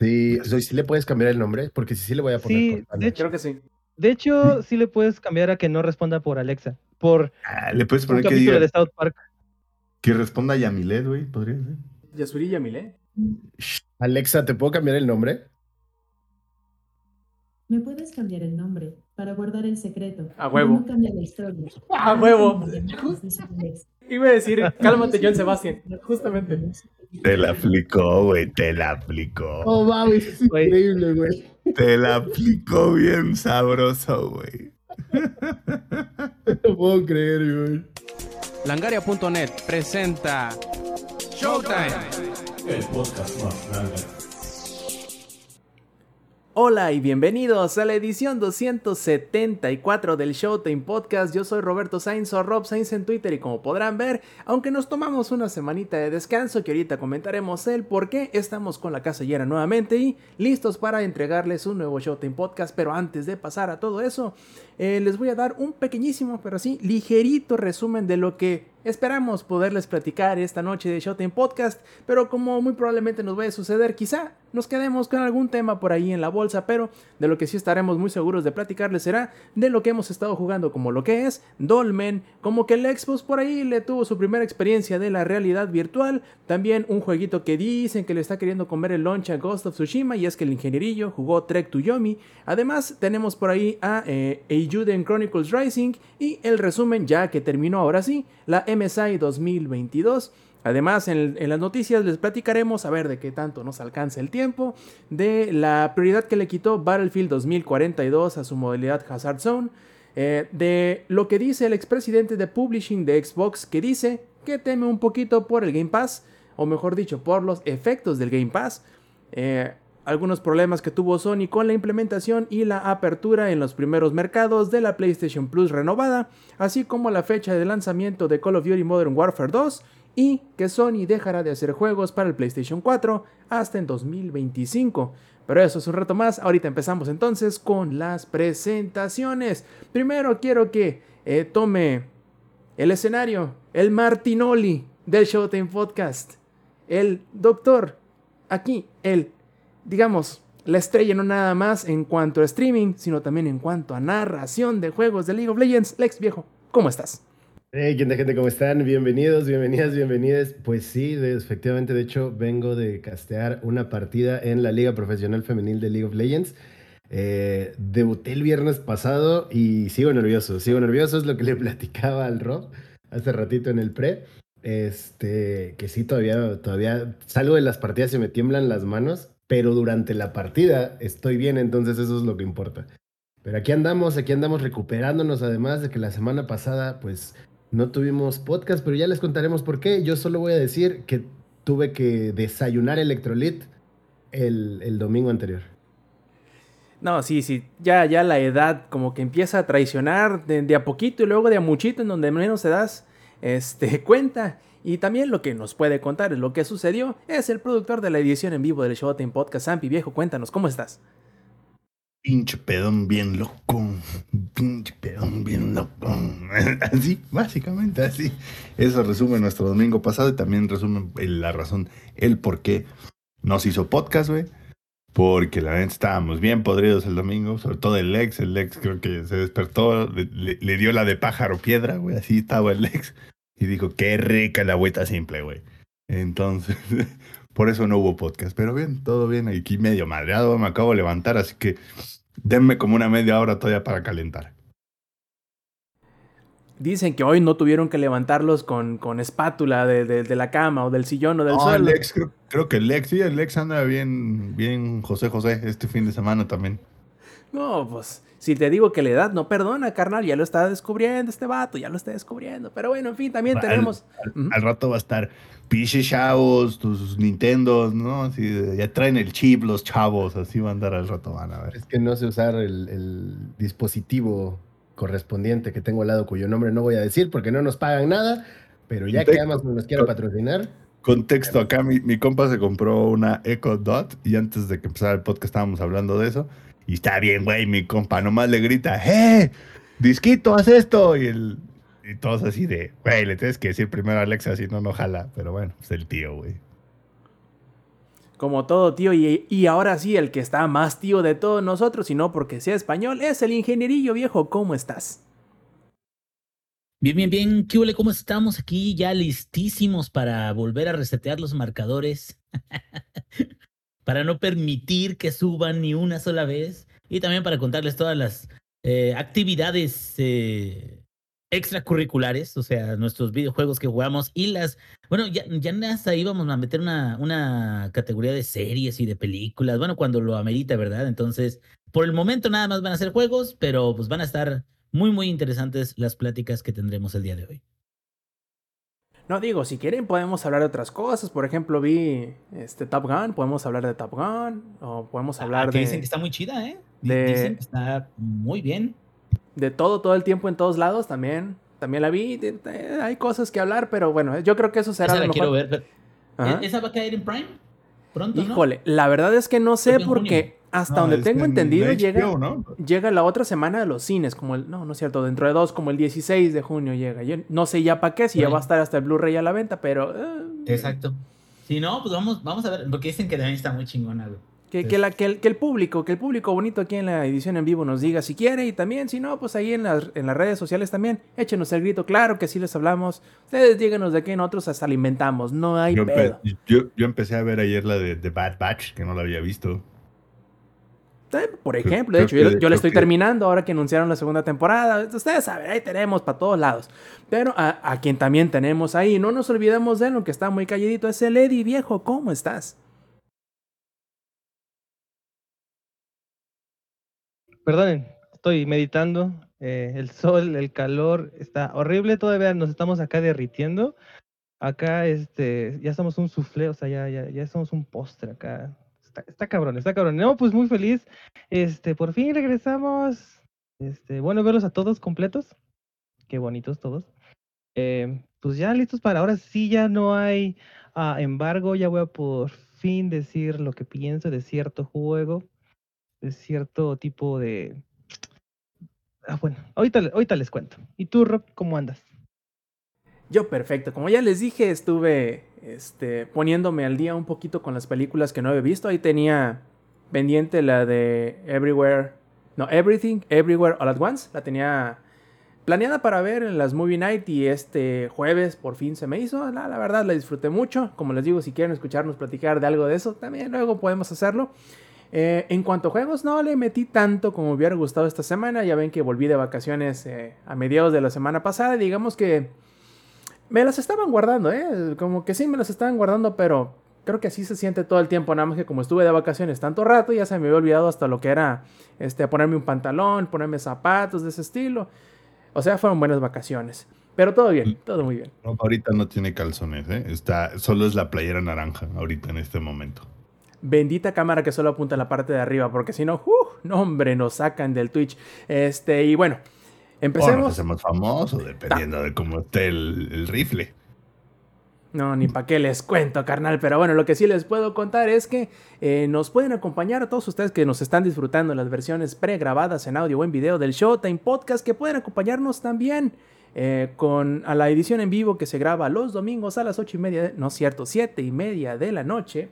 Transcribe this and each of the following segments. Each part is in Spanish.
Sí, ¿sí le puedes cambiar el nombre? Porque si sí le voy a poner Sí, Cortana. de hecho, Creo que sí. de hecho, sí le puedes cambiar a que no responda por Alexa. Por Ah, le puedes un poner que capítulo diga de South Park. que responda Yamilet, güey, podría ser. Yasuri Yamile. Alexa, ¿te puedo cambiar el nombre? ¿Me puedes cambiar el nombre para guardar el secreto? A huevo. No cambia la historia. A huevo. Iba a decir, cálmate, John Sebastian. Justamente. Te la aplicó, güey, te la aplicó. Oh, mames, es increíble, güey. Te la aplicó bien sabroso, güey. No puedo creer, güey. Langaria.net presenta Showtime. Hola y bienvenidos a la edición 274 del Showtime Podcast. Yo soy Roberto Sainz o Rob Sainz en Twitter y como podrán ver, aunque nos tomamos una semanita de descanso que ahorita comentaremos el por qué estamos con la casa llena nuevamente y listos para entregarles un nuevo Showtime Podcast. Pero antes de pasar a todo eso, eh, les voy a dar un pequeñísimo, pero sí, ligerito resumen de lo que esperamos poderles platicar esta noche de Showtime Podcast. Pero como muy probablemente nos vaya a suceder, quizá nos quedemos con algún tema por ahí en la bolsa, pero de lo que sí estaremos muy seguros de platicarles será de lo que hemos estado jugando, como lo que es Dolmen, como que el Xbox por ahí le tuvo su primera experiencia de la realidad virtual, también un jueguito que dicen que le está queriendo comer el launch a Ghost of Tsushima y es que el ingenierillo jugó Trek to Yomi, además tenemos por ahí a eh, Eiyuden Chronicles Rising y el resumen ya que terminó ahora sí, la MSI 2022. Además, en, en, las noticias les platicaremos, a ver de qué tanto nos alcanza el tiempo, de la prioridad que le quitó Battlefield 2042 a su modalidad Hazard Zone, eh, de lo que dice el expresidente de Publishing de Xbox, que dice que teme un poquito por el Game Pass, o mejor dicho, por los efectos del Game Pass. Eh, algunos problemas que tuvo Sony con la implementación y la apertura en los primeros mercados de la PlayStation Plus renovada, así como la fecha de lanzamiento de Call of Duty Modern Warfare 2 y que Sony dejará de hacer juegos para el PlayStation 4 hasta en 2025. Pero eso es un reto más, ahorita empezamos entonces con las presentaciones. Primero quiero que eh, tome el escenario, el Martinoli del Showtime Podcast, el doctor, aquí, el digamos, la estrella no nada más en cuanto a streaming, sino también en cuanto a narración de juegos de League of Legends. Lex Viejo, ¿cómo estás? Hey, ¿qué onda, gente? ¿Cómo están? Bienvenidos, bienvenidas, bienvenidas. Pues sí, efectivamente, de hecho, vengo de castear una partida en la Liga Profesional Femenil de League of Legends. Eh, debuté el viernes pasado y sigo nervioso, sigo nervioso, es lo que le platicaba al Rob hace ratito en el pre. Este, que sí, todavía, todavía salgo de las partidas y me tiemblan las manos, pero durante la partida estoy bien, entonces eso es lo que importa. Pero aquí andamos, aquí andamos recuperándonos, además de que la semana pasada, pues, no tuvimos podcast, pero ya les contaremos por qué. Yo solo voy a decir que tuve que desayunar electrolit el, domingo anterior. No, sí, sí, ya, ya la edad como que empieza a traicionar de, de a poquito y luego de a muchito en donde menos te das este, cuenta. Y también lo que nos puede contar es lo que sucedió es el productor de la edición en vivo del Showtime Podcast, Sampi Viejo. Cuéntanos, ¿cómo estás? Pinche pedón bien loco. Pinche pedón bien loco. Así, básicamente así. Eso resume nuestro domingo pasado y también resume la razón, el por qué nos hizo podcast, güey. Porque la verdad estábamos bien podridos el domingo, sobre todo el ex. El ex creo que se despertó, le, le, dio la de pájaro piedra, güey. Así estaba el ex. Y dijo, qué rica la agüita simple, güey. Entonces, por eso no hubo podcast. Pero bien, todo bien. Aquí medio madreado, me acabo de levantar, así que denme como una media hora todavía para calentar. Dicen que hoy no tuvieron que levantarlos con, con espátula de, de, de, la cama o del sillón o del no, suelo. El ex, creo, creo, que el ex, sí, el ex anda bien, bien José José este fin de semana también. No, pues si te digo que la edad no perdona, carnal, ya lo está descubriendo este vato, ya lo está descubriendo. Pero bueno, en fin, también al, tenemos. Al, uh -huh. al, rato va a estar piche chavos, tus Nintendos, ¿no? Así, ya traen el chip los chavos, así va a andar al rato, van a ver. Es que no sé usar el, el dispositivo correspondiente que tengo al lado, cuyo nombre no voy a decir porque no nos pagan nada, pero ya que Amazon nos quiera patrocinar. Contexto, acá mi, mi, compa se compró una Echo Dot y antes de que empezara el podcast estábamos hablando de eso. Y está bien, güey, mi compa nomás le grita, ¡eh! Disquito, haz esto. Y, el, y todos así de, güey, le tienes que decir primero a Alexa, si no, no jala. Pero bueno, es el tío, güey. Como todo tío, y, y ahora sí, el que está más tío de todos nosotros, y no porque sea español, es el ingenierillo viejo. ¿Cómo estás? Bien, bien, bien. ¿Qué huele? ¿Cómo estamos aquí? Ya listísimos para volver a resetear los marcadores. para no permitir que suban ni una sola vez. Y también para contarles todas las eh, actividades eh, extracurriculares, o sea, nuestros videojuegos que jugamos y las... Bueno, ya, ya hasta íbamos a meter una, una categoría de series y de películas, bueno, cuando lo amerita, ¿verdad? Entonces, por el momento nada más van a ser juegos, pero pues van a estar muy, muy interesantes las pláticas que tendremos el día de hoy. No digo, si quieren podemos hablar de otras cosas. Por ejemplo, vi este Top Gun, podemos hablar de Top Gun o podemos hablar Ah, que de dicen que está muy chida, ¿eh? De- Dicen que está muy bien. de todo todo el tiempo en todos lados también. También la vi, de- de- hay cosas que hablar, pero bueno, yo creo que eso será Esa lo la quiero mejor. ver. pero- Ajá. ¿E- ¿Esa va a caer en Prime? Pronto, ¿no? Híjole, la verdad es que no sé porque hasta No, donde tengo en entendido HBO, llega ¿no? llega la otra semana de los cines, como el no, no es cierto, dentro de dos, como el 16 de junio llega. Yo no sé ya para qué, si ya va a estar hasta el Blu-ray a la venta, pero eh, Exacto. Si no, pues vamos, vamos a ver, porque dicen que también está muy chingona, güey. Que, que, la, que, el, que el público, que el público bonito aquí en la edición en vivo nos diga si quiere y también, si no, pues ahí en las, en las redes sociales también, échenos el grito, claro que sí les hablamos. Ustedes díganos de qué nosotros hasta alimentamos, no hay Yo, pedo. yo, yo empecé a ver ayer la de Bad Batch, que no la había visto. Por ejemplo, de hecho, yo, la estoy terminando ahora que anunciaron la segunda temporada. Ustedes saben, ahí tenemos para todos lados. Pero a, a quien también tenemos ahí, no nos olvidemos de lo que está muy calladito, es el Eddie viejo, ¿cómo estás? Perdonen, estoy meditando. eh, el sol, el calor está horrible. Todavía nos estamos acá derritiendo. Acá, este, ya somos un soufflé, o sea, ya, ya, ya somos un postre acá. Está, cabrón, está cabrón. No, pues muy feliz. Este, por fin regresamos. Este, bueno verlos a todos completos. Qué bonitos todos. Eh, pues ya listos para ahora sí ya no hay ah, embargo. Ya voy a por fin decir lo que pienso de cierto juego de cierto tipo de... Ah, bueno, ahorita, ahorita les cuento. ¿Y tú, Rob, cómo andas? Yo perfecto, como ya les dije, estuve este, poniéndome al día un poquito con las películas que no había visto. Ahí tenía pendiente la de Everywhere, no, Everything, Everywhere All at Once. La tenía planeada para ver en las Movie Night y este jueves por fin se me hizo. La, la verdad la disfruté mucho. Como les digo, si quieren escucharnos platicar de algo de eso, también luego podemos hacerlo. Eh, en cuanto a juegos, no le metí tanto como hubiera gustado esta semana. Ya ven que volví de vacaciones eh, a mediados de la semana pasada. Digamos que me las estaban guardando, ¿eh? Como que sí me las estaban guardando, pero creo que así se siente todo el tiempo. Nada más que como estuve de vacaciones tanto rato, ya se me había olvidado hasta lo que era este, ponerme un pantalón, ponerme zapatos de ese estilo. O sea, fueron buenas vacaciones. Pero todo bien, todo muy bien. No, ahorita no tiene calzones, ¿eh? Está, solo es la playera naranja ahorita en este momento. Bendita cámara que solo apunta a la parte de arriba, porque si no, ¡uh! no hombre, nos sacan del Twitch. Este, y bueno, O nos empecemos. hacemos famosos, dependiendo de cómo esté el, el rifle. No, ni para qué les cuento, carnal. Pero bueno, lo que sí les puedo contar es que eh, nos pueden acompañar a todos ustedes que nos están disfrutando las versiones pregrabadas en audio o en video del Showtime Podcast, que pueden acompañarnos también eh, con a la edición en vivo que se graba los domingos a las ocho y media, de- no es cierto, siete y media de la noche.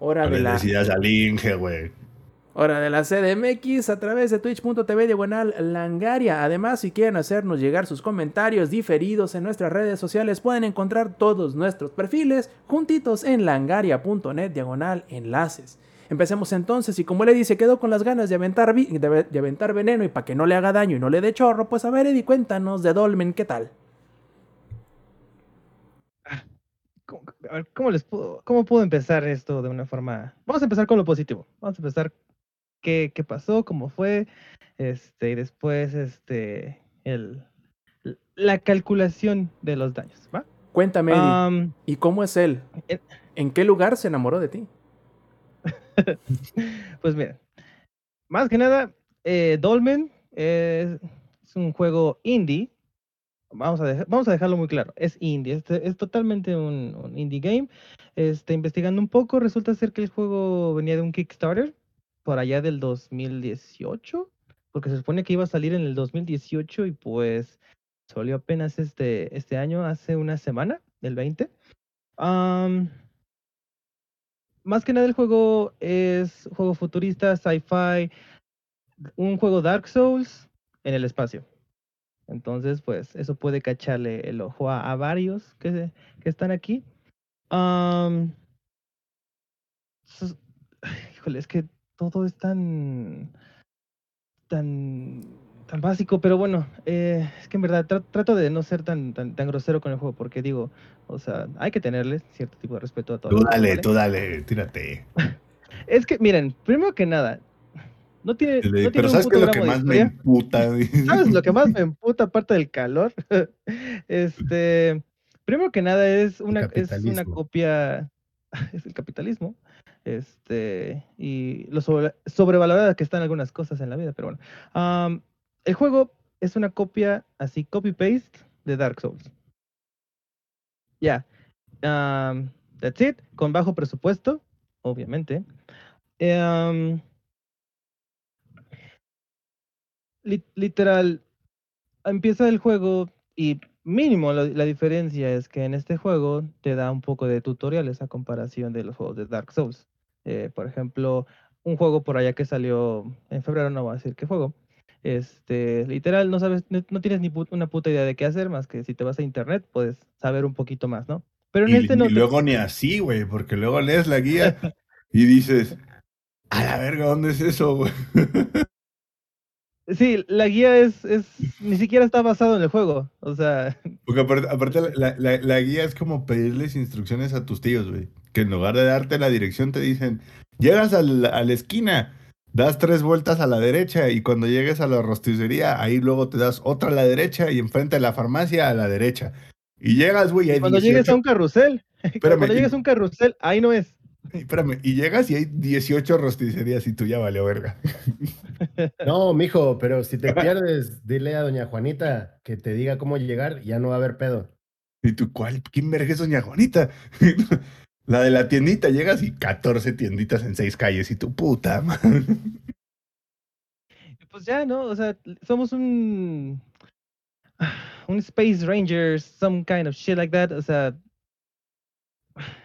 Hora de le la, decías al Inge, güey. Hora de la CDMX a través de twitch.tv diagonal langaria. Además, si quieren hacernos llegar sus comentarios diferidos en nuestras redes sociales, pueden encontrar todos nuestros perfiles juntitos en langaria.net diagonal enlaces. Empecemos entonces, y como le dice, quedó con las ganas de aventar, de, aventar veneno y para que no le haga daño y no le dé chorro, pues a ver, Eddie, cuéntanos de Dolmen, ¿qué tal? ¿Cómo, a ver, ¿cómo les puedo, cómo puedo empezar esto de una forma? Vamos a empezar con lo positivo. Vamos a empezar qué, qué pasó, cómo fue, este, y después, este, el, la calculación de los daños, ¿va? Cuéntame, Eddie, ¿y cómo es él? eh. ¿En qué lugar se enamoró de ti? pues mira, más que nada, eh, Dolmen es, es un juego indie. Vamos a, dejar- vamos a dejarlo muy claro, es indie, es totalmente un, un indie game. Este, investigando un poco, resulta ser que el juego venía de un Kickstarter por allá del 2018, porque se supone que iba a salir en el 2018 y pues salió apenas este, este año, hace una semana, el 20. Am, más que nada el juego es juego futurista, sci-fi, un juego Dark Souls en el espacio. Entonces, pues eso puede cacharle el ojo a, varios que, están aquí. Híjole, es que todo es tan, tan, tan básico, pero bueno, eh, es que en verdad tra- trato de no ser tan, tan, tan grosero con el juego, porque digo, o sea, hay que tenerle cierto tipo de respeto a todo. Tú dale, tú dale, tírate. Es que, miren, primero que nada, no tiene, no Pero un ¿sabes puto es lo que más me emputa? ¿Sabes lo que más me emputa aparte del calor? Este, primero que nada es una, es una copia, es el capitalismo, este, y lo sobre, sobrevalorada que están algunas cosas en la vida, pero bueno. El juego es una copia así, copy-paste de Dark Souls. Ya. Am, that's it, con bajo presupuesto, obviamente. Am, li- literal, empieza el juego y mínimo la, la diferencia es que en este juego te da un poco de tutoriales a comparación de los juegos de Dark Souls. Eh, por ejemplo, un juego por allá que salió en febrero, no voy a decir qué juego. Este, literal, no sabes, no, tienes ni una puta idea de qué hacer, más que si te vas a internet, puedes saber un poquito más, ¿no? Pero en Y, este no. y luego ni así, güey, porque luego lees la guía y dices, a la verga, ¿dónde es eso, güey? Sí, la guía es, es, ni siquiera está basado en el juego. O sea, Porque aparte, aparte la, la- la guía es como pedirles instrucciones a tus tíos, güey. Que en lugar de darte la dirección te dicen, llegas al- a la esquina, das tres vueltas a la derecha y cuando llegues a la rosticería, ahí luego te das otra a la derecha y enfrente de la farmacia a la derecha. Y llegas, güey, y hay cuando llegues a 18 un carrusel, Espérame, cuando y- llegues a un carrusel, ahí no es. Espérame, y llegas y hay 18 rosticerías y tú ya valió verga. No, mijo, pero si te pierdes, dile a doña Juanita que te diga cómo llegar, ya no va a haber pedo. ¿Y tú cuál? ¿Quién verga es doña Juanita? La de la tiendita, llegas y 14 tienditas en seis calles y tu puta madre. Pues ya, ¿no? O sea, somos un. Un Space Rangers, some kind of shit like that. O sea.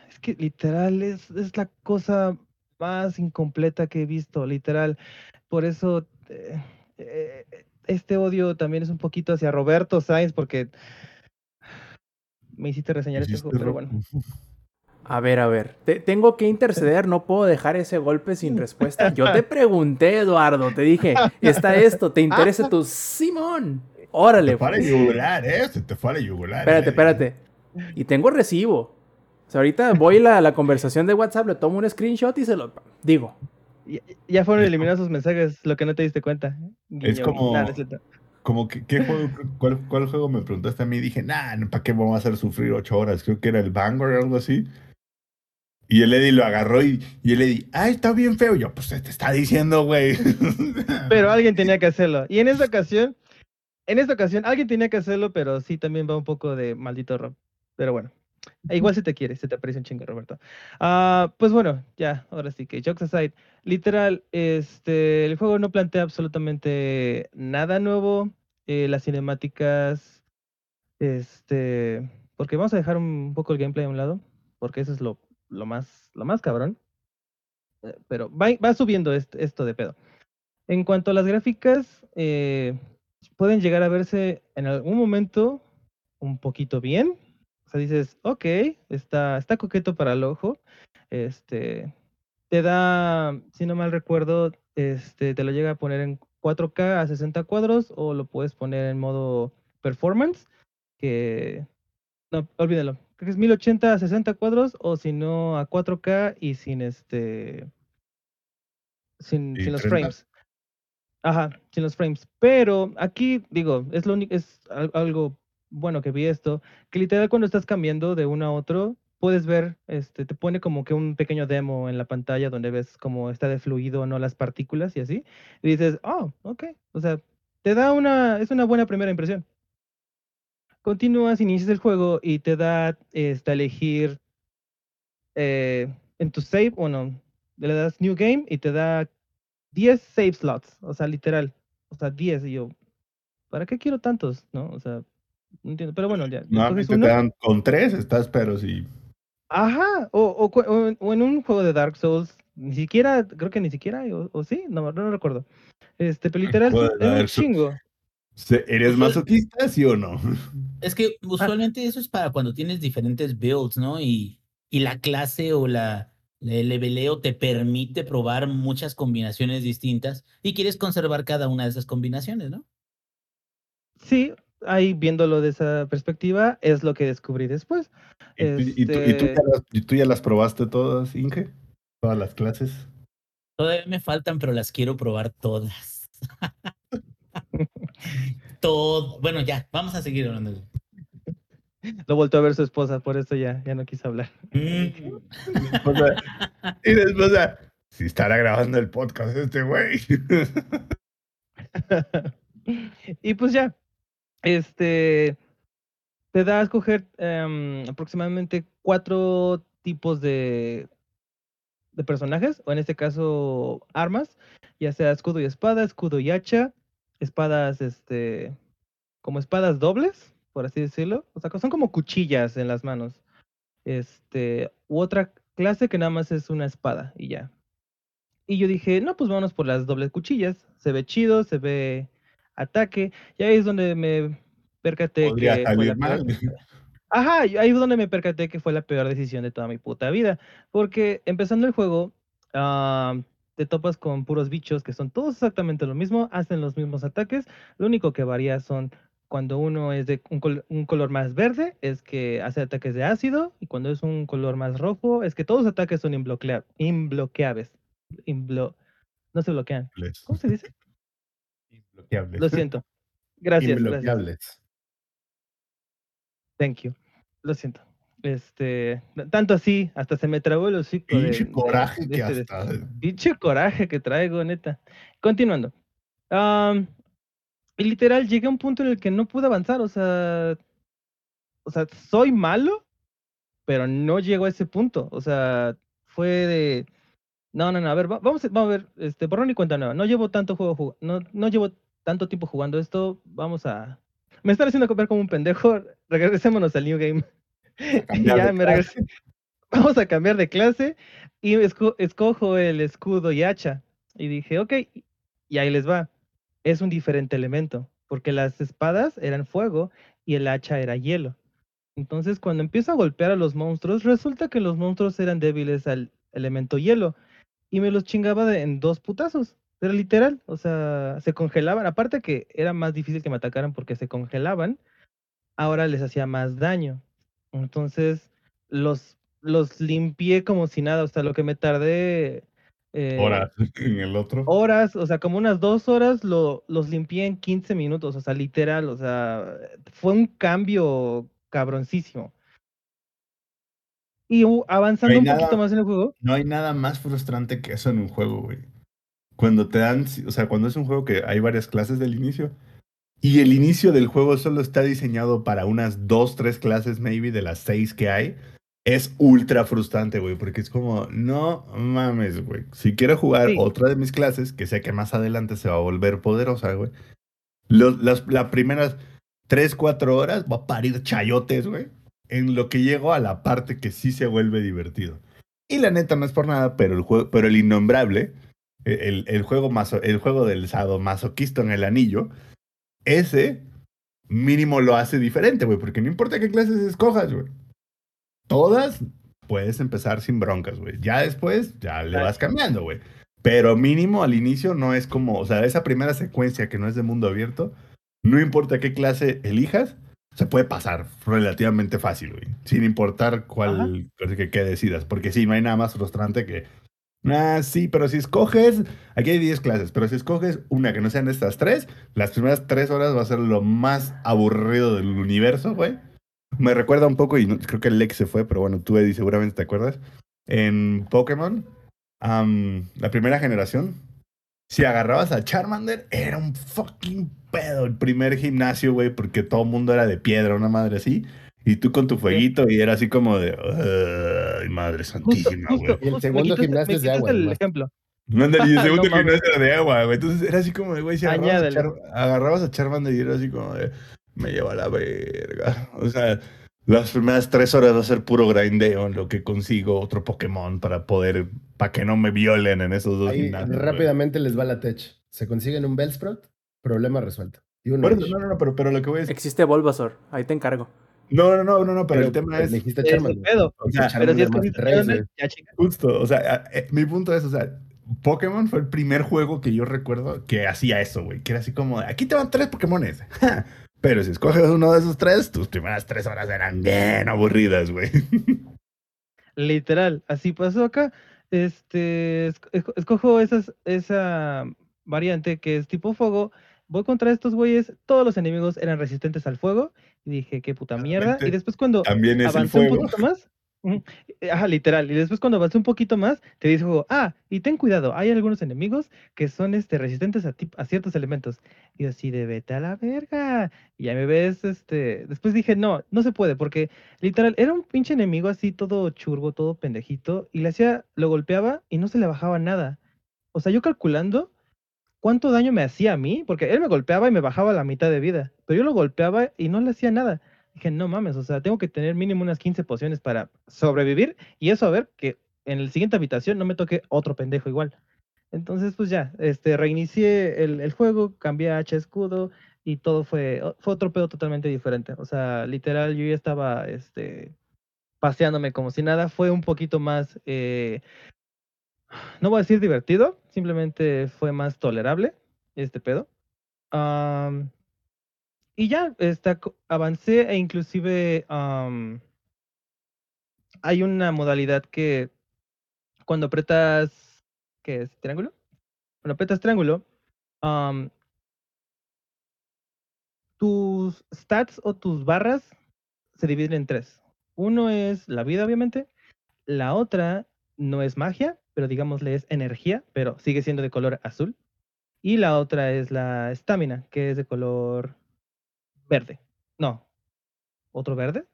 Es que literal es, es la cosa más incompleta que he visto, literal. Por eso. eh, eh, este odio también es un poquito hacia Roberto Sainz, porque. Me hiciste reseñar este juego, pero ro- bueno. A ver, a ver. Te- tengo que interceder, no puedo dejar ese golpe sin respuesta. Yo te pregunté, Eduardo, te dije, está esto, ¿te interesa tu Simón? Órale, Te fue a la pues. yugular, ¿eh? Se te fue a la yugular. Espérate, eh. espérate. Y tengo recibo. O sea, ahorita voy a la, la conversación de WhatsApp, le tomo un screenshot y se lo digo. Ya, ya fueron eliminados sus mensajes, lo que no te diste cuenta. Es como- no es. Como que, ¿qué juego, cuál, cuál juego me preguntaste a mí? Dije, nah, ¿para qué vamos a hacer sufrir ocho horas? Creo que era el Vanguard o algo así. Y el Eddie lo agarró y, y el Eddie, ah, está bien feo. Yo, pues te está diciendo, güey. Pero alguien tenía que hacerlo. Y en esta ocasión, en esta ocasión, alguien tenía que hacerlo, pero sí también va un poco de maldito Rob. Pero bueno, e igual se te quiere, se te aprecia un chingo, Roberto. Ah, pues bueno, ya, ahora sí que, jokes aside, literal, este, el juego no plantea absolutamente nada nuevo. eh, las cinemáticas, este, porque vamos a dejar un poco el gameplay a un lado, porque eso es lo, lo más, lo más cabrón. Eh, Pero va, va subiendo est- esto de pedo. En cuanto a las gráficas, eh, pueden llegar a verse en algún momento un poquito bien. O sea, dices, ok, está, está coqueto para el ojo. Este, te da, si no mal recuerdo, este, te lo llega a poner en 4K a 60 cuadros o lo puedes poner en modo performance, que no, olvídalo. Creo que es 1080 a 60 cuadros o si no a 4K y sin este sin, ¿Y sin los 30? frames. Ajá, sin los frames. Pero aquí, digo, es lo único, es al- algo bueno que vi esto, que literal cuando estás cambiando de uno a otro, puedes ver, este, te pone como que un pequeño demo en la pantalla donde ves cómo está de fluido o no las partículas y así. Y dices, oh, ok. O sea, te da una, es una buena primera impresión. Continúas, inicias el juego y te da este, a elegir eh, en tu save, bueno, le das New Game y te da 10 save slots, o sea, literal, o sea, 10 y yo, ¿para qué quiero tantos? ¿No? O sea, no entiendo, pero bueno, ya. Escoges te uno. dan con tres, estás, pero sí. Ajá, o, o o en- o en un juego de Dark Souls, ni siquiera, creo que ni siquiera, o, sí, no, no recuerdo. Este, pero literal, es un chingo. ¿Eres masoquista, sí o no? Es que usualmente eso es para cuando tienes diferentes builds, ¿no? Y, y la clase o la, el leveleo te permite probar muchas combinaciones distintas y quieres conservar cada una de esas combinaciones, ¿no? Sí, ahí viéndolo de esa perspectiva, es lo que descubrí después. ¿Y, tú- y tú, y tú Este- ya las, y tú ya las probaste todas, Inge? ¿Todas las clases? Todavía me faltan, pero las quiero probar todas. Todo. Bueno, ya, vamos a seguir hablando. Lo volvió a ver su esposa, por eso ya, ya no quise hablar. Mm, y después, o sea, si estará grabando el podcast este güey. y pues ya, este, te da a escoger em, aproximadamente cuatro tipos de, de personajes, o en este caso armas, ya sea escudo y espada, escudo y hacha, espadas, este, como espadas dobles, por así decirlo, o sea, son como cuchillas en las manos, este, u otra clase que nada más es una espada y ya. Y yo dije, no, pues vámonos por las dobles cuchillas. Se ve chido, se ve ataque. Y ahí es donde me percaté Podría que fue la salir peor- mal. Ajá, ahí es donde me percaté que fue la peor decisión de toda mi puta vida. Porque empezando el juego, te topas con puros bichos que son todos exactamente lo mismo, hacen los mismos ataques. Lo único que varía son cuando uno es de un, col- un color más verde, es que hace ataques de ácido. Y cuando es un color más rojo, es que todos los ataques son inbloquea- inbloqueables. Inblo- no se bloquean. ¿Cómo se dice? Inbloqueables. Lo siento. Gracias, gracias. Thank you. Lo siento. Este, tanto así, hasta se me trabó el hocico Pinche de- coraje de que este hasta. Pinche coraje que traigo, neta. Continuando. Am, y literal, llegué a un punto en el que no pude avanzar. O sea, o sea, soy malo, pero no llego a ese punto. O sea, fue de. No, no, no. A ver, va- vamos, a- vamos a ver. Este, borrón y cuenta nueva. No llevo tanto juego, no, no llevo tanto tiempo jugando esto. Vamos a. Me están haciendo ver como un pendejo. Regresémonos al New Game. y ya me regresé. Vamos a cambiar de clase y esco- escojo el escudo y hacha. Y dije, ok, y ahí les va. Es un diferente elemento, porque las espadas eran fuego y el hacha era hielo. Entonces, cuando empiezo a golpear a los monstruos, resulta que los monstruos eran débiles al elemento hielo. Y me los chingaba de- en dos putazos. Era literal. O sea, se congelaban. Aparte que era más difícil que me atacaran porque se congelaban, ahora les hacía más daño. Entonces, los, los limpié como si nada. O sea, lo que me tardé. eh, Horas en el otro. horas, o sea, como unas dos horas lo, los limpié en 15 minutos, o sea, literal, o sea, fue un cambio cabroncísimo. Y avanzando un poquito más en el juego, No hay nada más frustrante que eso en un juego, güey. Cuando te dan, o sea, cuando es un juego que hay varias clases del inicio y el inicio del juego solo está diseñado para unas dos, tres clases, maybe, de las seis que hay, es ultra frustrante, güey, porque es como, no mames, güey. Si quiero jugar Sí. otra de mis clases, que sé que más adelante se va a volver poderosa, güey. Las las primeras tres, cuatro horas va a parir chayotes, güey. En lo que llego a la parte que sí se vuelve divertido. Y la neta no es por nada, pero el juego, pero el innombrable, e, el, el juego maso- el juego del sadomasoquista en el anillo, ese mínimo lo hace diferente, güey, porque no importa qué clases escojas, güey. Todas puedes empezar sin broncas, güey. Ya después, ya le vas cambiando, güey. Pero mínimo al inicio no es como, o sea, esa primera secuencia que no es de mundo abierto, no importa qué clase elijas, se puede pasar relativamente fácil, güey. Sin importar cuál que, que decidas. Porque sí, no hay nada más frustrante que. Ah, sí, pero si escoges. Aquí hay 10 clases, pero si escoges una que no sean estas tres, las primeras tres horas va a ser lo más aburrido del universo, güey. Me recuerda un poco, y creo que Lex se fue, pero bueno, tú, Eddie, seguramente te acuerdas. En Pokémon, la primera generación, si agarrabas a Charmander, era un fucking pedo el primer gimnasio, güey, porque todo el mundo era de piedra, una madre así. Y tú con tu fueguito, y era así como de. Ay, madre santísima, güey. Y el segundo gimnasio es de agua, el ejemplo. Ándale, y el segundo gimnasio era de agua, güey. Entonces era así como de, güey, si agarrabas, a, a Charmander y era así como de, me lleva a la verga. O sea, Las primeras tres horas va a ser puro grindeo en lo que consigo otro Pokémon para poder, para que no me violen en esos dos Ahí gimnasios. rápidamente les va la tech. Se consiguen un Bellsprout, problema resuelto. Y un no, no, no, pero, pero lo que voy es. Existe Bulbasaur, ahí te encargo. No, no, no, no, no, pero, el tema es. El Charmander. pedo. O sea, Pero si es que ya chica. Justo, o sea, eh, mi punto es, o sea, Pokémon fue el primer juego que yo recuerdo que hacía eso, güey, que era así como, aquí te van tres Pokémones. Pero si escoges uno de esos tres, tus primeras tres horas eran bien aburridas, güey. Literal, así pasó acá. Este, esc- esco- escojo esas, esa variante que es tipo fuego. Voy contra estos güeyes. Todos los enemigos eran resistentes al fuego. Y dije, qué puta mierda. Y después cuando También es el avancé un poquito más. eh, Ajá, literal. Y después cuando avancé un poquito más, te juego, ah, y ten cuidado, hay algunos enemigos que son este, resistentes a, a ciertos elementos. Y yo así de vete a la verga. Y ya me ves, este. Después dije, no, no se puede, porque literal, era un pinche enemigo así, todo churbo, todo pendejito. Y le hacía, lo golpeaba y no se le bajaba nada. O sea, yo calculando cuánto daño me hacía a mí, porque él me golpeaba y me bajaba la mitad de vida. Pero yo lo golpeaba y no le hacía nada. Dije, no mames, o sea, tengo que tener mínimo unas 15 pociones para sobrevivir y eso a ver que en la siguiente habitación no me toque otro pendejo igual. Entonces, pues ya, este, reinicié el, juego, cambié a H escudo y todo fue, fue otro pedo totalmente diferente. O sea, literal, yo ya estaba, este, paseándome como si nada. Fue un poquito más, eh, no voy a decir divertido, simplemente fue más tolerable este pedo. Y ya, está, avancé e inclusive hay una modalidad que cuando apretas, ¿qué es? ¿Triángulo? Cuando apretas triángulo, tus stats o tus barras se dividen en tres. Uno es la vida, obviamente. La otra no es magia, pero digámosle es energía, pero sigue siendo de color azul. Y la otra es la estamina, que es de color verde. No. ¿Otro verde?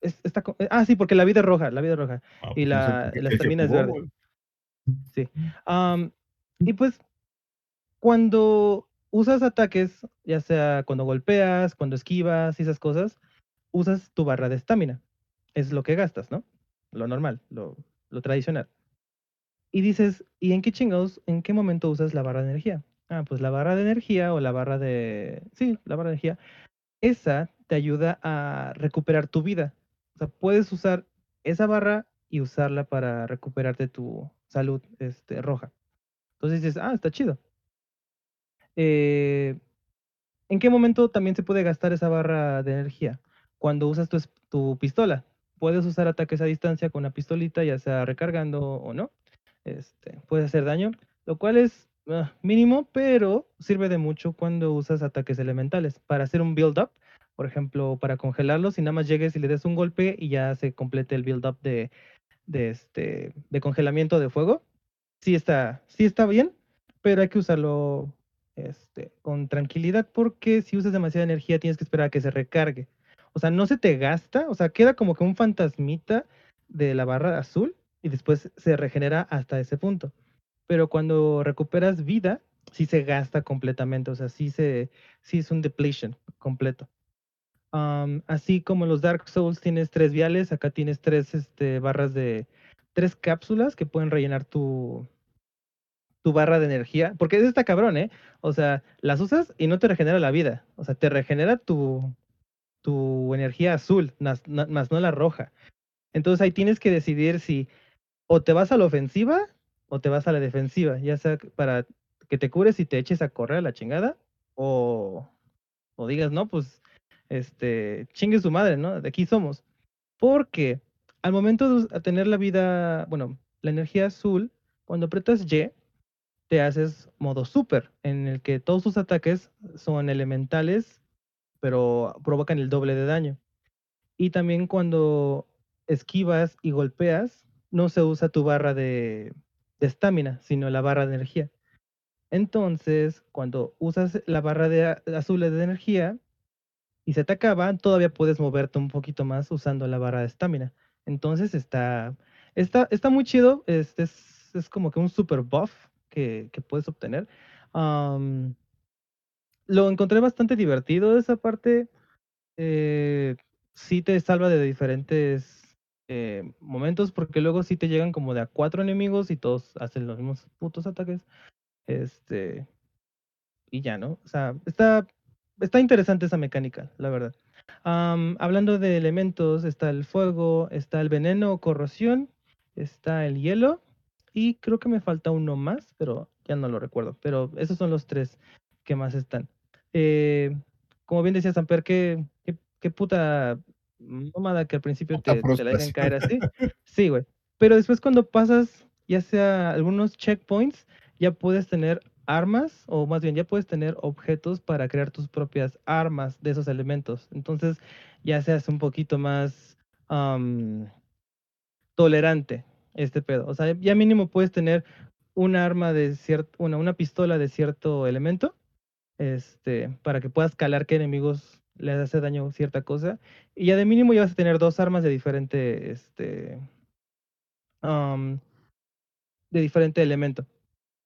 Es- está co- ah, sí, porque la vida es roja, la vida es roja. Ah, Y pues no sé la- estamina es verde. Sí. Y pues, cuando usas ataques, ya sea cuando golpeas, cuando esquivas y esas cosas, usas tu barra de estamina. Es lo que gastas, ¿no? Lo normal, lo, lo tradicional. Y dices, ¿y en qué en qué momento usas la barra de energía? Ah, pues la barra de energía o la barra de... Sí, la barra de energía. Esa te ayuda a recuperar tu vida. O sea, puedes usar esa barra y usarla para recuperarte tu salud este, roja. Entonces dices, ah, está chido. Eh, ¿En qué momento también se puede gastar esa barra de energía? Cuando usas tu, tu pistola. Puedes usar ataques a distancia con una pistolita, ya sea recargando o no. Este, puede hacer daño, lo cual es ah, mínimo, pero sirve de mucho cuando usas ataques elementales. Para hacer un build-up, por ejemplo, para congelarlos, y nada más llegues y le des un golpe y ya se complete el build-up de, de, este, de congelamiento de fuego. Sí está, sí está bien, pero hay que usarlo este, con tranquilidad porque si usas demasiada energía tienes que esperar a que se recargue. O sea, no se te gasta, o sea, queda como que un fantasmita de la barra azul y después se regenera hasta ese punto. Pero cuando recuperas vida, sí se gasta completamente, o sea, sí, se, sí es un depletion completo. Así como los Dark Souls tienes tres viales, acá tienes tres este, barras de, tres cápsulas que pueden rellenar tu, tu barra de energía, porque eso está cabrón, ¿eh? O sea, las usas y no te regenera la vida, o sea, te regenera tu, tu energía azul, más, no la roja. Entonces ahí tienes que decidir si o te vas a la ofensiva o te vas a la defensiva, ya sea para que te cures y te eches a correr a la chingada, o, o digas, no, pues, este, chingue su madre, ¿no? De aquí somos. Porque al momento de tener la vida, bueno, la energía azul, cuando aprietas Y, te haces modo super, en el que todos tus ataques son elementales, pero provocan el doble de daño. Y también cuando esquivas y golpeas, no se usa tu barra de estamina, sino la barra de energía. Entonces, cuando usas la barra de azul de energía y se te acaba, todavía puedes moverte un poquito más usando la barra de estamina. Entonces está, está, está muy chido. Este es, es como que un super buff que, que puedes obtener. Lo encontré bastante divertido esa parte. eh, sí te salva de diferentes eh, momentos, porque luego sí te llegan como de a cuatro enemigos y todos hacen los mismos putos ataques. Este. Y ya, ¿no? O sea, está, está interesante esa mecánica, la verdad. Hablando de elementos, está el fuego, está el veneno corrosión, está el hielo y creo que me falta uno más, pero ya no lo recuerdo. Pero esos son los tres que más están. Eh, como bien decía Samper, qué, qué, qué puta nómada que al principio te, te la dejan caer así. Sí, güey. Pero después cuando pasas, ya sea algunos checkpoints, ya puedes tener armas, o más bien ya puedes tener objetos para crear tus propias armas de esos elementos. Entonces ya se hace un poquito más tolerante este pedo. O sea, ya mínimo puedes tener un arma de cierto, una, una pistola de cierto elemento, este, para que puedas calar qué enemigos les hace daño cierta cosa. Y ya de mínimo ya vas a tener dos armas de diferente, este, de diferente elemento.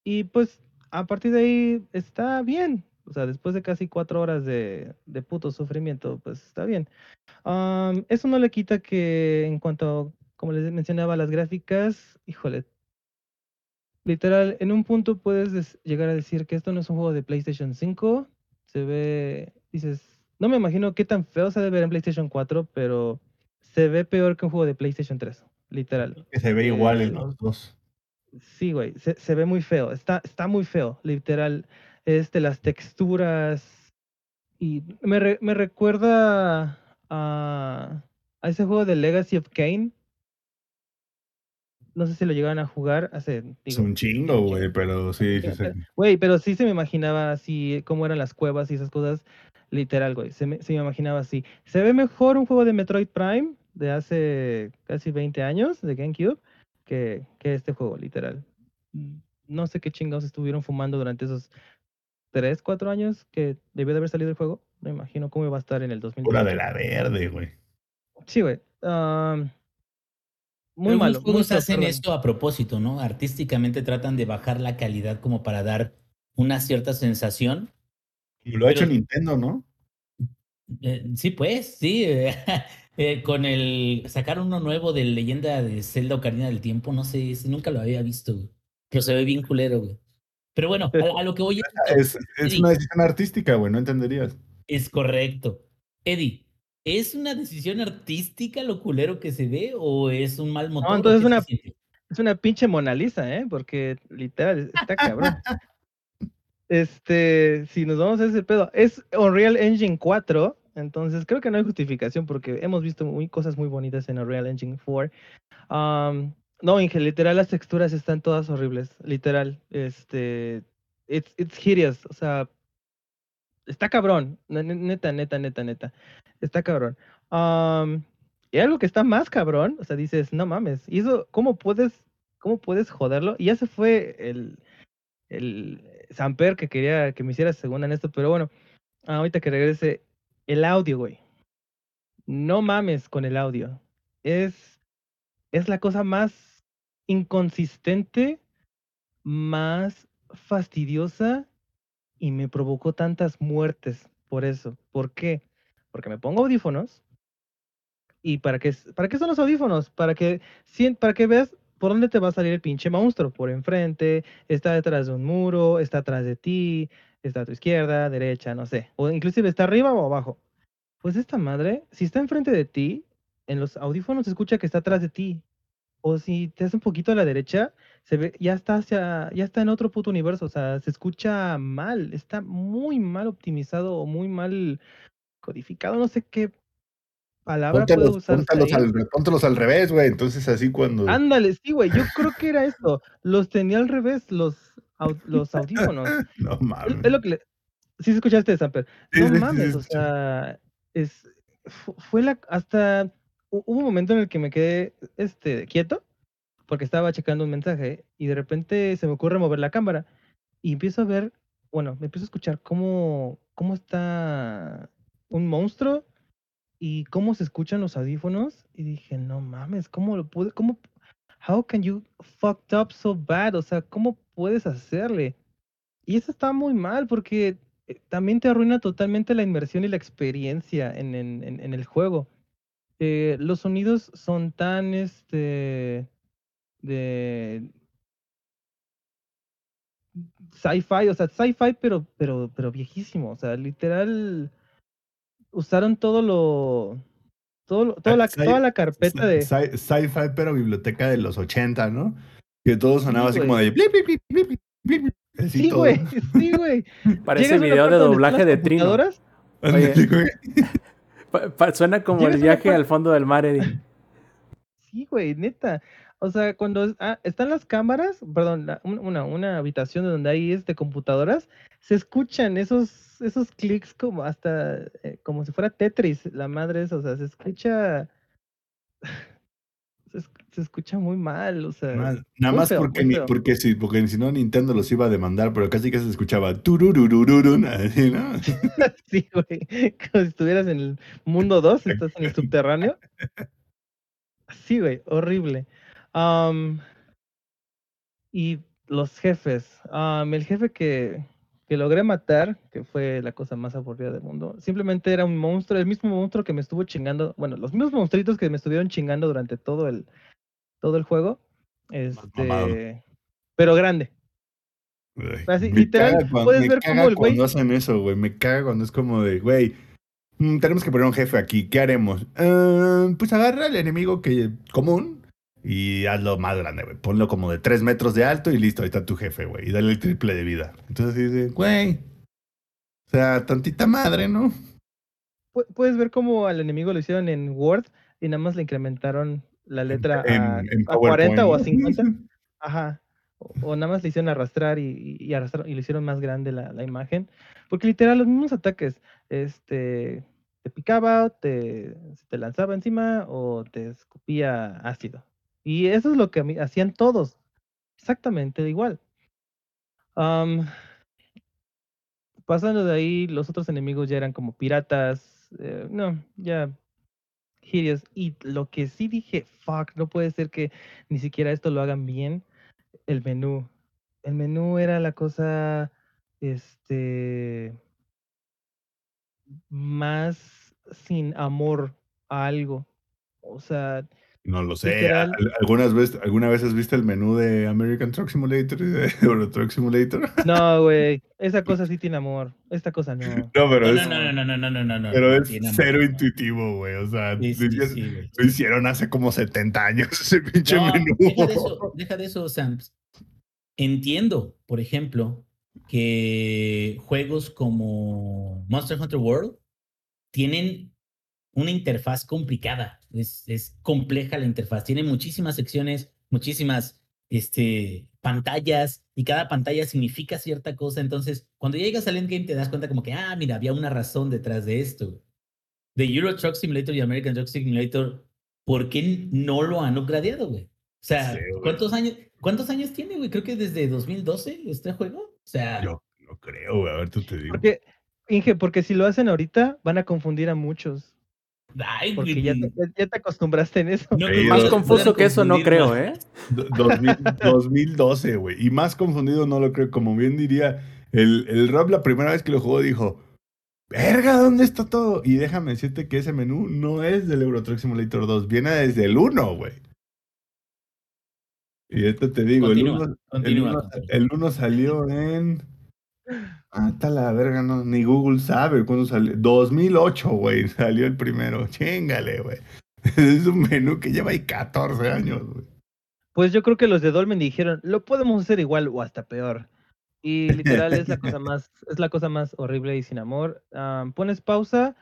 Y pues a partir de ahí está bien. O sea, después de casi cuatro horas de, de puto sufrimiento, pues está bien. Am, eso no le quita que en cuanto, como les mencionaba, las gráficas, híjole, literal, en un punto puedes des- llegar a decir que esto no es un juego de PlayStation 5. Se ve, dices, no me imagino qué tan feo se debe ver en PlayStation 4, pero se ve peor que un juego de PlayStation 3, literal. Que se ve igual en los dos. Sí, güey, se, se ve muy feo, está, está muy feo, literal. Este, las texturas. Y me, re- me recuerda a, a ese juego de Legacy of Kain. No sé si lo llegaron a jugar hace. Es un chingo, güey, pero sí, sí, sí. Güey, pero sí se me imaginaba así, cómo eran las cuevas y esas cosas. Literal, güey, se me, se me imaginaba así. Se ve mejor un juego de Metroid Prime de hace casi 20 años, de GameCube, que, que este juego, literal. Mm, No sé qué chingados estuvieron fumando durante esos 3, 4 años que debió de haber salido el juego. No me imagino cómo iba a estar en el 2000. Pura de la verde, güey. Sí, güey. am, muy Algunos malo. juegos hacen perdón. esto a propósito, ¿no? Artísticamente tratan de bajar la calidad como para dar una cierta sensación. Y lo ha hecho Nintendo, ¿no? Eh, sí, pues, sí. eh, con el sacar uno nuevo de Leyenda de Zelda Ocarina del Tiempo, no sé, nunca lo había visto, güey. Pero se ve bien culero, güey. Pero bueno, a, a lo que voy a Es, es Sí. una decisión artística, güey, no entenderías. es correcto. Eddie, ¿es una decisión artística lo culero que se ve o es un mal motor? o entonces se una-? Es una pinche Mona Lisa, ¿eh? Porque literal, está cabrón. Este, si nos vamos a ese pedo, es Unreal Engine 4, entonces creo que no hay justificación porque hemos visto muy, cosas muy bonitas en Unreal Engine 4. Am, no, Inge, literal las texturas están todas horribles, literal. Este, it's, it's hideous, o sea, está cabrón, ne- ne- neta, neta, neta, neta, está cabrón. Y algo que está más cabrón, o sea, dices, no mames, ¿y eso cómo puedes, cómo puedes joderlo? Y ya se fue el, el Samper que quería que me hiciera segunda en esto, pero bueno, ahorita que regrese, el audio, güey. No mames con el audio. Es, es la cosa más inconsistente, más fastidiosa y me provocó tantas muertes por eso. ¿Por qué? Porque me pongo audífonos. ¿Y para qué, para qué son los audífonos? Para que, para que veas por dónde te va a salir el pinche monstruo. Por enfrente, está detrás de un muro, está atrás de ti, está a tu izquierda, derecha, no sé. O inclusive está arriba o abajo. Pues esta madre, si está enfrente de ti, en los audífonos se escucha que está atrás de ti. O si te hace un poquito a la derecha, se ve, ya está hacia, ya está en otro puto universo. O sea, se escucha mal, está muy mal optimizado o muy mal codificado. No sé qué palabra puedo usar. póntelos al, póntelos al revés, güey. Entonces así cuando... Ándale, sí, güey. Yo creo que era esto. Los tenía al revés, los, los audífonos. No Es, mames. es lo que le... Sí, se escuchaste, Samper. No mames, o sea, es, fu- fue la, hasta, hu- hubo un momento en el que me quedé, este, quieto, porque estaba checando un mensaje, y de repente se me ocurre mover la cámara, y empiezo a ver, bueno, me empiezo a escuchar cómo, cómo está un monstruo, y cómo se escuchan los audífonos, y dije, no mames, ¿cómo lo pude, cómo, how can you fucked up so bad? O sea, ¿cómo puedes hacerle? Y eso está muy mal porque eh, también te arruina totalmente la inmersión y la experiencia en, en- en- el juego. eh, los sonidos son tan este de sci-fi, o sea, sci-fi pero pero pero viejísimo, o sea, literal usaron todo lo todo lo- toda la Sci- toda la carpeta de Sci- Sci-fi, pero biblioteca de los 80, ¿no? Que todo sonaba Sí, así como de blip, blip, blip, blip, blip, blip, así Sí, güey, sí, güey. Parece video de doblaje de Trino. suena como el viaje al fondo del mar, Eddie. Sí, güey, neta. O sea, cuando es- ah, están las cámaras, perdón, la- una, una habitación donde hay este computadoras, se escuchan esos, esos clics como hasta eh, como si fuera Tetris, la madre esa, o sea, se escucha se, es- se escucha muy mal, o sea, Nada, más feo, porque, ni- porque, si, porque si no Nintendo los iba a demandar, pero casi que se escuchaba turururururun, así, ¿no? Sí, güey, como si estuvieras en el mundo 2, estás en el subterráneo. Sí, güey, horrible. Y los jefes. el jefe que, que logré matar, que fue la cosa más aburrida del mundo, simplemente era un monstruo, el mismo monstruo que me estuvo chingando, bueno, los mismos monstruitos que me estuvieron chingando durante todo el, todo el juego. mamado. Este, pero grande. Así, me literal, caga cuando, puedes me ver caga cómo el güey- cuando hacen eso, güey. Me caga cuando es como de, güey, mm, tenemos que poner un jefe aquí. ¿Qué haremos? "Ah, pues agarra al enemigo que común y hazlo más grande, güey. Ponlo como de 3 metros de alto y listo, ahí está tu jefe, güey. Y dale el triple de vida. Entonces dice, güey. O sea, tantita madre, ¿no? Pu- Puedes ver cómo al enemigo lo hicieron en Word y nada más le incrementaron la letra En- a, en a 40 o a PowerPoint. 50. Ajá. O, o nada más le hicieron arrastrar y, y, arrastraron- y le hicieron más grande la, la imagen. Porque literal, los mismos ataques, este, te picaba, te, te lanzaba encima o te escupía ácido. Y eso es lo que hacían todos. Exactamente igual. Pasando de ahí, los otros enemigos ya eran como piratas. eh, no, ya. hideous. Y lo que sí dije, fuck, no puede ser que ni siquiera esto lo hagan bien. El menú. El menú era la cosa. Este. Más sin amor a algo. O sea, no lo sé. ¿Algunas veces, ¿Alguna vez has visto el menú de American Truck Simulator y de Euro Truck Simulator? No, güey. Esa cosa sí tiene amor. Esta cosa no. No, pero no, es. No, no, no, no, no, no, no Pero es cero intuitivo, güey. O sea, lo, hicieron hace como 70 años ese pinche menú. Deja de eso, deja de eso, Sam. Entiendo, por ejemplo, que juegos como Monster Hunter World tienen una interfaz complicada. Es, es compleja la interfaz. Tiene muchísimas secciones, muchísimas este, pantallas, y cada pantalla significa cierta cosa. Entonces, cuando llegas al endgame te das cuenta como que, ah, mira, había una razón detrás de esto. De Euro Truck Simulator y American Truck Simulator, ¿por qué no lo han upgradeado, güey? O sea, Sí. ¿cuántos años, ¿cuántos años tiene, güey? Creo que desde 2012 este juego. O sea, Yo no creo, güey. A ver, tú te digo. Porque, Inge, porque si lo hacen ahorita, van a confundir a muchos. Ay, Porque ya te, ya- ya te acostumbraste en eso. no Sí, Más confuso que eso no creo. ¿eh? Do- 2000 2012, güey. Y más confundido no lo creo. Como bien diría, el, el Rob la primera vez que lo jugó dijo, verga, ¿dónde está todo? Y déjame decirte que ese menú no es del Euro Truck Simulator 2, viene desde el 1, güey. Y esto te digo, el Continúa, 1, el, continúa, uno- continúa. el uno salió en... Está la verga, no, ni Google sabe cuándo salió. 2008, güey, salió el primero. Chingale, güey. Es un menú que lleva ahí 14 años, güey. Pues yo creo que los de Dolmen dijeron, lo podemos hacer igual o hasta peor. Y literal es la cosa más, es la cosa más horrible y sin amor. Ah, pones pausa.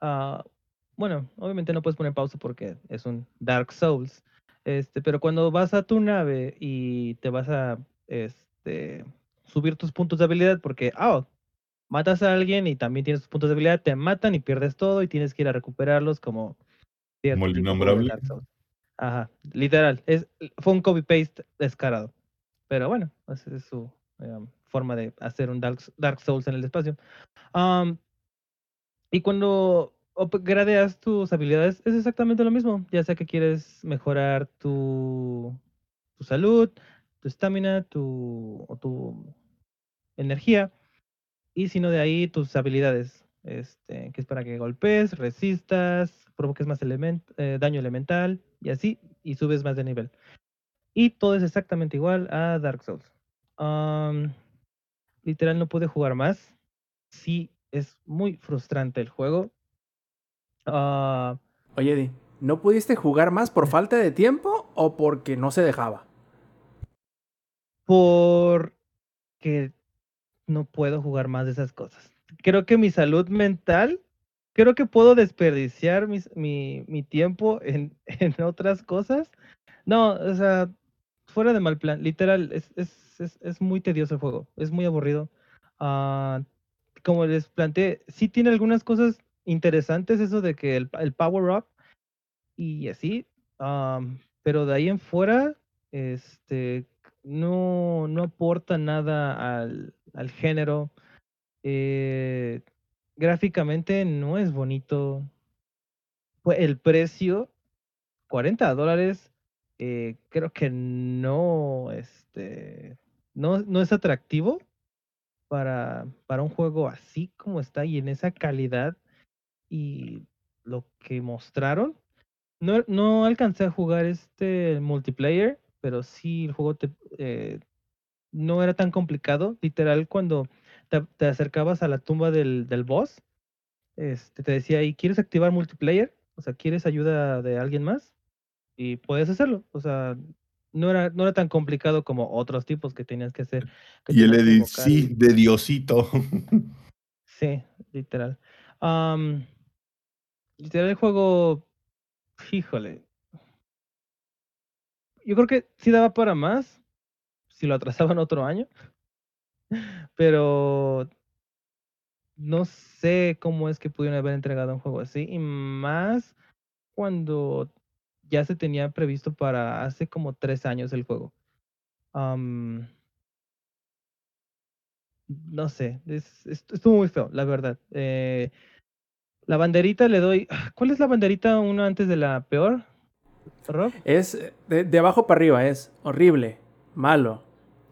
ah, bueno, obviamente no puedes poner pausa porque es un Dark Souls. Este, pero cuando vas a tu nave y te vas a este, subir tus puntos de habilidad, porque ah, matas a alguien y también tienes tus puntos de habilidad, te matan y pierdes todo y tienes que ir a recuperarlos como Como el innombrable. Ajá, literal, es, fue un copy-paste descarado. Pero bueno, esa es su eh, forma de hacer un Dark, Dark Souls en el espacio. Y cuando upgradeas tus habilidades, es exactamente lo mismo. Ya sea que quieres mejorar tu, tu salud, tu estamina, tu, o tu energía. Y si no de ahí, tus habilidades. este, que es para que golpees, resistas, provoques más eh, daño elemental y así, y subes más de nivel. Y todo es exactamente igual a Dark Souls. Literal no pude jugar más. Sí, es muy frustrante el juego. Ah, Oye, Eddie, ¿no pudiste jugar más por falta de tiempo o porque no se dejaba? porque no puedo jugar más de esas cosas. Creo que mi salud mental, creo que puedo desperdiciar mi, mi tiempo en, en otras cosas. No, o sea, fuera de mal plan, literal, es, es, es, es muy tedioso el juego, es muy aburrido. Ah, como les planteé, sí tiene algunas cosas interesantes, eso de que el, el power up y así, am, pero de ahí en fuera, este, no, no aporta nada al, al género. eh, gráficamente no es bonito. El precio, 40 dólares, eh, creo que no, este, no, no es atractivo para, para un juego así como está y en esa calidad y lo que mostraron. No, no alcancé a jugar este multiplayer, pero sí el juego te, eh, no era tan complicado. Literal, cuando te, te acercabas a la tumba del, del boss, este, te decía, ¿y quieres activar multiplayer? O sea, ¿quieres ayuda de alguien más? Y puedes hacerlo. O sea, no era, no era tan complicado como otros tipos que tenías que hacer. que Y el sí, de Diosito. Sí, literal. Literal el juego, híjole. Yo creo que sí daba para más si lo atrasaban otro año, pero no sé cómo es que pudieron haber entregado un juego así y más cuando ya se tenía previsto para hace como tres años el juego. No sé, es- es- estuvo muy feo, la verdad. Eh, la banderita le doy. ¿Cuál es la banderita uno antes de la peor? Rob? Es eh, de, de abajo para arriba, es horrible, malo,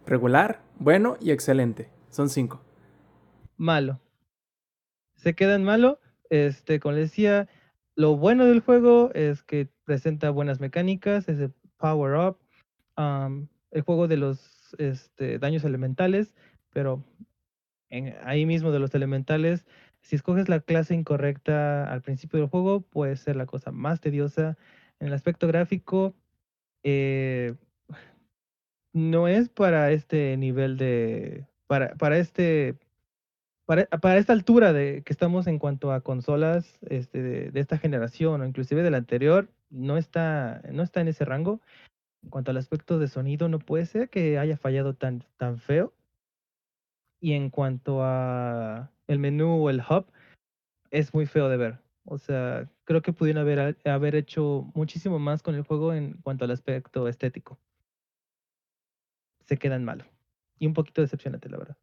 regular, bueno y excelente. Son cinco. Malo. Se queda en malo. Este, como les decía, lo bueno del juego es que presenta buenas mecánicas, es el power up, am, el juego de los este, daños elementales, pero en- ahí mismo de los elementales, si escoges la clase incorrecta al principio del juego, puede ser la cosa más tediosa. En el aspecto gráfico, eh, no es para este nivel de, para, para este, para, para esta altura de que estamos en cuanto a consolas este, de, de esta generación o inclusive de la anterior, no está, no está en ese rango. En cuanto al aspecto de sonido, no puede ser que haya fallado tan, tan feo. Y en cuanto a el menú o el hub, es muy feo de ver. O sea, creo que pudieron haber, haber hecho muchísimo más con el juego en cuanto al aspecto estético. Se queda en malo. Y un poquito decepcionante, la verdad.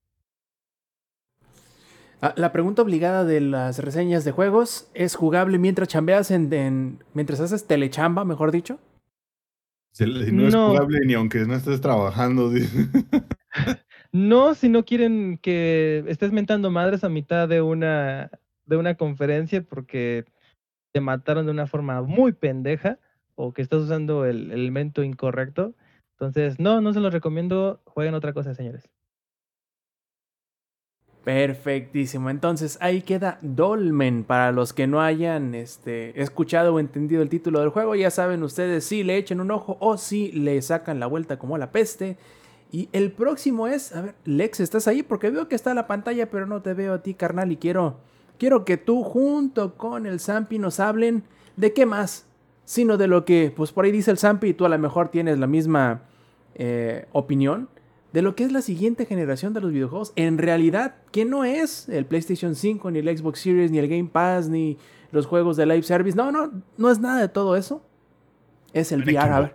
Ah, La pregunta obligada de las reseñas de juegos es jugable mientras chambeas en, en- mientras haces telechamba, mejor dicho. No, es No. jugable ni aunque no estés trabajando. No, si no quieren que estés mentando madres a mitad de una, de una conferencia porque te mataron de una forma muy pendeja o que estás usando el, el elemento incorrecto. Entonces, no, no se los recomiendo. Jueguen otra cosa, señores. Perfectísimo. Entonces ahí queda Dolmen. Para los que no hayan este, escuchado o entendido el título del juego, ya saben ustedes si le echen un ojo o si le sacan la vuelta como la peste. Y el próximo es, a ver, Lex, ¿estás ahí? Porque veo que está la pantalla, pero no te veo a ti, carnal. Y quiero, quiero que tú junto con el Zampi nos hablen de qué más, sino de lo que, pues por ahí dice el Zampi y tú a lo mejor tienes la misma eh, opinión de lo que es la siguiente generación de los videojuegos. En realidad, que no es el PlayStation 5, ni el Xbox Series, ni el Game Pass, ni los juegos de live service. No, no, no es nada de todo eso. Es el VR.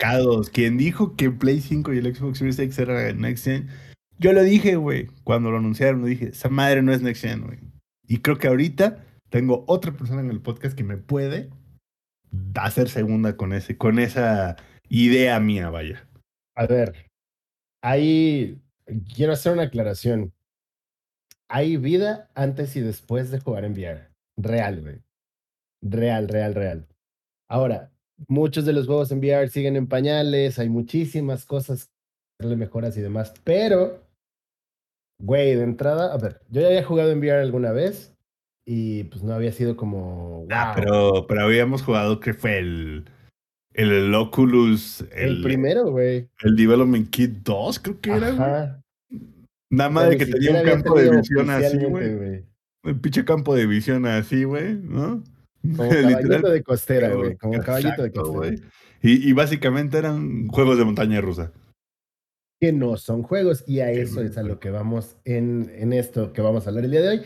Quien dijo que Play 5 y el Xbox Series X era Next Gen, yo lo dije, güey. Cuando lo anunciaron, lo dije, esa madre no es Next Gen, güey. Y creo que ahorita tengo otra persona en el podcast que me puede hacer segunda con ese, con esa idea mía, vaya. A ver, hay. Quiero hacer una aclaración. Hay vida antes y después de jugar en VR. Real, güey. Real, real, real. Ahora, muchos de los juegos en VR siguen en pañales, hay muchísimas cosas, darle mejoras y demás, pero, güey, de entrada, a ver, yo ya había jugado en VR alguna vez y pues no había sido como, Ah, pero, pero habíamos jugado que fue el, el Oculus, el, el, primero, güey. el Development Kit 2, creo que era, güey. Nada más de que tenía un campo de visión así, güey. El pinche campo de visión así, güey, ¿no? Como caballito de costera, güey. Como caballito de Exacto, costera. Y, y básicamente eran juegos de montaña rusa. que no son juegos y a eso es a lo que vamos en, en esto que vamos a hablar el día de hoy.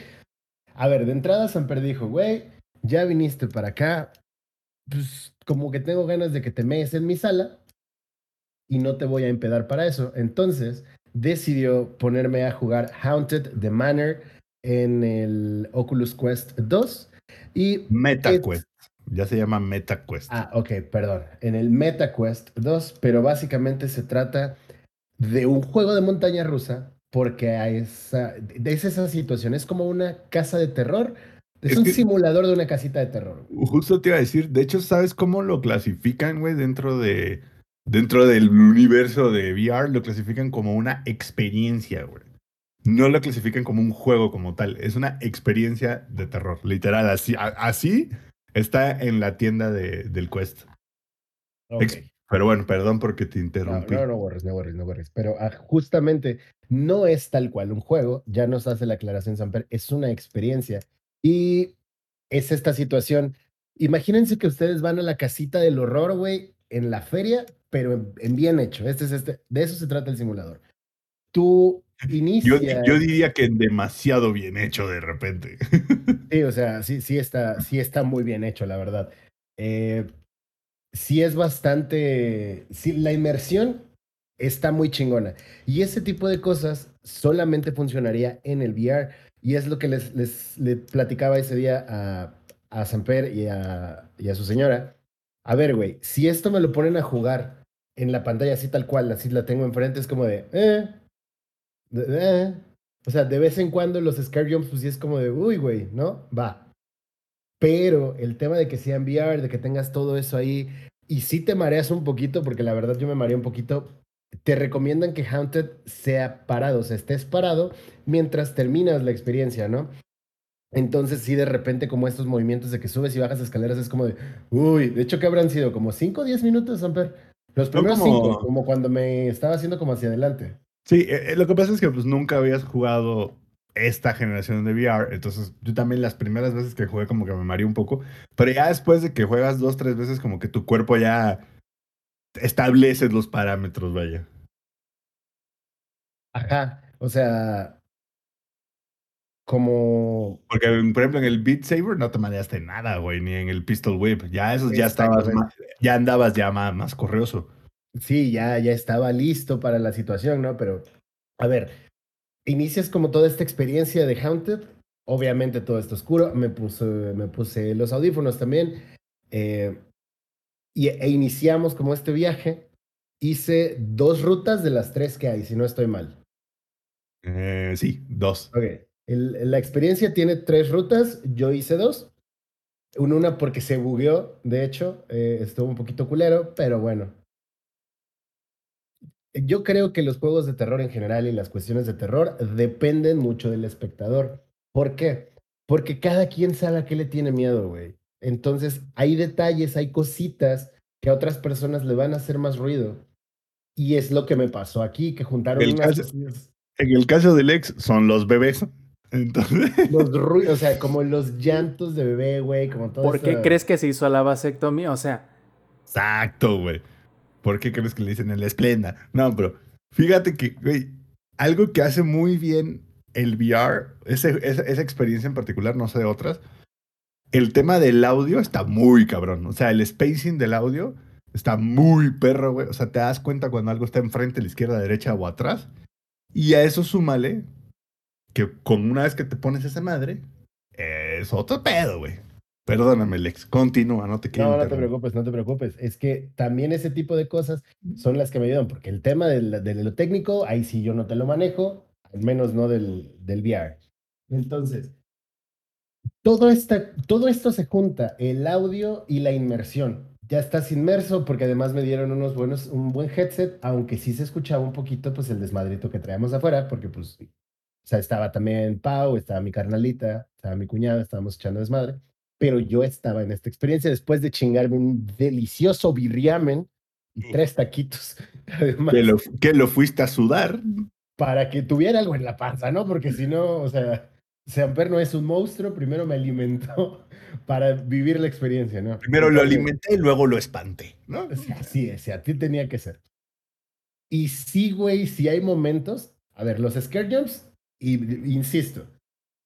A ver, de entrada Samper dijo, güey, ya viniste para acá, pues como que tengo ganas de que te mees en mi sala y no te voy a empedar para eso. Entonces decidió ponerme a jugar Haunted the Manor en el Oculus Quest 2 y MetaQuest. Ya se llama MetaQuest. Ah, ok, perdón. En el MetaQuest 2, pero básicamente se trata de un juego de montaña rusa, porque a esa, es esa situación, es como una casa de terror, es, Es un que- simulador de una casita de terror. Justo te iba a decir, de hecho, ¿sabes cómo lo clasifican, güey? Dentro de dentro del universo de VR, lo clasifican como una experiencia, güey. No lo clasifican como un juego como tal, es una experiencia de terror, literal, así, a- así está en la tienda de, del Quest. Ok. Ex- Pero bueno, perdón porque te No, interrumpí. no, no borres, no borres, no borres. Pero ah, justamente no es tal cual un juego, ya nos hace la aclaración Samper, es una experiencia. Y es esta situación. Imagínense que ustedes van a la casita del horror, güey, en la feria, pero en, en bien hecho. Este es este, de eso se trata el simulador. Tú Yo, inicias. yo diría que demasiado bien hecho de repente. Sí, o sea, sí, sí está, sí está muy bien hecho, la verdad. Eh, sí es bastante. Sí, la inmersión está muy chingona. Y ese tipo de cosas solamente funcionaría en el VR. Y es lo que les, les, le platicaba ese día a, a Samper y a, y a su señora. A ver, güey, si esto me lo ponen a jugar en la pantalla así tal cual, así la tengo enfrente, es como de. Eh, de- eh. O sea, de vez en cuando los scare jumps, pues sí es como de, uy, güey, ¿no? Va. Pero el tema de que sea en VR, de que tengas todo eso ahí, y sí te mareas un poquito, porque la verdad yo me mareé un poquito, te recomiendan que Haunted sea parado, o sea, estés parado mientras terminas la experiencia, ¿no? Entonces sí, de repente como estos movimientos de que subes y bajas escaleras es como de, uy, de hecho, ¿qué habrán sido? ¿Como 5 o 10 minutos, Samper? Los primeros como- 5, como cuando me estaba haciendo como hacia adelante. Sí, eh, eh, lo que pasa es que pues nunca habías jugado esta generación de VR, entonces yo también las primeras veces que jugué como que me mareé un poco, pero ya después de que juegas dos, tres veces como que tu cuerpo ya establece los parámetros, vaya. Ajá, o sea, como Porque, por ejemplo, en el Beat Saber no te mareaste nada, güey, ni en el Pistol Whip, ya esos ya estabas más, ya andabas ya más, más corrioso. Sí, ya, ya estaba listo para la situación, ¿no? Pero, a ver, inicias como toda esta experiencia de Haunted. Obviamente todo está oscuro. Me puse, me puse los audífonos también. eh, y, e iniciamos como este viaje. Hice dos rutas de las tres que hay, si no estoy mal. Eh, sí, dos. Ok. El- la experiencia tiene tres rutas. Yo hice dos. Un- Una porque se bugueó, de hecho. eh, estuvo un poquito culero, pero bueno. Yo creo que los juegos de terror en general y las cuestiones de terror dependen mucho del espectador. ¿Por qué? Porque cada quien sabe a qué le tiene miedo, güey. Entonces, hay detalles, hay cositas que a otras personas le van a hacer más ruido. Y es lo que me pasó aquí, que juntaron El unas caso- En el caso del ex son los bebés. Entonces, los ruidos, o sea, como los llantos de bebé, güey, como todo ¿Por qué crees que se hizo la vasectomía? O sea, Exacto, güey. ¿Por qué crees que le dicen el esplenda? No, pero fíjate que, güey, algo que hace muy bien el VR, ese- esa, esa experiencia en particular, no sé de otras, el tema del audio está muy cabrón. O sea, el spacing del audio está muy perro, güey. O sea, te das cuenta cuando algo está enfrente, a la izquierda, a la derecha o atrás. Y a eso súmale que con una vez que te pones esa madre, es otro pedo, güey. Perdóname, Lex. Continúa, no te quiero No, no te preocupes, no te preocupes. Es que también ese tipo de cosas son las que me ayudan, porque el tema del- de lo técnico, ahí sí yo no te lo manejo, al menos no del, del VR. Entonces, todo, esta, todo esto se junta, el audio y la inmersión. Ya estás inmerso porque además me dieron unos buenos, un buen headset, aunque sí se escuchaba un poquito pues el desmadrito que traíamos afuera, porque pues, o sea, estaba también Pau, estaba mi carnalita, estaba mi cuñada, estábamos echando desmadre, pero yo estaba en esta experiencia después de chingarme un delicioso birriamen y tres taquitos. Además, Que lo, que lo fuiste a sudar. para que tuviera algo en la panza, ¿no? Porque si no, o sea, Samper no es un monstruo, primero me alimentó para vivir la experiencia, ¿no? Primero lo alimenté y luego lo espanté, ¿no? sí, Así es, a ti tenía que ser. Y sí, güey, sí hay momentos. A ver, los scare jumps, y insisto,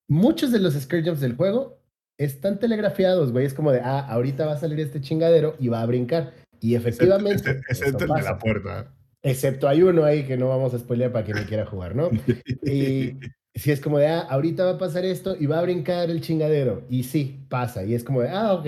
muchos de los scare jumps del juego están telegrafiados, güey. Es como de, ah, ahorita va a salir este chingadero y va a brincar. Y efectivamente, Excepto- el de la puerta. Excepto hay uno ahí que no vamos a spoilear para quien quiera jugar, ¿no? Y si es como de, ah, ahorita va a pasar esto y va a brincar el chingadero. Y sí, pasa. Y es como de, ah, ok.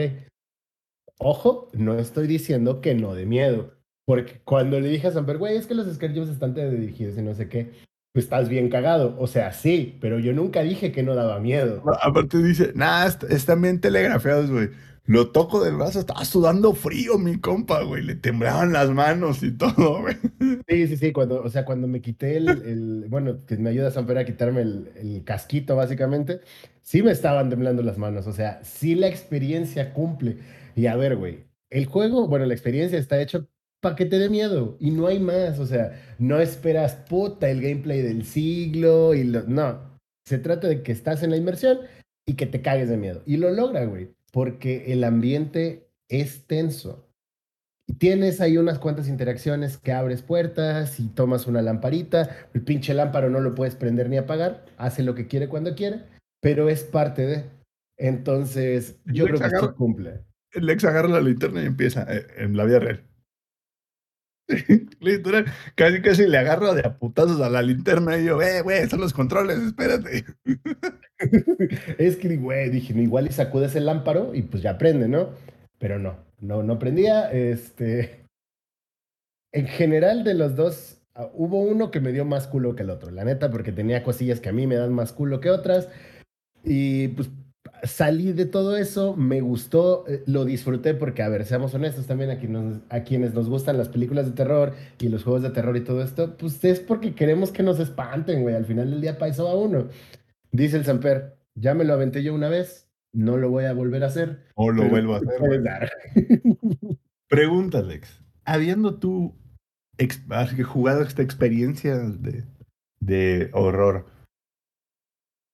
Ojo, no estoy diciendo que no de miedo. Porque cuando le dije a Samper, güey, es que los scare jumps están dirigidos y no sé qué, estás bien cagado. O sea, sí, pero yo nunca dije que no daba miedo. Aparte dice, est- están bien telegrafiados, güey. Lo toco del brazo, estaba sudando frío, mi compa, güey. Le temblaban las manos y todo, güey. Sí, sí, sí, cuando, o sea, cuando me quité el, el- bueno, que me ayuda Samper a quitarme el, el casquito, básicamente, sí me estaban temblando las manos, o sea, sí la experiencia cumple. Y a ver, güey, el juego, bueno, la experiencia está hecho para que te dé miedo y no hay más, o sea, no esperas, puta, el gameplay del siglo y lo, no, se trata de que estás en la inmersión y que te cagues de miedo. Y lo logra, güey, porque el ambiente es tenso. Y Tienes ahí unas cuantas interacciones que abres puertas y tomas una lamparita. El pinche lámparo no lo puedes prender ni apagar. Hace lo que quiere cuando quiere, pero es parte de. Entonces, yo Lex creo que sí agarra- cumple. El ex agarra la linterna y empieza eh, en la vida real. Literal, casi casi le agarro de a putazos a la linterna y yo, eh, güey, son los controles, espérate. es que, güey, dije, "No, igual y sacudes el lámparo y pues ya prende, ¿no? Pero no, no, no prendía. Este. En general, de los dos, ah, hubo uno que me dio más culo que el otro, la neta, porque tenía cosillas que a mí me dan más culo que otras. Y pues salí de todo eso, me gustó, eh, lo disfruté porque, a ver, seamos honestos también, a quienes, nos, a quienes nos gustan las películas de terror y los juegos de terror y todo esto, pues es porque queremos que nos espanten, güey. Al final del día, para eso va uno. Dice el Samper, ya me lo aventé yo una vez, no lo voy a volver a hacer. O lo vuelvo a hacer. Pregunta, Alex. Habiendo tú jugado esta experiencia de, de horror,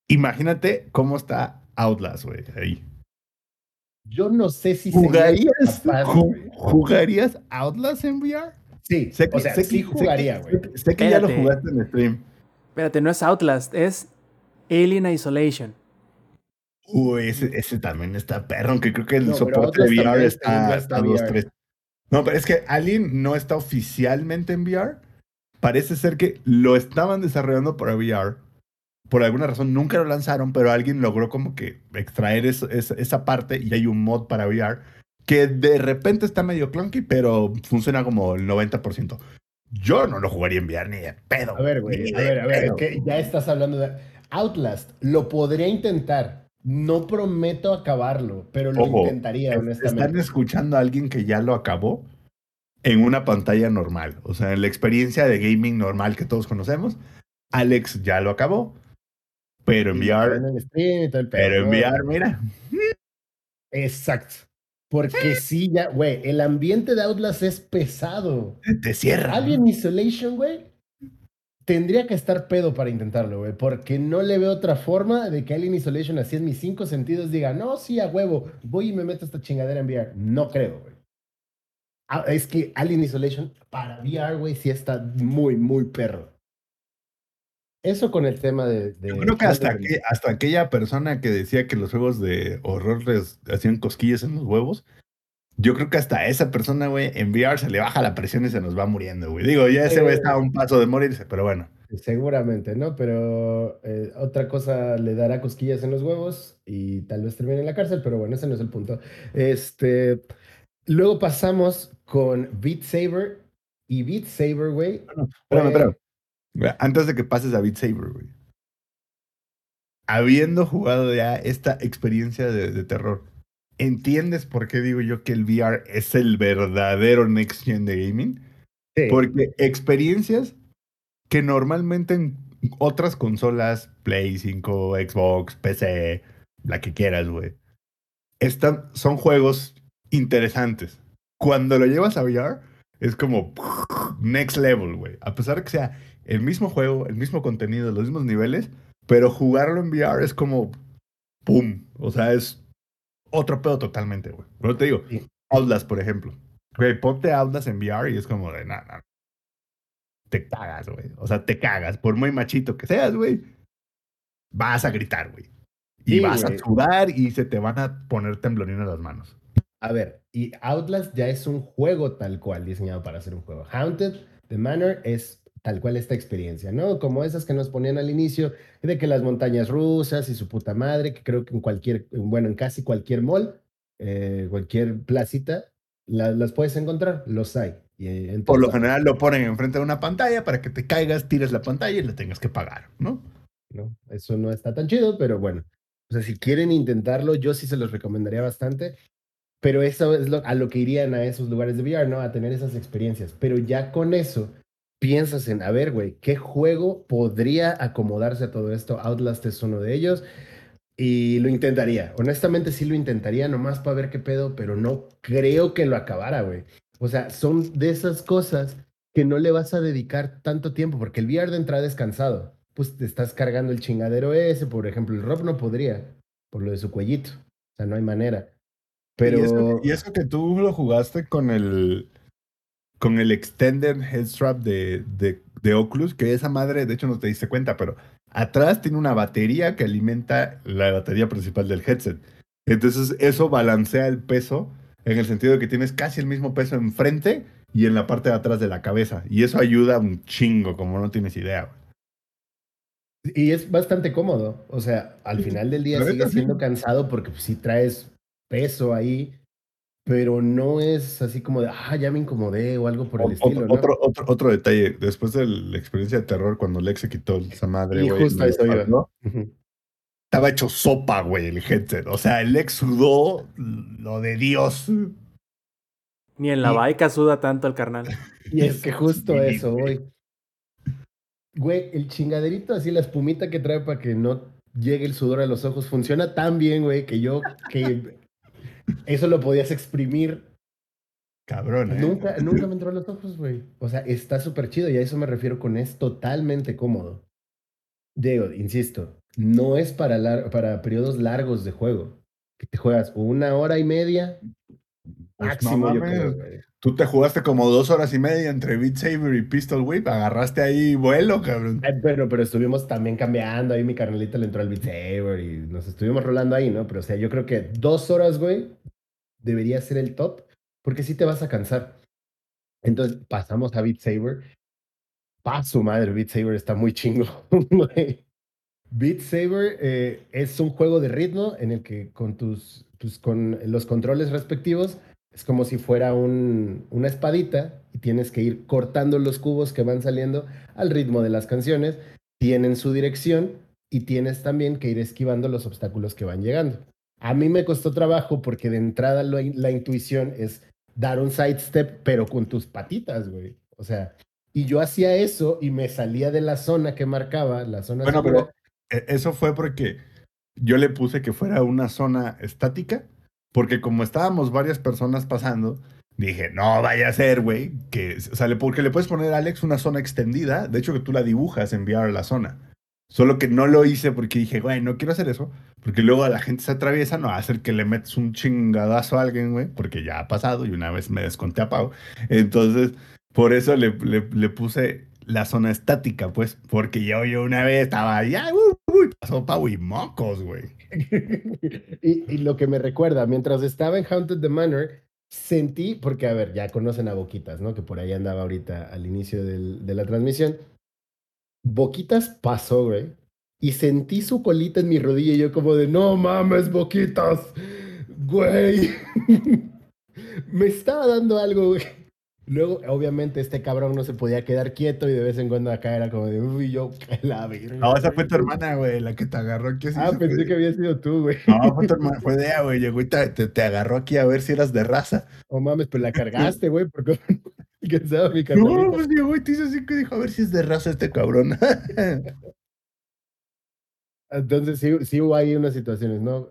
imagínate cómo está Outlast, güey, ahí. Yo no sé si sería ¿Jugarías, capaz, ju- güey. ¿Jugarías Outlast en VR? Sí, Sé que, o sea, sé sí que- jugaría, güey. sé que- Sé que ya lo jugaste en stream. Espérate, no es Outlast, es Alien Isolation. Uy, ese, ese también está perro, aunque creo que el No, soporte de VR está, está está dos, VR. tres. No, pero es que Alien no está oficialmente en VR. Parece ser que lo estaban desarrollando para VR. Por alguna razón nunca lo lanzaron, pero alguien logró como que extraer eso- esa, esa parte y hay un mod para VR que de repente está medio clunky, pero funciona como el 90%. Yo no lo jugaría en VR ni de pedo. A ver, güey, a ver, a ver, es que ya estás hablando de Outlast. Lo podría intentar. No prometo acabarlo, pero lo Ojo, intentaría, Es- honestamente. Están escuchando a alguien que ya lo acabó en una pantalla normal. O sea, en la experiencia de gaming normal que todos conocemos. Alex ya lo acabó. Pero en Y VR, en stream pero en ¿no? VR, mira. Exacto. Porque sí, ya, güey, el ambiente de Outlast es pesado. Te cierra. Alien Isolation, güey, tendría que estar pedo para intentarlo, güey, porque no le veo otra forma de que Alien Isolation, así en mis cinco sentidos, diga, no, sí, a huevo, voy y me meto esta chingadera en VR. No creo, güey. Ah, es que Alien Isolation para VR, güey, sí está muy, muy perro. Eso con el tema de... de Yo creo que hasta, que, hasta aquella persona que decía que los juegos de horror les hacían cosquillas en los huevos, yo creo que hasta esa persona, güey, en VR se le baja la presión y se nos va muriendo, güey. Digo, ya ese güey Eh. está a un paso de morirse, pero bueno. Seguramente, ¿no? Pero eh, otra cosa le dará cosquillas en los huevos y tal vez termine en la cárcel, pero bueno, ese no es el punto. Este, luego pasamos con Beat Saber y Beat Saber, güey. Espérame, fue- espérame. Antes de que pases a Beat Saber, güey. habiendo jugado ya esta experiencia de, de terror, ¿entiendes por qué digo yo que el VR es el verdadero next gen de gaming? Sí. Porque experiencias que normalmente en otras consolas, Play 5, Xbox, PC, la que quieras, güey, están, son juegos interesantes. Cuando lo llevas a VR, es como next level, güey. A pesar de que sea el mismo juego, el mismo contenido, los mismos niveles, pero jugarlo en VR es como pum. O sea, es otro pedo totalmente, güey. Pero te digo, Sí. Outlast, por ejemplo. Güey, ponte Outlast en VR y es como de nada. Te cagas, güey. O sea, te cagas. Por muy machito que seas, güey. Vas a gritar, güey. Y Sí, vas a sudar y se te van a poner temblorinas las manos. A ver, y Outlast ya es un juego tal cual diseñado para ser un juego. Haunted, The Manor es tal cual esta experiencia, ¿no? Como esas que nos ponían al inicio, de que las montañas rusas y su puta madre, que creo que en cualquier, bueno, en casi cualquier mall, eh, cualquier placita, la- las puedes encontrar, los hay. Y, eh, en Por lo general lo ponen enfrente de una pantalla para que te caigas, tires la pantalla y le tengas que pagar, ¿no? ¿no? Eso no está tan chido, pero bueno. O sea, si quieren intentarlo, yo sí se los recomendaría bastante. Pero eso es lo- a lo que irían a esos lugares de VR, ¿no? A tener esas experiencias. Pero ya con eso, piensas en, a ver, güey, ¿qué juego podría acomodarse a todo esto? Outlast es uno de ellos. Y lo intentaría. Honestamente sí lo intentaría, nomás para ver qué pedo, pero no creo que lo acabara, güey. O sea, son de esas cosas que no le vas a dedicar tanto tiempo, porque el VR de entrada es cansado. Pues te estás cargando el chingadero ese, por ejemplo, el Rob no podría, por lo de su cuellito. O sea, no hay manera. Pero... Y eso, y eso que tú lo jugaste con el con el extended head strap de, de, de Oculus, que esa madre, de hecho no te diste cuenta, pero atrás tiene una batería que alimenta la batería principal del headset. Entonces eso balancea el peso en el sentido de que tienes casi el mismo peso enfrente y en la parte de atrás de la cabeza. Y eso ayuda un chingo, como no tienes idea. Y es bastante cómodo. O sea, al final del día sigue siendo cansado porque pues, sí traes peso ahí, pero no es así como de, ah, ya me incomodé o algo por el Otro, estilo, ¿no? otro, otro, otro detalle, después de la experiencia de terror, cuando Lex se quitó esa madre, Y güey, justo eso iba. Ujú. estaba hecho sopa, güey, el headset. O sea, el ex sudó lo de Dios. Ni en la Y- baica suda tanto el carnal. Y es que justo eso, güey. güey. Güey, el chingaderito, así la espumita que trae para que no llegue el sudor a los ojos, funciona tan bien, güey, que yo, que eso lo podías exprimir. Cabrón, ¿eh? Nunca, nunca me entró a los ojos, güey. O sea, está súper chido y a eso me refiero con es totalmente cómodo. Diego, insisto, no es para, lar- para periodos largos de juego. Que te juegas una hora y media, Pues máximo, no yo mames. creo, güey. Tú te jugaste como dos horas y media entre Beat Saber y Pistol Whip. Agarraste ahí vuelo, cabrón. Eh, Pero, estuvimos también cambiando, ahí mi carnalita le entró al Beat Saber y nos estuvimos rolando ahí, ¿no? Pero o sea, yo creo que dos horas, güey, debería ser el top, porque sí te vas a cansar. Entonces pasamos a Beat Saber. Pa su madre, Beat Saber está muy chingo, güey. Beat Saber eh, es un juego de ritmo en el que con tus, tus con los controles respectivos es como si fuera un, una espadita y tienes que ir cortando los cubos que van saliendo al ritmo de las canciones. Tienen su dirección y tienes también que ir esquivando los obstáculos que van llegando. A mí me costó trabajo porque de entrada lo- la intuición es dar un sidestep, pero con tus patitas, güey. O sea, y yo hacía eso y me salía de la zona que marcaba, la zona Bueno, segura. pero eh, eso fue porque yo le puse que fuera una zona estática. Porque como estábamos varias personas pasando, dije, no vaya a ser, güey, que, o porque le puedes poner a Alex una zona extendida. De hecho, que tú la dibujas en VR la zona. Solo que no lo hice porque dije, güey, no quiero hacer eso. Porque luego la gente se atraviesa, no va a hacer que le metes un chingadazo a alguien, güey. Porque ya ha pasado y una vez me desconté a Pau. Entonces, por eso le, le- le puse la zona estática, pues. Porque yo, yo una vez estaba allá, uy, uy, pasó Pau y mocos, güey. y, lo que me recuerda, mientras estaba en Haunted the Manor, sentí, porque a ver, ya conocen a Boquitas, ¿no? Que por ahí andaba ahorita al inicio del- de la transmisión. Boquitas pasó, güey. Y sentí su colita en mi rodilla y yo como de, no mames, Boquitas, güey. me estaba dando algo, güey. Luego, obviamente, este cabrón no se podía quedar quieto y de vez en cuando acá era como de, uy, yo, la verga. No, esa fue tu hermana, güey, la que te agarró aquí. Ah, pensé que había sido tú, güey. No, fue tu hermana, fue de ella, güey. Llegó y te, te- te agarró aquí a ver si eras de raza. Oh mames, pues la cargaste, güey, porque alcanzaba mi No, carnalito. pues llegó y te hizo así que dijo, a ver si es de raza este cabrón. Entonces sí, sí hubo ahí unas situaciones, ¿no?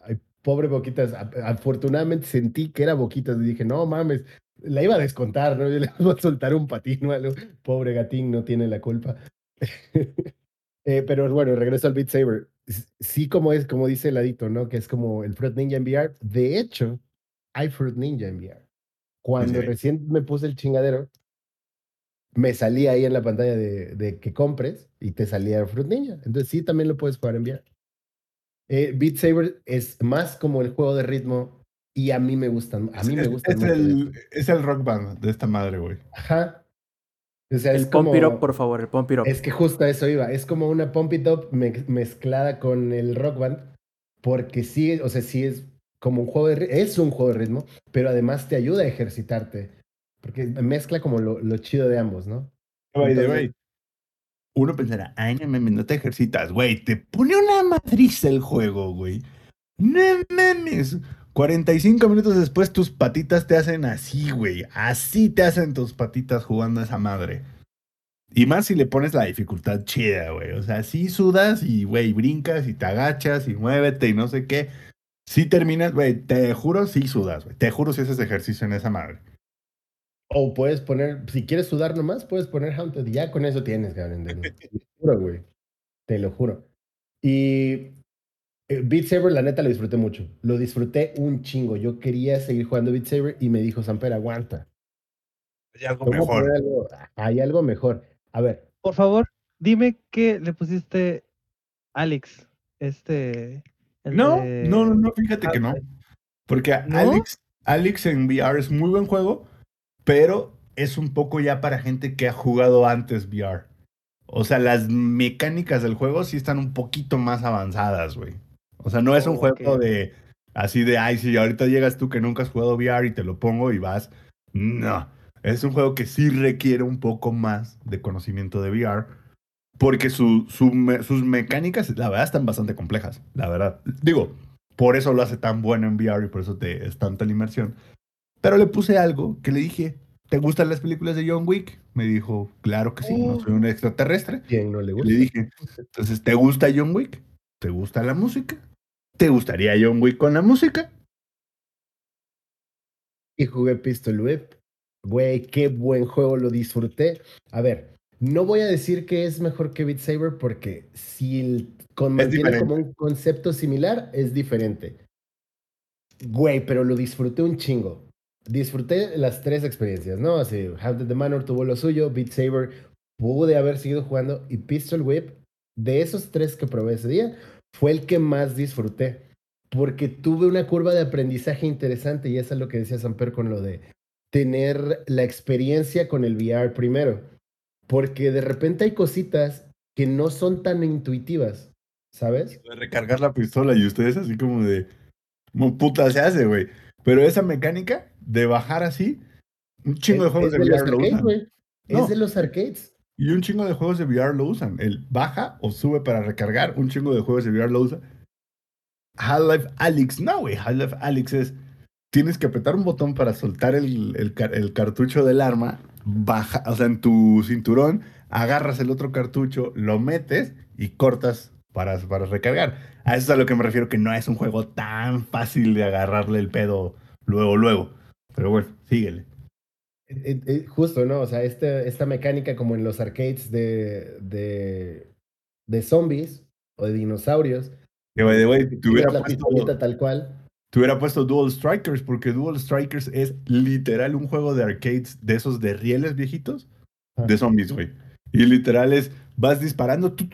Ay, pobre Boquitas, afortunadamente sentí que era Boquitas y dije, no mames, la iba a descontar, ¿no? Yo le iba a soltar un patín o algo. Pobre gatín, no tiene la culpa. Eh, pero bueno, regreso al Beat Saber. Sí, como es, como dice el adito, ¿no? Que es como el Fruit Ninja en VR. De hecho, hay Fruit Ninja en VR. Cuando Sí. recién me puse el chingadero, me salía ahí en la pantalla de, de que compres y te salía Fruit Ninja. Entonces sí, también lo puedes jugar en VR. Eh, Beat Saber es más como el juego de ritmo y a mí me gustan. A mí me es, gustan es mucho el, es el rock band de esta madre, güey. Ajá. O sea, El es Pump como... Up, por favor, el Pump. Es que justo a eso iba. Es como una Pump It Up me- mezclada con el Rock Band. Porque sí, o sea, sí es como un juego de Es un juego de ritmo, pero además te ayuda a ejercitarte. Porque mezcla como lo, lo chido de ambos, ¿no? By the Entonces- way, Uno pensará, ay, no mames, no te ejercitas, güey. Te pone una matriz el juego, güey. No mames. 45 minutos después tus patitas te hacen así, güey. Así te hacen tus patitas jugando a esa madre. Y más si le pones la dificultad chida, güey. O sea, sí sudas y, güey, brincas y te agachas y muévete y no sé qué. Sí terminas, güey, te juro, sí sudas, güey. Te juro si haces ejercicio en esa madre. O puedes poner, si quieres sudar nomás, puedes poner Haunted. Ya con eso tienes, cabrón. Te lo juro, güey. Te lo juro. Y Beat Saber, la neta, lo disfruté mucho. Lo disfruté un chingo. Yo quería seguir jugando Beat Saber y me dijo, Samper, aguanta. Hay algo mejor. algo- hay algo mejor. A ver, Por favor, dime que le pusiste Alex. Este. el No, de- no, no, no, fíjate que no. Porque ¿No? Alex, Alex en VR es muy buen juego, pero es un poco ya para gente que ha jugado antes VR. O sea, las mecánicas del juego sí están un poquito más avanzadas, güey. O sea, no es un Ok. juego de así de, ay, si ahorita llegas tú que nunca has jugado VR y te lo pongo y vas. No, es un juego que sí requiere un poco más de conocimiento de VR. Porque su, su sus mecánicas, la verdad, están bastante complejas. La verdad. Digo, por eso lo hace tan bueno en VR y por eso te, es tanta la inmersión. Pero le puse algo que le dije, ¿te gustan las películas de John Wick? Me dijo, claro que sí, no soy un extraterrestre. ¿quién no le gusta? le dije, entonces, ¿te gusta John Wick? ¿Te gusta la música? ¿Te gustaría John Wick con la música? Y jugué Pistol Whip. Güey, qué buen juego, lo disfruté. A ver, no voy a decir que es mejor que Beat Saber porque si el, con, mantiene como un concepto similar, es diferente. Güey, pero lo disfruté un chingo. Disfruté las tres experiencias, ¿no? Así, Haunted the Manor tuvo lo suyo, Beat Saber pude haber seguido jugando y Pistol Whip, de esos tres que probé ese día, fue el que más disfruté. Porque tuve una curva de aprendizaje interesante y eso es lo que decía Samper con lo de tener la experiencia con el VR primero. Porque de repente hay cositas que no son tan intuitivas, ¿sabes? De recargar la pistola y ustedes así como de, como puta se hace, güey. Pero esa mecánica de bajar así, un chingo de juegos de los VR lo usan. No. Es de los arcades. Y un chingo de juegos de VR lo usan. El baja o sube para recargar. Un chingo de juegos de VR lo usa. Half-Life Alyx. No, güey. Half-Life Alyx es. Tienes que apretar un botón para soltar el, el cartucho del arma. Baja, o sea, en tu cinturón. Agarras el otro cartucho, lo metes y cortas para, para recargar. A eso es a lo que me refiero, que no es un juego tan fácil de agarrarle el pedo luego, luego. Pero bueno, síguele. Justo, ¿no? O sea, este, esta mecánica como en los arcades de, de, de zombies o de dinosaurios. Que, by the way, te hubiera la puesto- tal cual. Te hubiera puesto Dual Strikers, porque Dual Strikers es literal un juego de arcades de esos de rieles viejitos de zombies, güey. Y literal es, vas disparando tu,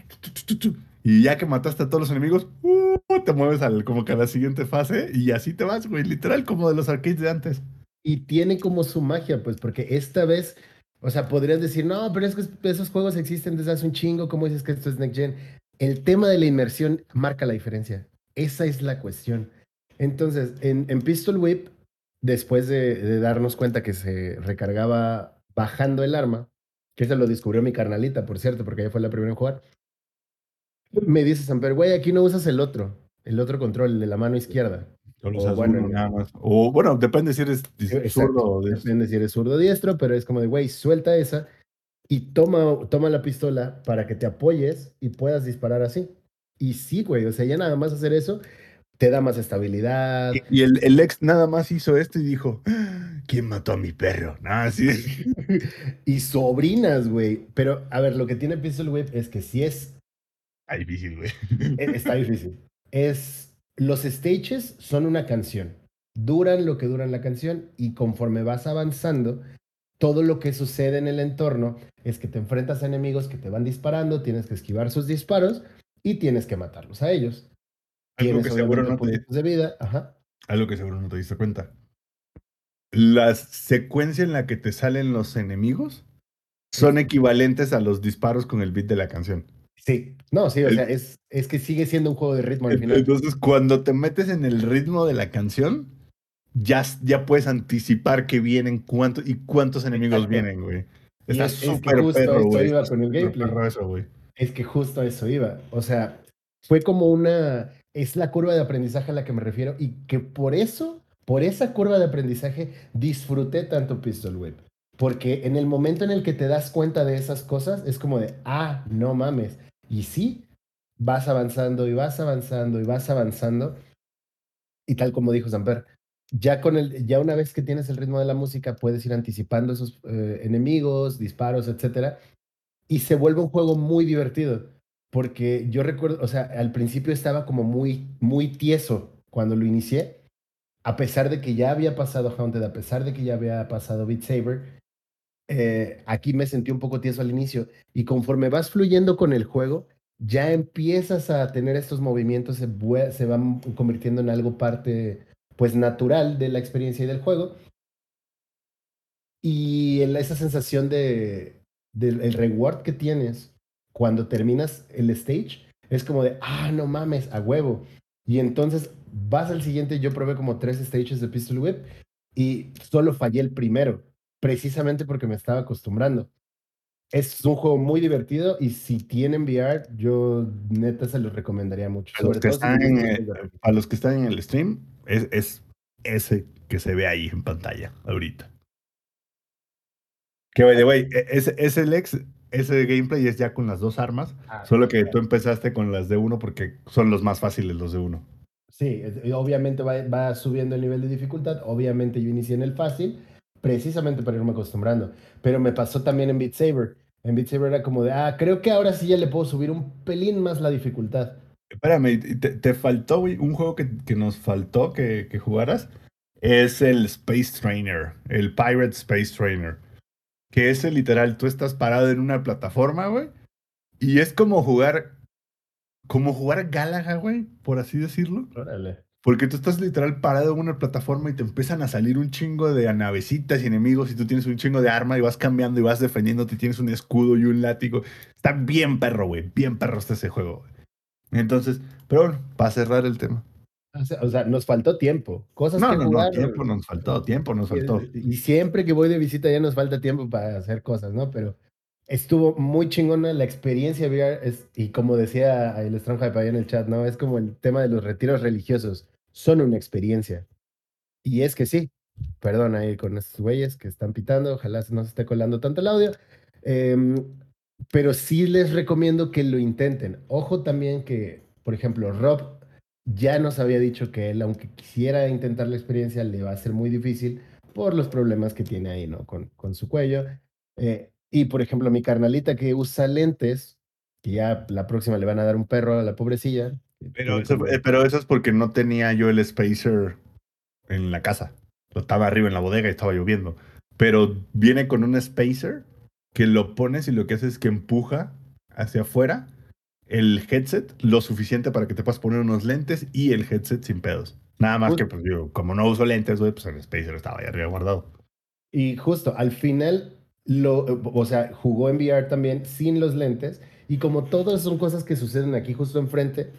tu, tu, y ya que mataste a todos los enemigos, uh, te mueves al, como que a la siguiente fase y así te vas, güey. Literal como de los arcades de antes. Y tiene como su magia, pues, porque esta vez, o sea, podrías decir, no, pero es que esos juegos existen desde hace un chingo, ¿cómo dices que esto es Next Gen? El tema de la inmersión marca la diferencia. Esa es la cuestión. Entonces, en, en Pistol Whip, después de, de darnos cuenta que se recargaba bajando el arma, que eso lo descubrió mi carnalita, por cierto, porque ella fue la primera en jugar, me dice Samper, güey, aquí no usas el otro, el otro control, el de la mano izquierda. O usas bueno, uno en- nada más. O bueno, depende si eres Exacto. zurdo o de Depende si eres zurdo o diestro, pero es como de, güey, suelta esa y toma, toma la pistola para que te apoyes y puedas disparar así. Y sí, güey, o sea, ya nada más hacer eso te da más estabilidad. Y y el, el ex nada más hizo esto y dijo, "Ah, ¿quién mató a mi perro? Nada, así es. y sobrinas, güey. Pero, a ver, lo que tiene Pistol Whip es que si es, Ay, difícil, güey. e- está difícil. Es, los stages son una canción. Duran lo que duran la canción y conforme vas avanzando, todo lo que sucede en el entorno es que te enfrentas a enemigos que te van disparando, tienes que esquivar sus disparos y tienes que matarlos a ellos. Algo que seguro no te, de vida, ajá. algo que seguro no te diste cuenta. La secuencia en la que te salen los enemigos son equivalentes a los disparos con el beat de la canción. Sí, no, sí, o El- sea, es, es que sigue siendo un juego de ritmo al final. Entonces, cuando te metes en el ritmo de la canción, ya, ya puedes anticipar que vienen cuántos y cuántos enemigos Exacto. vienen, güey. Está es- es que súper perro, güey. iba con el súper gameplay. eso, güey. Es que justo eso iba. O sea, fue como una. Es la curva de aprendizaje a la que me refiero y que por eso, por esa curva de aprendizaje, disfruté tanto Pistol Whip. Porque en el momento en el que te das cuenta de esas cosas, es como de, ah, no mames. Y sí, vas avanzando y vas avanzando y vas avanzando. Y tal como dijo Samper, ya, con el, ya una vez que tienes el ritmo de la música, puedes ir anticipando esos eh, enemigos, disparos, etcétera. Y se vuelve un juego muy divertido. Porque yo recuerdo, o sea, al principio estaba como muy, muy tieso cuando lo inicié. A pesar de que ya había pasado Haunted, a pesar de que ya había pasado Beat Saber, eh, aquí me sentí un poco tieso al inicio. Y conforme vas fluyendo con el juego, ya empiezas a tener estos movimientos, se, se van convirtiendo en algo parte, pues, natural de la experiencia y del juego. Y esa sensación de, del el reward que tienes cuando terminas el stage es como de, ah, no mames, a huevo. Y entonces vas al siguiente, yo probé como tres stages de Pistol Whip y solo fallé el primero, precisamente porque me estaba acostumbrando. Es un juego muy divertido y si tienen VR, yo neta se los recomendaría mucho. A los, que si están en, el gráfico. a los que están en el stream, es, es ese que se ve ahí en pantalla ahorita. Que by the way, e- ese, ese Lex, ese gameplay es ya con las dos armas, Ah, solo que tú empezaste con las de uno porque son los más fáciles los de uno. Sí, es- obviamente va, va subiendo el nivel de dificultad. Obviamente yo inicié en el fácil, precisamente para irme acostumbrando. Pero me pasó también en Beat Saber. En Beat Saber era como de, ah, creo que ahora sí ya le puedo subir un pelín más la dificultad. Espérame, te, te faltó, güey, un juego que, que nos faltó que, que jugaras. Es el Space Trainer, el Pirate Space Trainer. Que es el literal, tú estás parado en una plataforma, güey. Y es como jugar, como jugar Galaga, güey, por así decirlo. Órale. Porque tú estás literal parado en una plataforma y te empiezan a salir un chingo de navecitas y enemigos y tú tienes un chingo de arma y vas cambiando y vas defendiéndote, tienes un escudo y un látigo. Está bien perro, güey, bien perro está ese juego. güey. Entonces, pero bueno, para cerrar el tema. O sea, o sea, nos faltó tiempo. Cosas No, que no, no, jugar. tiempo nos faltó, tiempo nos faltó. Y siempre que voy de visita ya nos falta tiempo para hacer cosas, ¿no? Pero estuvo muy chingona la experiencia VR. Es, y como decía el Stronghype allá en el chat, ¿no? Es como el tema de los retiros religiosos. Son una experiencia. Y es que sí. Perdón ahí con estos güeyes que están pitando. Ojalá no se esté colando tanto el audio. Em, pero sí les recomiendo que lo intenten. Ojo también que, por ejemplo, Rob ya nos había dicho que él, aunque quisiera intentar la experiencia, le va a ser muy difícil por los problemas que tiene ahí, ¿no? Con, con su cuello. Eh, y, por ejemplo, mi carnalita que usa lentes, que ya la próxima le van a dar un perro a la pobrecilla. Pero eso, pero eso es porque no tenía yo el spacer en la casa. Lo estaba arriba en la bodega y estaba lloviendo. Pero viene con un spacer que lo pones y lo que hace es que empuja hacia afuera el headset lo suficiente para que te puedas poner unos lentes y el headset sin pedos. Nada más que, pues yo, como no uso lentes, güey, pues el spacer estaba ahí arriba guardado. Y justo al final, lo, o sea, jugó en VR también sin los lentes. Y como todas son cosas que suceden aquí justo enfrente,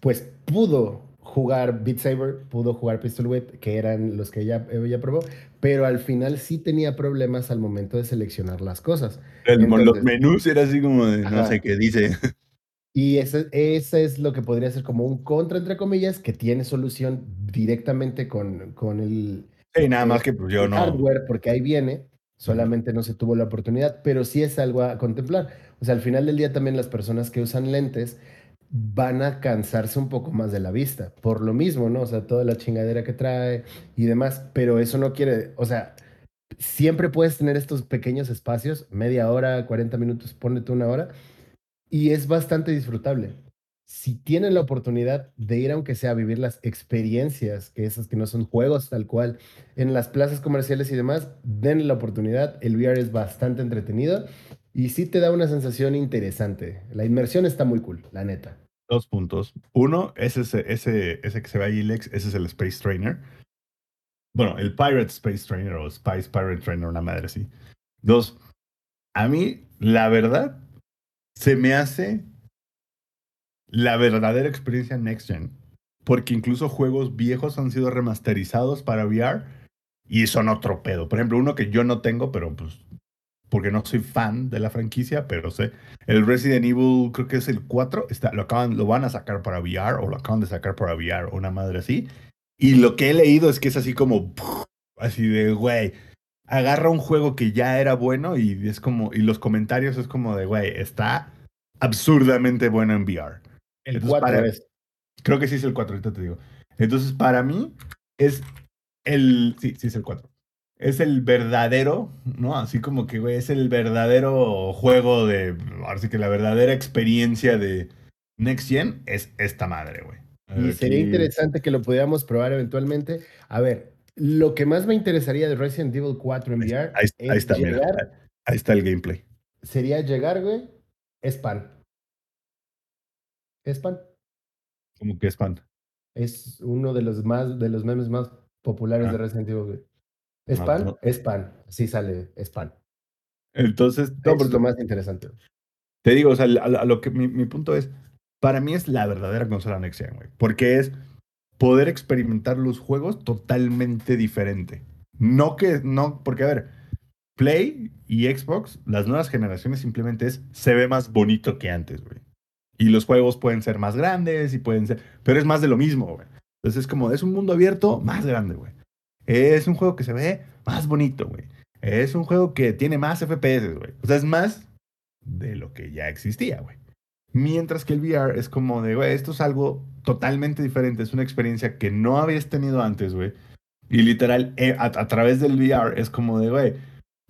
pues pudo jugar Beat Saber, pudo jugar Pistol Whip, que eran los que ella, ella probó, pero al final sí tenía problemas al momento de seleccionar las cosas. El- Entonces- los menús era así como de, no sé qué dice. Y ese, ese es lo que podría ser como un contra, entre comillas, que tiene solución directamente con, con el, Sí, nada más que pues yo no. hardware, porque ahí viene, solamente no se tuvo la oportunidad, pero sí es algo a contemplar. O sea, al final del día también las personas que usan lentes van a cansarse un poco más de la vista, por lo mismo, ¿no? O sea, toda la chingadera que trae y demás, pero eso no quiere, o sea, siempre puedes tener estos pequeños espacios, media hora, 40 minutos, ponete una hora, y es bastante disfrutable. Si tienen la oportunidad de ir, aunque sea a vivir las experiencias, que esas que no son juegos tal cual, en las plazas comerciales y demás, denle la oportunidad. El VR es bastante entretenido y sí te da una sensación interesante. La inmersión está muy cool, la neta. Dos puntos. Uno, ese, ese, ese, que se ve ahí, Lex, ese es el Space Trainer. Bueno, el Pirate Space Trainer o Spice Pirate Trainer, una madre así. Dos, a mí, la verdad, se me hace la verdadera experiencia Next Gen. Porque incluso juegos viejos han sido remasterizados para VR y son otro pedo. Por ejemplo, uno que yo no tengo, pero pues porque no soy fan de la franquicia, pero sé. El Resident Evil, creo que es el 4, está, lo, acaban, lo van a sacar para VR o lo acaban de sacar para VR, una madre así. Y lo que he leído es que es así como, así de, güey, agarra un juego que ya era bueno y es como, y los comentarios es como de, güey, está absurdamente bueno en VR. El Entonces, 4 para- es. Creo que sí es el 4, ahorita te digo. Entonces, para mí, es el. Sí, sí es el 4. Es el verdadero, ¿no? Así como que, güey, es el verdadero juego de. Ahora sí que la verdadera experiencia de Next Gen es esta madre, güey. Y sería interesante que lo pudiéramos probar eventualmente. A ver, lo que más me interesaría de Resident Evil 4 en VR Ahí, ahí está, mira. Ahí está el gameplay. sería llegar, güey, es pan. Es pan. Como que es fan. Es uno de los más, de los memes más populares Ah. de Resident Evil, güey. ¿Es Ah, pan? no. Es pan. Así sale, es pan. Entonces, no, es lo más interesante. Te digo, o sea, a, a lo que mi, mi punto es, para mí es la verdadera consola Next Gen, güey. Porque es poder experimentar los juegos totalmente diferente. No que, no, porque a ver, Play y Xbox, las nuevas generaciones simplemente es, se ve más bonito que antes, güey. Y los juegos pueden ser más grandes y pueden ser, pero es más de lo mismo, güey. Entonces es como, es un mundo abierto más grande, güey. Es un juego que se ve más bonito, güey. Es un juego que tiene más FPS, güey. O sea, es más de lo que ya existía, güey. Mientras que el VR es como de, güey, esto es algo totalmente diferente, es una experiencia que no habías tenido antes, güey. Y literal, eh, a, través del VR es como de, güey,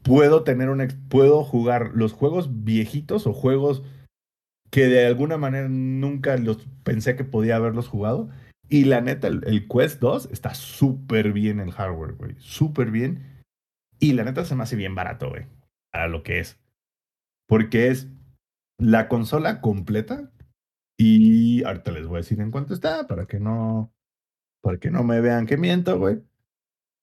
puedo tener ex- puedo jugar los juegos viejitos o juegos que de alguna manera nunca los pensé que podía haberlos jugado. Y la neta, el, Quest 2 está súper bien el hardware, güey. Súper bien. Y la neta se me hace bien barato, güey. Para lo que es. Porque es la consola completa. Y ahorita les voy a decir en cuánto está, para que no, para que no me vean que miento, güey.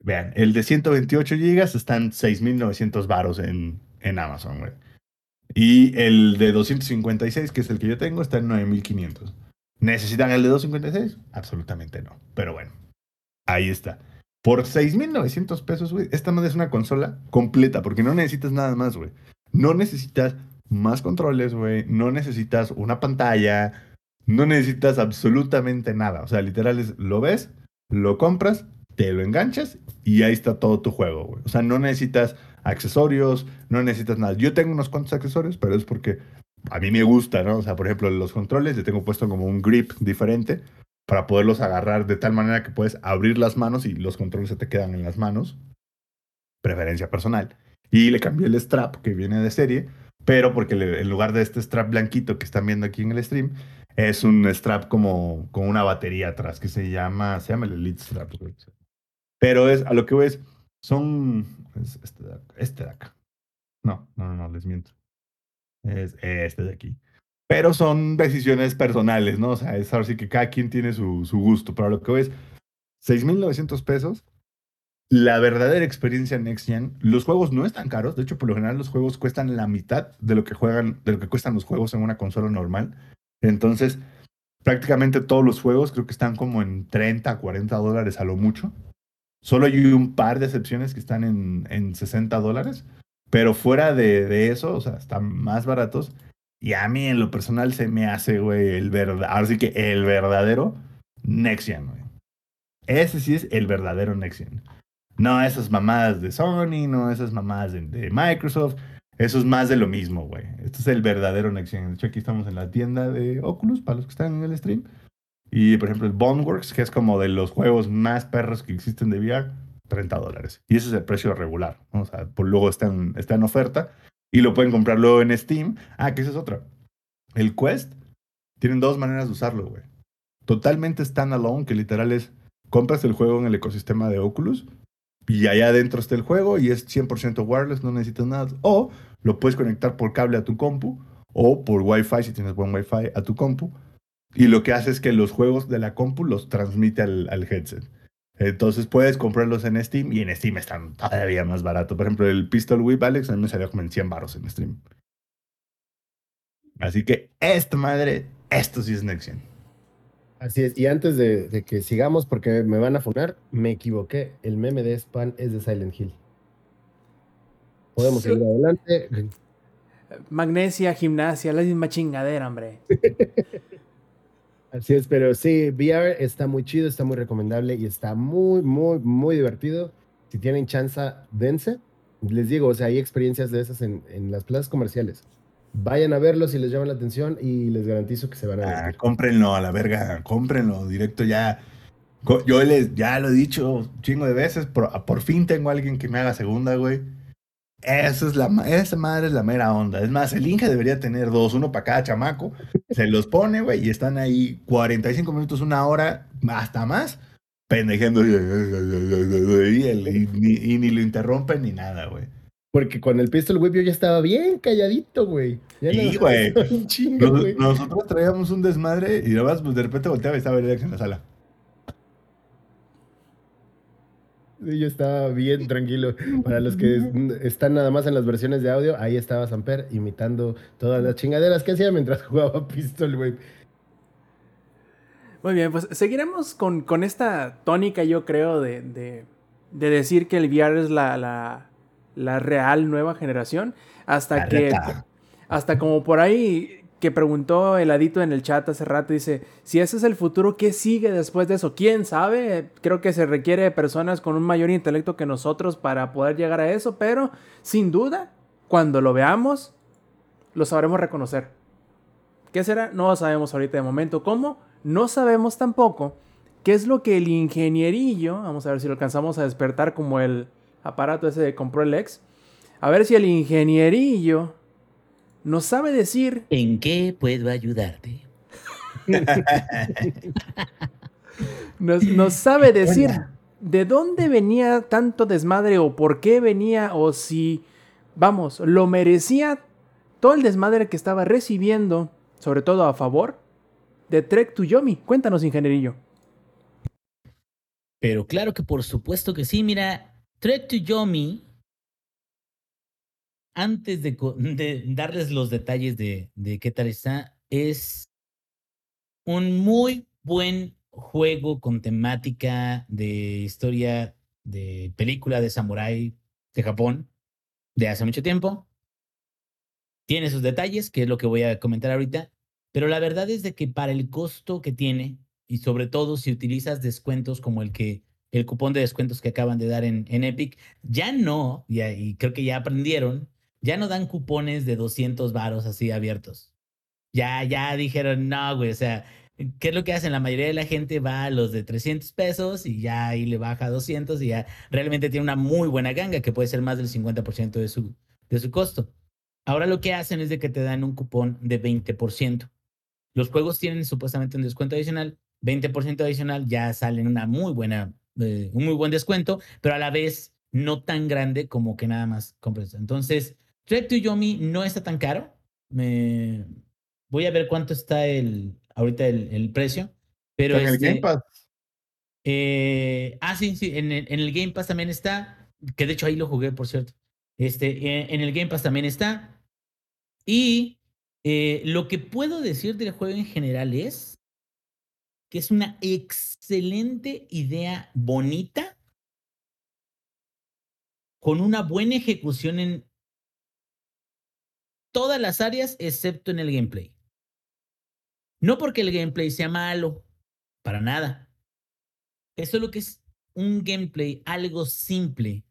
Vean, el de 128 gigas está en 6.900 varos en, en Amazon, güey. Y el de 256, que es el que yo tengo, está en 9.500. ¿Necesitan el de 256? Absolutamente no. Pero bueno, ahí está. Por 6.900 pesos, güey, esta madre es una consola completa, porque no necesitas nada más, güey. No necesitas más controles, güey. No necesitas una pantalla. No necesitas absolutamente nada. O sea, literal es, lo ves, lo compras, te lo enganchas y ahí está todo tu juego, güey. O sea, no necesitas accesorios, no necesitas nada. Yo tengo unos cuantos accesorios, pero es porque a mí me gusta, ¿no? O sea, por ejemplo, los controles, le tengo puesto como un grip diferente para poderlos agarrar de tal manera que puedes abrir las manos y los controles se te quedan en las manos. Preferencia personal. Y le cambié el strap que viene de serie, pero porque en lugar de este strap blanquito que están viendo aquí en el stream, es un strap como con una batería atrás que se llama, se llama el Elite Strap. Pero es, a lo que ves, son, es este de. Este de acá. No, no, no, les miento. Es este de aquí. Pero son decisiones personales, ¿no? O sea, es ahora sí que cada quien tiene su, su gusto. Pero lo que ves, 6.900 pesos. La verdadera experiencia Next Gen. Los juegos no están caros. De hecho, por lo general, los juegos cuestan la mitad de lo que juegan, de lo que cuestan los juegos en una consola normal. Entonces, prácticamente todos los juegos creo que están como en 30, 40 dólares a lo mucho. Solo hay un par de excepciones que están en, en 60 dólares. Pero fuera de, de eso, o sea, están más baratos. Y a mí en lo personal se me hace, güey, el verdadero, ahora sí que el verdadero Next Gen, güey. Ese sí es el verdadero Next Gen. No esas mamadas de Sony, no esas mamadas de, de Microsoft. Eso es más de lo mismo, güey. Este es el verdadero Next Gen. De hecho, aquí estamos en la tienda de Oculus, para los que están en el stream. Y, por ejemplo, el Boneworks, que es como de los juegos más perros que existen de VR, 30 dólares. Y ese es el precio regular. O sea, luego está en, oferta. Y lo pueden comprar luego en Steam. Ah, que esa es otra. El Quest, tienen dos maneras de usarlo, güey. Totalmente standalone, que literal es, compras el juego en el ecosistema de Oculus y allá adentro está el juego y es 100% wireless, no necesitas nada. O lo puedes conectar por cable a tu compu o por Wi-Fi, si tienes buen Wi-Fi, a tu compu. Y lo que hace es que los juegos de la compu los transmite al headset. Entonces puedes comprarlos en Steam y en Steam están todavía más barato. Por ejemplo, el Pistol Whip Alex a mí me salió como en 100 baros en Steam. Así que esta madre, esto sí es Next Gen. Así es. Y antes de, de que sigamos, porque me van a funar, me equivoqué. El meme de Span es de Silent Hill. Podemos Sí. seguir adelante. Magnesia, gimnasia, la misma chingadera, hombre. Así es, pero sí, VR está muy chido, está muy recomendable y está muy, muy, muy divertido. Si tienen chance, dense. Les digo, o sea, hay experiencias de esas en, en las plazas comerciales. Vayan a verlos si les llama la atención y les garantizo que se van a Ah, divertir. cómprenlo a la verga, cómprenlo directo ya. Yo les, ya lo he dicho un chingo de veces, por, por fin tengo a alguien que me haga segunda, güey. Esa es la, esa madre es la mera onda. Es más, el Inge debería tener dos, uno para cada chamaco. Se los pone, güey, y están ahí 45 minutos, una hora, hasta más, pendejeando. Y, y- y- y- y ni lo interrumpen ni nada, güey. Porque con el Pistol Whip yo ya estaba bien calladito, güey. Ya Sí, Nos- güey. nosotros traíamos un desmadre y además, pues de repente volteaba y estaba Alex en la sala. Sí, yo estaba bien tranquilo. Para los que es- están nada más en las versiones de audio, ahí estaba Samper imitando todas las chingaderas que hacía mientras jugaba Pistol Whip. Muy bien, pues seguiremos con, con esta tónica, yo creo, de, de, de decir que el VR es la, la, la real nueva generación. Hasta La que, reta. hasta como por ahí que preguntó el adito en el chat hace rato, dice, si ese es el futuro, ¿qué sigue después de eso? ¿Quién sabe? Creo que se requiere de personas con un mayor intelecto que nosotros para poder llegar a eso, pero sin duda, cuando lo veamos, lo sabremos reconocer. ¿Qué será? No lo sabemos ahorita de momento. ¿Cómo? No sabemos tampoco qué es lo que el ingenierillo, vamos a ver si lo alcanzamos a despertar como el aparato ese de compró el ex. A ver si el ingenierillo nos sabe decir ¿En qué puedo ayudarte? nos, nos sabe decir de dónde venía tanto desmadre o por qué venía o si, vamos, lo merecía todo el desmadre que estaba recibiendo, sobre todo a favor de Trek to Yomi. Cuéntanos, ingenierillo. Pero claro que por supuesto que sí. Mira, Trek to Yomi, antes de, darles los detalles de, qué tal está, es un muy buen juego con temática de historia de película de samurái de Japón de hace mucho tiempo. Tiene sus detalles, que es lo que voy a comentar ahorita, pero la verdad es de que para el costo que tiene, y sobre todo si utilizas descuentos como el que el cupón de descuentos que acaban de dar en, Epic, ya no, y creo que ya aprendieron, ya no dan cupones de 200 varos así abiertos. Ya, ya dijeron, no, güey, o sea, ¿qué es lo que hacen? La mayoría de la gente va a los de 300 pesos y ya ahí le baja a 200 y ya realmente tiene una muy buena ganga que puede ser más del 50% de su, de su costo. Ahora lo que hacen es de que te dan un cupón de 20%. Los juegos tienen supuestamente un descuento adicional, 20% adicional, ya salen una muy buena, eh, un muy buen descuento, pero a la vez no tan grande como que nada más compres. Entonces, To Yomi no está tan caro. Me... Voy a ver cuánto está el, ahorita el, el precio. Pero en el este, Game Pass. eh, ah, sí, sí, en el, en el Game Pass también está, que de hecho ahí lo jugué, por cierto. Este, eh, en el Game Pass también está. Y eh, lo que puedo decir del juego en general es que es una excelente idea bonita con una buena ejecución en todas las áreas excepto en el gameplay. No porque el gameplay sea malo, para nada. Eso es lo que es un gameplay algo simple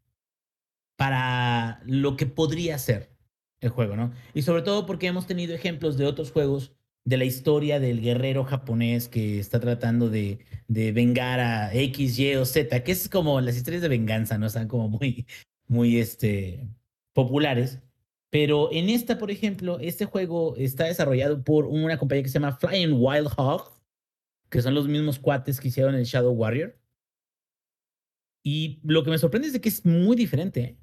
para lo que podría ser el juego, ¿no? Y sobre todo porque hemos tenido ejemplos de otros juegos de la historia del guerrero japonés que está tratando de, de vengar a X, Y o Z, que es como las historias de venganza, ¿no? Están como muy, muy este, populares. Pero en esta, por ejemplo, este juego está desarrollado por una compañía que se llama Flying Wild Hog, que son los mismos cuates que hicieron el Shadow Warrior. Y lo que me sorprende es de que es muy diferente, ¿eh?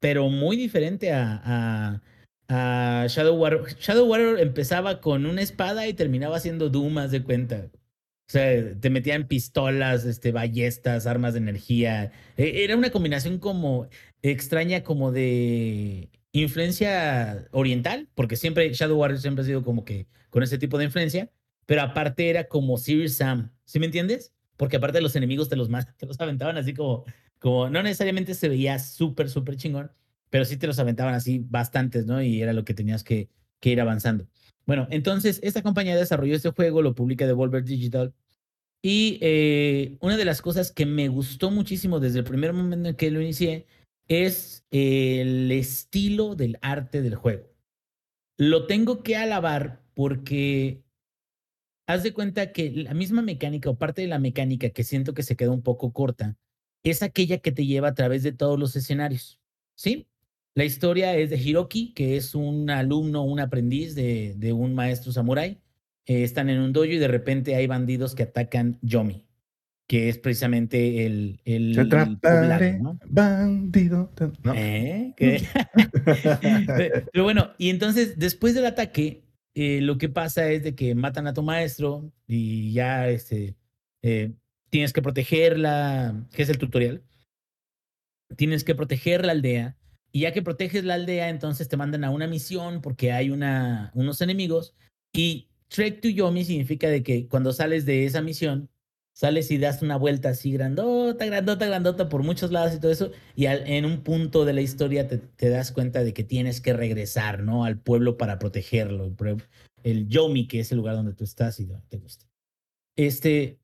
pero muy diferente a, Shadow Warrior. Shadow Warrior empezaba con una espada y terminaba haciendo Dumas de cuenta. O sea, te metían pistolas, este, ballestas, armas de energía. E- Era una combinación como extraña, como de influencia oriental, porque siempre Shadow Warrior siempre ha sido como que con ese tipo de influencia, pero aparte era como Serious Sam, ¿sí me entiendes? Porque aparte los enemigos te los, te los aventaban así como, como no necesariamente se veía súper, súper chingón, pero sí te los aventaban así bastantes, ¿no? Y era lo que tenías que, que ir avanzando. Bueno, entonces esta compañía desarrolló este juego, lo publica Devolver Digital. Y eh, una de las cosas que me gustó muchísimo desde el primer momento en que lo inicié es el estilo del arte del juego. Lo tengo que alabar porque haz de cuenta que la misma mecánica o parte de la mecánica que siento que se queda un poco corta es aquella que te lleva a través de todos los escenarios. ¿Sí? La historia es de Hiroki, que es un alumno, un aprendiz de, de un maestro samurái. Eh, están en un dojo y de repente hay bandidos que atacan Yomi, que es precisamente el, el poblado, atraparé, ¿no? bandido. ¿no? ¿Eh? ¿Qué? Pero bueno, y entonces después del ataque, eh, lo que pasa es de que matan a tu maestro y ya este, eh, tienes que protegerla, que es el tutorial. Tienes que proteger la aldea. Y ya que proteges la aldea, entonces te mandan a una misión porque hay una, unos enemigos. Y Trek to Yomi significa de que cuando sales de esa misión, sales y das una vuelta así grandota, grandota, grandota por muchos lados y todo eso, y en un punto de la historia te, te das cuenta de que tienes que regresar, ¿no? Al pueblo para protegerlo, el, el Yomi, que es el lugar donde tú estás y te gusta. Este,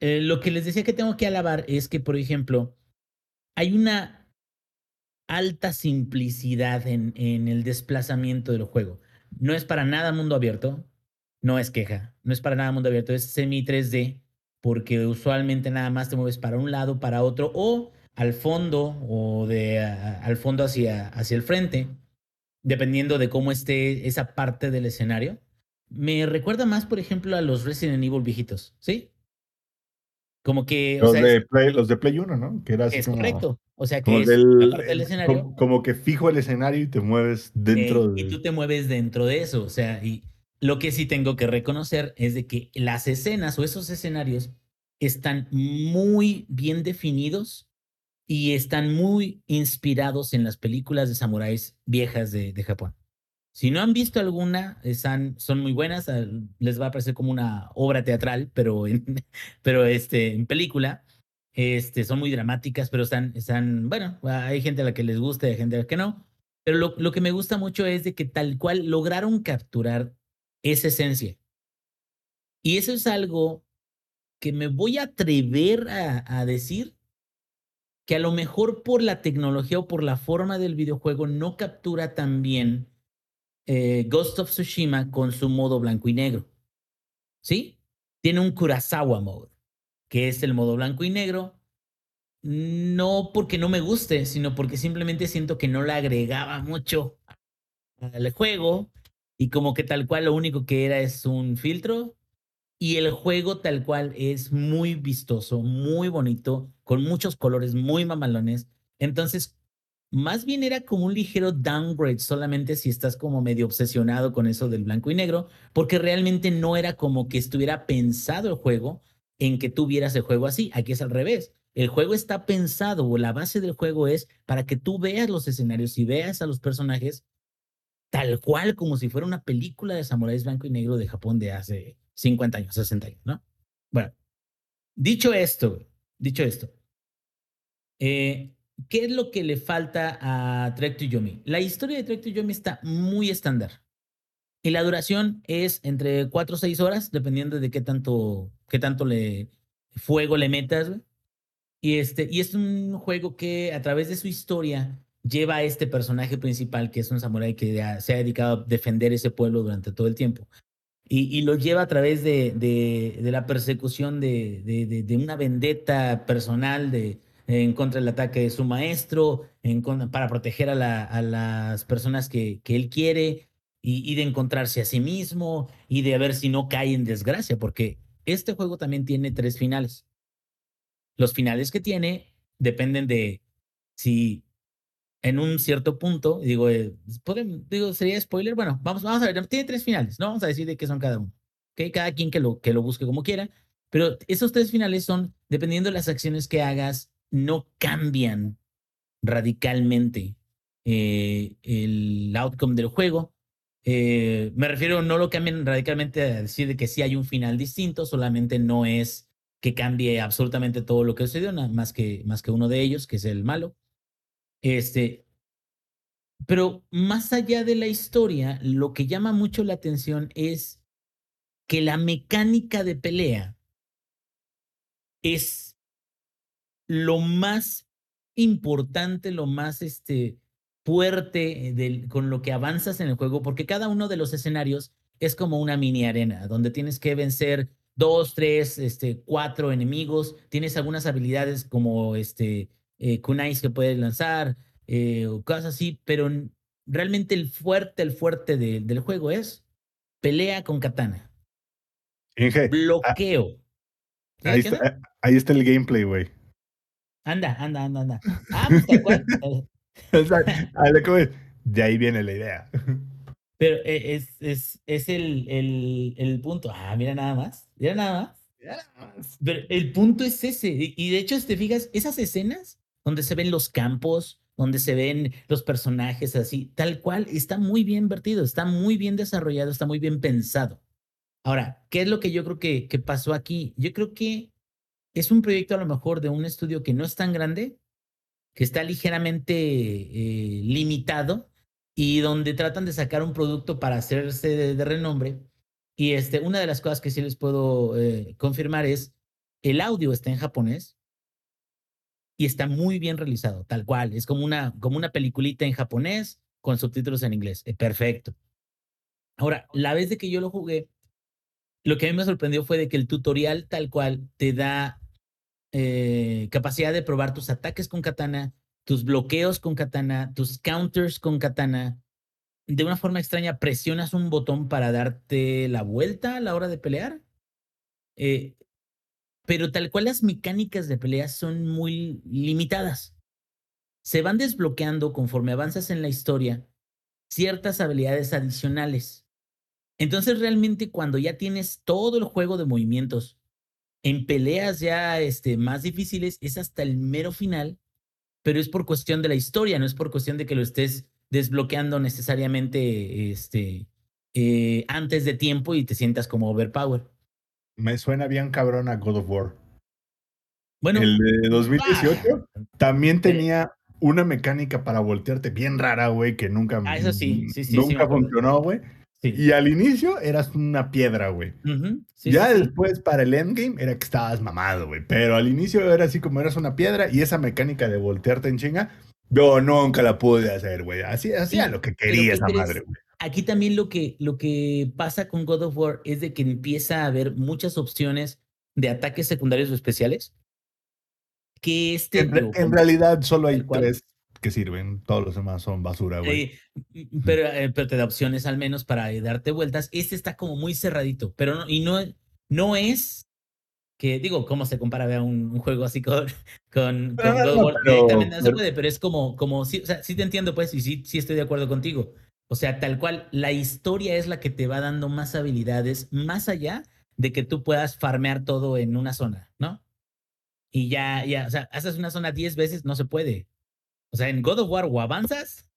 eh, lo que les decía que tengo que alabar es que, por ejemplo, hay una alta simplicidad en, en el desplazamiento del juego. No es para nada mundo abierto, no es queja, no es para nada mundo abierto, es semi 3D, porque usualmente nada más te mueves para un lado, para otro, o al fondo, o de a- al fondo hacia, hacia el frente, dependiendo de cómo esté esa parte del escenario. Me recuerda más, por ejemplo, a los Resident Evil viejitos, ¿sí? Como que, o Los, sea, de es, Play, los de Play 1, ¿no? Que era así es como, correcto. O sea, como que es del- parte del escenario. como, como que fijo el escenario y te mueves dentro Eh, de. Y tú te mueves dentro de eso. O sea, y lo que sí tengo que reconocer es de que las escenas o esos escenarios están muy bien definidos y están muy inspirados en las películas de samuráis viejas de, Japón. Si no han visto alguna, están, son muy buenas, ah, les va a parecer como una obra teatral, pero en, pero este, en película. Este, son muy dramáticas, pero están, están, bueno, hay gente a la que les gusta y hay gente a la que no. Pero lo, lo que me gusta mucho es de que tal cual lograron capturar esa esencia. Y eso es algo que me voy a atrever a, a decir que a lo mejor por la tecnología o por la forma del videojuego no captura tan bien eh, Ghost of Tsushima con su modo blanco y negro. ¿Sí? Tiene un Kurosawa mode, que es el modo blanco y negro. No porque no me guste, sino porque simplemente siento que no le agregaba mucho al juego y como que tal cual lo único que era es un filtro y el juego tal cual es muy vistoso, muy bonito, con muchos colores muy mamalones. Entonces, más bien era como un ligero downgrade solamente si estás como medio obsesionado con eso del blanco y negro, porque realmente no era como que estuviera pensado el juego en que tú vieras el juego así. Aquí es al revés. El juego está pensado o la base del juego es para que tú veas los escenarios y veas a los personajes tal cual como si fuera una película de samuráis blanco y negro de Japón de hace 50 años, 60 años, ¿no? Bueno, Dicho esto, dicho esto, eh, ¿qué es lo que le falta a Trek to Yomi? La historia de Trek to Yomi está muy estándar. Y la duración es entre 4 o 6 horas, dependiendo de qué tanto, qué tanto le, fuego le metas. Y, este, y es un juego que a través de su historia lleva a este personaje principal, que es un samurái que se ha dedicado a defender ese pueblo durante todo el tiempo. Y, y lo lleva a través de, de, de la persecución de, de, una vendetta personal de, en contra del ataque de su maestro, en para proteger a, la- a las personas que, que él quiere y, y de encontrarse a sí mismo y de ver si no cae en desgracia, porque este juego también tiene tres finales. Los finales que tiene dependen de si en un cierto punto, digo, eh, digo, sería spoiler, bueno, vamos, vamos a ver, tiene tres finales, no vamos a decir de qué son cada uno. Cada quien que lo, que lo busque como quiera, pero esos tres finales son, dependiendo de las acciones que hagas, no cambian radicalmente eh, el outcome del juego. Eh, me refiero, no lo cambian radicalmente a decir de que sí hay un final distinto, solamente no es que cambie absolutamente todo lo que sucedió, nada más que, más que uno de ellos, que es el malo. Este, pero más allá de la historia, lo que llama mucho la atención es que la mecánica de pelea es lo más importante, lo más este, fuerte del- con lo que avanzas en el juego, porque cada uno de los escenarios es como una mini arena, donde tienes que vencer dos, tres, este, cuatro enemigos, tienes algunas habilidades como este, eh, kunais que puedes lanzar, eh, o cosas así, pero realmente el fuerte, el fuerte de- del juego es pelea con katana, Inge, bloqueo. Ahí ¿Qué está, eh, ahí está el gameplay, güey. Anda, anda, anda, anda. Ah, pues tal cual. O sea, a lo que voy, De ahí viene la idea. Pero eh, es, es, es el, el, el punto. Ah, mira nada más. Mira nada más. Pero el punto es ese. Y y de hecho, si te fijas, esas escenas donde se ven los campos, donde se ven los personajes así, tal cual, está muy bien vertido, está muy bien desarrollado, está muy bien pensado. Ahora, ¿qué es lo que yo creo que, que pasó aquí? Yo creo que es un proyecto a lo mejor de un estudio que no es tan grande, que está ligeramente eh, limitado y donde tratan de sacar un producto para hacerse de, renombre. Y este, una de las cosas que sí les puedo eh, confirmar es el audio está en japonés y está muy bien realizado, tal cual. Es como una, como una peliculita en japonés con subtítulos en inglés. Eh, perfecto. Ahora, la vez de que yo lo jugué, lo que a mí me sorprendió fue de que el tutorial tal cual te da eh, capacidad de probar tus ataques con katana, tus bloqueos con katana, tus counters con katana. De una forma extraña, presionas un botón para darte la vuelta a la hora de pelear. Eh, pero tal cual las mecánicas de pelea son muy limitadas. Se van desbloqueando conforme avanzas en la historia ciertas habilidades adicionales. Entonces realmente cuando ya tienes todo el juego de movimientos en peleas ya este, más difíciles es hasta el mero final, pero es por cuestión de la historia, no es por cuestión de que lo estés desbloqueando necesariamente este, eh, antes de tiempo y te sientas como overpower. Me suena bien cabrón a God of War. Bueno, el de 2018 ah, también tenía una mecánica para voltearte bien rara, güey, que nunca, Ah, eso sí, sí, sí, nunca funcionó, güey. sí. Y al inicio eras una piedra, güey. Sí, ya después para el endgame era que estabas mamado, güey. Pero al inicio era así como eras una piedra y esa mecánica de voltearte en chinga, yo nunca la pude hacer, güey. Así hacía lo que quería ¿qué esa madre, güey. Aquí también lo que, lo que pasa con God of War es de que empieza a haber muchas opciones de ataques secundarios o especiales. Que este. En, en realidad solo hay tres que sirven. Todos los demás son basura, güey. eh, pero, eh, pero te da opciones al menos para eh, darte vueltas. Este está como muy cerradito, pero no, y no, no es que, digo, cómo se compara a un, un juego así con, con, con no, God of no, War. pero- Directamente no se puede, pero es como, como sí, o sea, sí te entiendo, pues, y sí, sí estoy de acuerdo contigo. O sea, tal cual, la historia es la que te va dando más habilidades, más allá de que tú puedas farmear todo en una zona, ¿no? Y ya, ya, o sea, haces una zona 10 veces, no se puede. O sea, en God of War o avanzas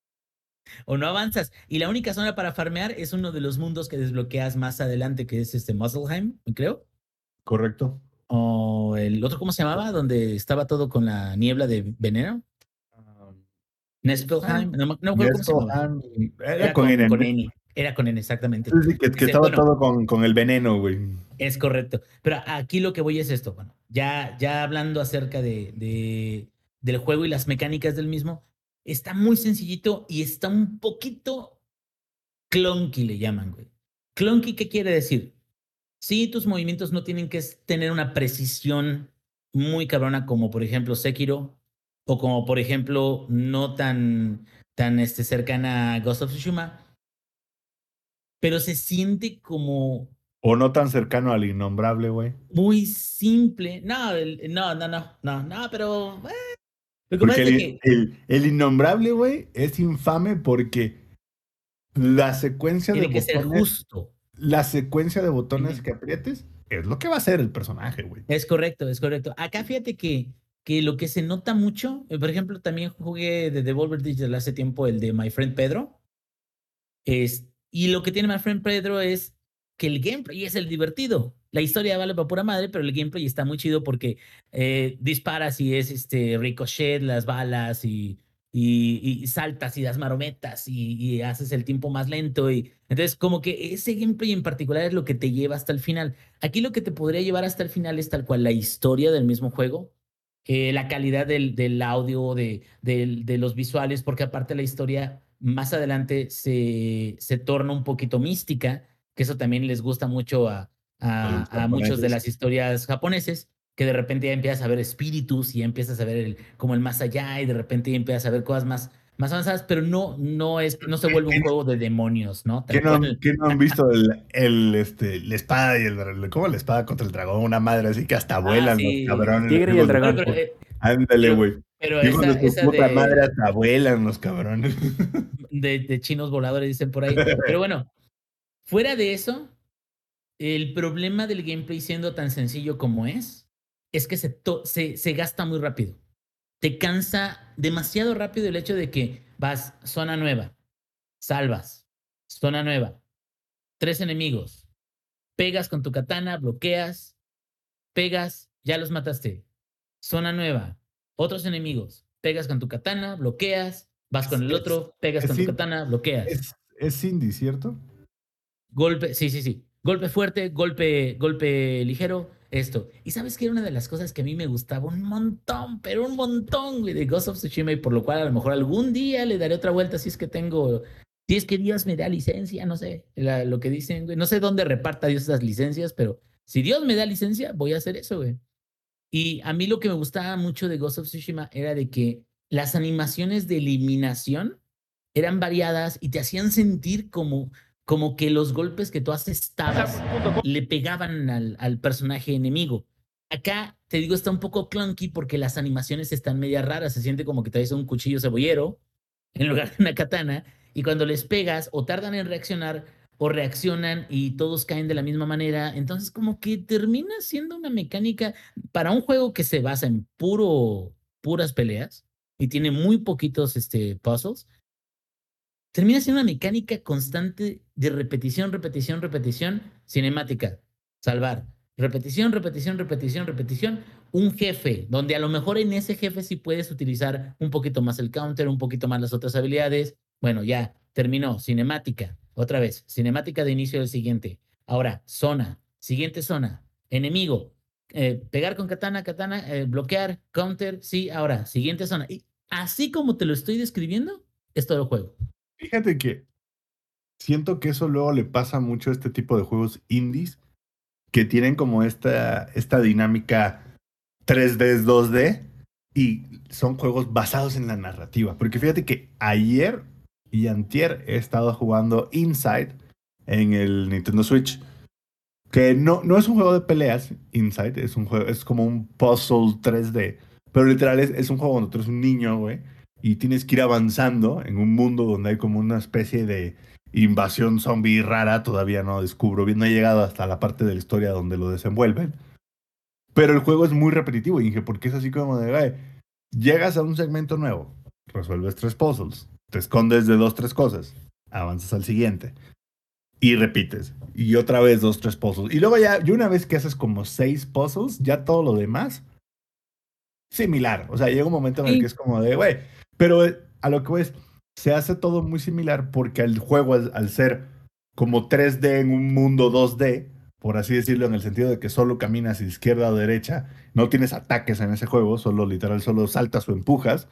o no avanzas. Y la única zona para farmear es uno de los mundos que desbloqueas más adelante, que es este Muspelheim, creo. Correcto. O el otro, ¿cómo se llamaba? Donde estaba todo con la niebla de veneno. Nespelheim. No, me- no me acuerdo cómo se llamaba. Nespelheim, Era, Era con, N. con N. Era con N, exactamente. Sí, sí, que, que Dice, estaba bueno, todo con, con el veneno, güey. Es correcto. Pero aquí lo que voy es esto. Bueno, ya, ya hablando acerca de, de- del juego y las mecánicas del mismo, está muy sencillito y está un poquito clunky, le llaman, güey. Clunky, ¿qué quiere decir? Sí, tus movimientos no tienen que tener una precisión muy cabrona como, por ejemplo, Sekiro o como, por ejemplo, no tan, tan este, cercana a Ghost of Tsushima, pero se siente como O no tan cercano al innombrable, güey. muy simple. No, el- no, no, no, no, no, pero. eh, Lo que Porque el, que. el- el innombrable, güey, es infame porque la secuencia de que ser botones, justo. la secuencia de botones que aprietes es lo que va a hacer el personaje, güey. Es correcto, es correcto. Acá fíjate que, que lo que se nota mucho, eh, por ejemplo, también jugué de Devolver Digital hace tiempo el de My Friend Pedro. Es, y lo que tiene My Friend Pedro es que el gameplay es el divertido. La historia vale para pura madre, pero el gameplay está muy chido porque eh, disparas y es este ricochet, las balas y, y, y saltas y das marometas y, y haces el tiempo más lento. Y, entonces, como que ese gameplay en particular es lo que te lleva hasta el final. Aquí lo que te podría llevar hasta el final es tal cual la historia del mismo juego, eh, la calidad del, del audio, de, del- de los visuales, porque aparte la historia más adelante se, se torna un poquito mística, que eso también les gusta mucho a, a- muchos de las historias japoneses, que de repente ya empiezas a ver espíritus y ya empiezas a ver el, como el más allá y de repente ya empiezas a ver cosas más, más avanzadas, pero no, no, es, no se vuelve un juego de demonios, ¿no? ¿Qué no, qué no han visto el, el, este, la espada y el ¿Cómo la espada contra el dragón? Una madre así que hasta vuelan Ah, sí. los cabrones. Tigre y el dragón. Pero, pero, eh, Ándale, pero- güey. pero Hijos esa, de su esa puta de- madre hasta vuelan los cabrones. de, de chinos voladores, dicen por ahí. Pero bueno, fuera de eso, el problema del gameplay siendo tan sencillo como es, es que se, to- se, se gasta muy rápido. Te cansa demasiado rápido el hecho de que vas zona nueva, salvas, zona nueva, tres enemigos, pegas con tu katana, bloqueas, pegas, ya los mataste, zona nueva, otros enemigos, pegas con tu katana, bloqueas, vas con el otro, pegas es con tu katana, bloqueas. Es, es indie, ¿cierto? Golpe, sí, sí, sí. Golpe fuerte, golpe, golpe ligero, esto. Y sabes que era una de las cosas que a mí me gustaba un montón, pero un montón, güey, de Ghost of Tsushima, y por lo cual a lo mejor algún día le daré otra vuelta si es que tengo, si es que Dios me da licencia, no sé, la- lo que dicen, güey. No sé dónde reparta Dios esas licencias, pero si Dios me da licencia, voy a hacer eso, güey. Y a mí lo que me gustaba mucho de Ghost of Tsushima era de que las animaciones de eliminación eran variadas y te hacían sentir como, como que los golpes que tú asestabas le pegaban al, al personaje enemigo. Acá, te digo, está un poco clunky porque las animaciones están media raras. Se siente como que traes un cuchillo cebollero en lugar de una katana. Y cuando les pegas, o tardan en reaccionar, o reaccionan y todos caen de la misma manera. Entonces, como que termina siendo una mecánica para un juego que se basa en puro, puras peleas y tiene muy poquitos este, puzzles termina siendo una mecánica constante de repetición, repetición, repetición, cinemática, salvar, repetición, repetición, repetición, repetición, un jefe, donde a lo mejor en ese jefe sí puedes utilizar un poquito más el counter, un poquito más las otras habilidades. Bueno, ya terminó, cinemática, otra vez, cinemática de inicio del siguiente. Ahora, zona, siguiente zona, enemigo, eh, pegar con katana, katana, eh, bloquear, counter, sí, ahora, siguiente zona. Y así como te lo estoy describiendo, es todo el juego. Fíjate que siento que eso luego le pasa mucho a este tipo de juegos indies que tienen como esta, esta dinámica 3D, 2D y son juegos basados en la narrativa. Porque fíjate que ayer y antier he estado jugando Inside en el Nintendo Switch. Que no, no es un juego de peleas, Inside, es un juego, es como un puzzle 3D. Pero literal es, es un juego donde tú eres un niño, güey y tienes que ir avanzando en un mundo donde hay como una especie de invasión zombie rara, todavía no descubro bien, no he llegado hasta la parte de la historia donde lo desenvuelven. Pero el juego es muy repetitivo, y dije, porque es así como de, "Güey, llegas a un segmento nuevo, resuelves tres puzzles, te escondes de dos, tres cosas, avanzas al siguiente. y repites. Y otra vez dos, tres puzzles. Y luego ya, y una vez que haces como seis puzzles, ya todo lo demás, similar. O sea, llega un momento en el que es como de, güey, pero eh, a lo que ves, se hace todo muy similar porque el juego, al, al ser como 3D en un mundo 2D, por así decirlo, en el sentido de que solo caminas izquierda o derecha, no tienes ataques en ese juego, solo literal, solo saltas o empujas.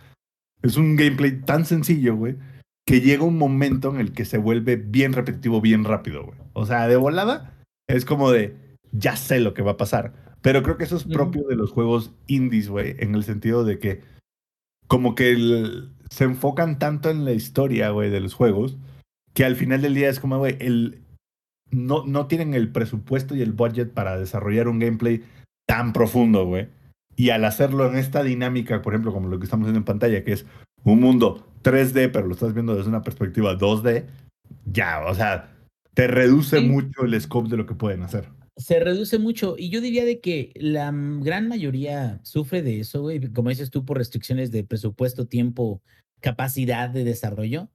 Es un gameplay tan sencillo, güey, que llega un momento en el que se vuelve bien repetitivo, bien rápido, güey. O sea, de volada, es como de, ya sé lo que va a pasar. Pero creo que eso es propio de los juegos indies, güey, en el sentido de que como que el- se enfocan tanto en la historia, güey, de los juegos, que al final del día es como, güey, el, no, no tienen el presupuesto y el budget para desarrollar un gameplay tan profundo, güey. Y al hacerlo en esta dinámica, por ejemplo, como lo que estamos viendo en pantalla, que es un mundo 3D, pero lo estás viendo desde una perspectiva 2D, ya, o sea, te reduce Sí. mucho el scope de lo que pueden hacer. Se reduce mucho y yo diría de que la gran mayoría sufre de eso, güey, como dices tú, por restricciones de presupuesto, tiempo, capacidad de desarrollo,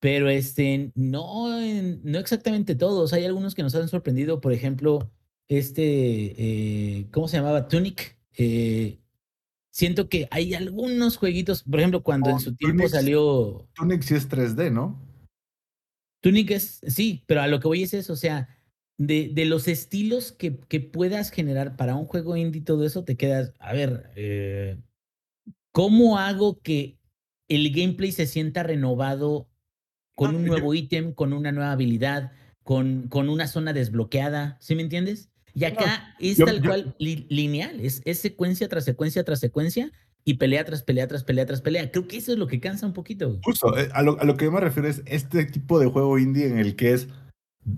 pero este, no, en- no exactamente todos. Hay algunos que nos han sorprendido, por ejemplo, este, eh, ¿cómo se llamaba? Tunic. eh, siento que hay algunos jueguitos, por ejemplo, cuando en su tiempo Tunic- salió Tunic sí es 3D, ¿no? Tunic es, sí, pero a lo que voy es eso, o sea, de, de los estilos que, que puedas generar para un juego indie todo eso, te quedas, a ver, eh, ¿cómo hago que el gameplay se sienta renovado con No, un nuevo ítem, con una nueva habilidad, con, con una zona desbloqueada? ¿Sí me entiendes? Y acá es yo- tal yo- cual li- lineal, es, es secuencia tras secuencia tras secuencia y pelea tras pelea tras pelea tras pelea. Creo que eso es lo que cansa un poquito. Justo, eh, a lo, a lo que yo me refiero es este tipo de juego indie en el que es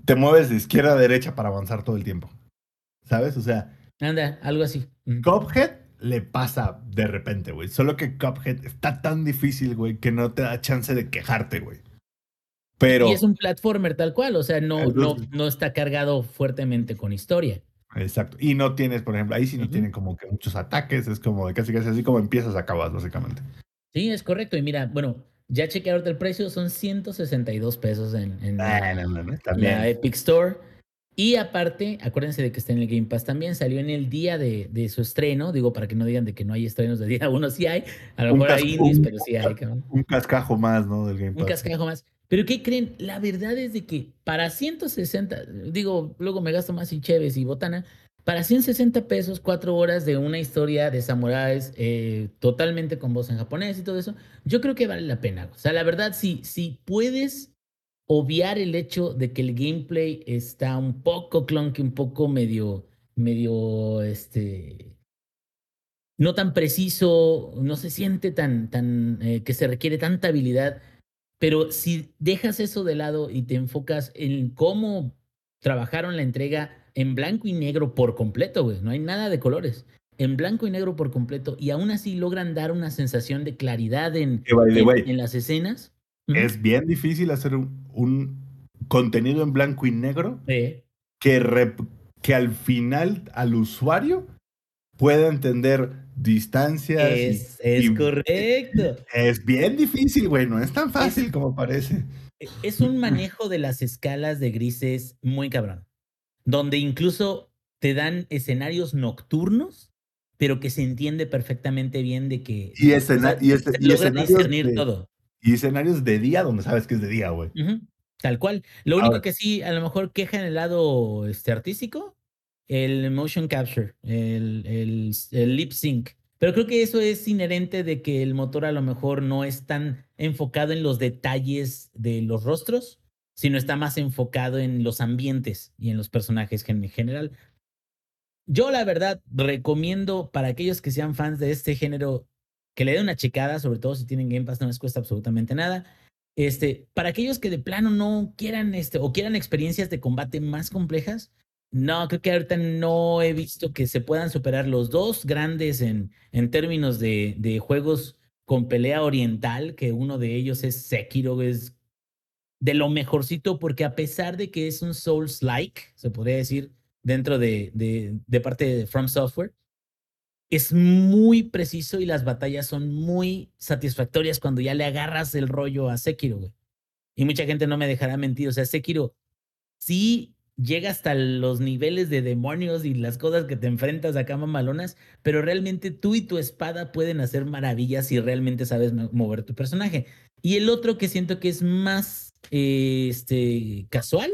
te mueves de izquierda a derecha para avanzar todo el tiempo. ¿Sabes? O sea, Anda, algo así. Mm. Cuphead le pasa de repente, güey. Solo que Cuphead está tan difícil, güey, que no te da chance de quejarte, güey. Pero, Y es un platformer tal cual, o sea, no, no, no está cargado fuertemente con historia. exacto. Y no tienes, por ejemplo, ahí sí no tienen como que muchos ataques. Es como de casi casi así como empiezas, acabas, básicamente. Sí, es correcto. Y mira, bueno, ya chequé ahorita el precio, son 162 pesos en, en la, No, no, la. Epic Store. Y aparte, acuérdense de que está en el Game Pass también, salió en el día de, de su estreno, digo, para que no digan de que no hay estrenos de día uno, sí hay, a lo Un mejor hay indies, un- pero sí hay, cabrón. Un cascajo más, ¿no? Del Game Un Pass. cascajo más. Pero ¿qué creen? La verdad es de que para 160, digo, luego me gasto más en cheves y botana, para 160 pesos, cuatro horas de una historia de samuráis eh, totalmente con voz en japonés y todo eso, yo creo que vale la pena. O sea, la verdad, si, si puedes obviar el hecho de que el gameplay está un poco clunky, un poco medio, medio, este, no tan preciso, no se siente tan, tan, eh, que se requiere tanta habilidad, pero si dejas eso de lado y te enfocas en cómo trabajaron la entrega en blanco y negro por completo, güey, no hay nada de colores, en blanco y negro por completo, y aún así logran dar una sensación de claridad en, en, way, en las escenas. Es bien difícil hacer un, un contenido en blanco y negro Sí. que, que al final al usuario pueda entender distancias. y- Es, es y- correcto. Es bien difícil, güey. No es tan fácil como parece. Es un manejo de las escalas de grises muy cabrón, donde incluso te dan escenarios nocturnos, pero que se entiende perfectamente bien de que Y, o escena- sea, y, este, y escenarios de, todo. y escenarios de día donde sabes que es de día, güey. Tal cual. Lo único que sí, a lo mejor queja en el lado este, artístico, el motion capture, el, el, el lip sync. Pero creo que eso es inherente de que el motor a lo mejor no es tan enfocado en los detalles de los rostros, sino está más enfocado en los ambientes y en los personajes en general. Yo la verdad recomiendo para aquellos que sean fans de este género que le den una checada, sobre todo si tienen Game Pass, no les cuesta absolutamente nada. Este, para aquellos que de plano no quieran este o quieran experiencias de combate más complejas, no, creo que ahorita no he visto que se puedan superar los dos grandes en, en términos de, de juegos con pelea oriental, que uno de ellos es Sekiro, es de lo mejorcito, porque a pesar de que es un Souls-like, se podría decir, dentro de, de, de parte de From Software, es muy preciso y las batallas son muy satisfactorias cuando ya le agarras el rollo a Sekiro. Y mucha gente no me dejará mentir, o sea, Sekiro sí llega hasta los niveles de demonios y las cosas que te enfrentas acá mamalonas, pero realmente tú y tu espada pueden hacer maravillas si realmente sabes mo- mover tu personaje. Y el otro que siento que es más eh, este, casual,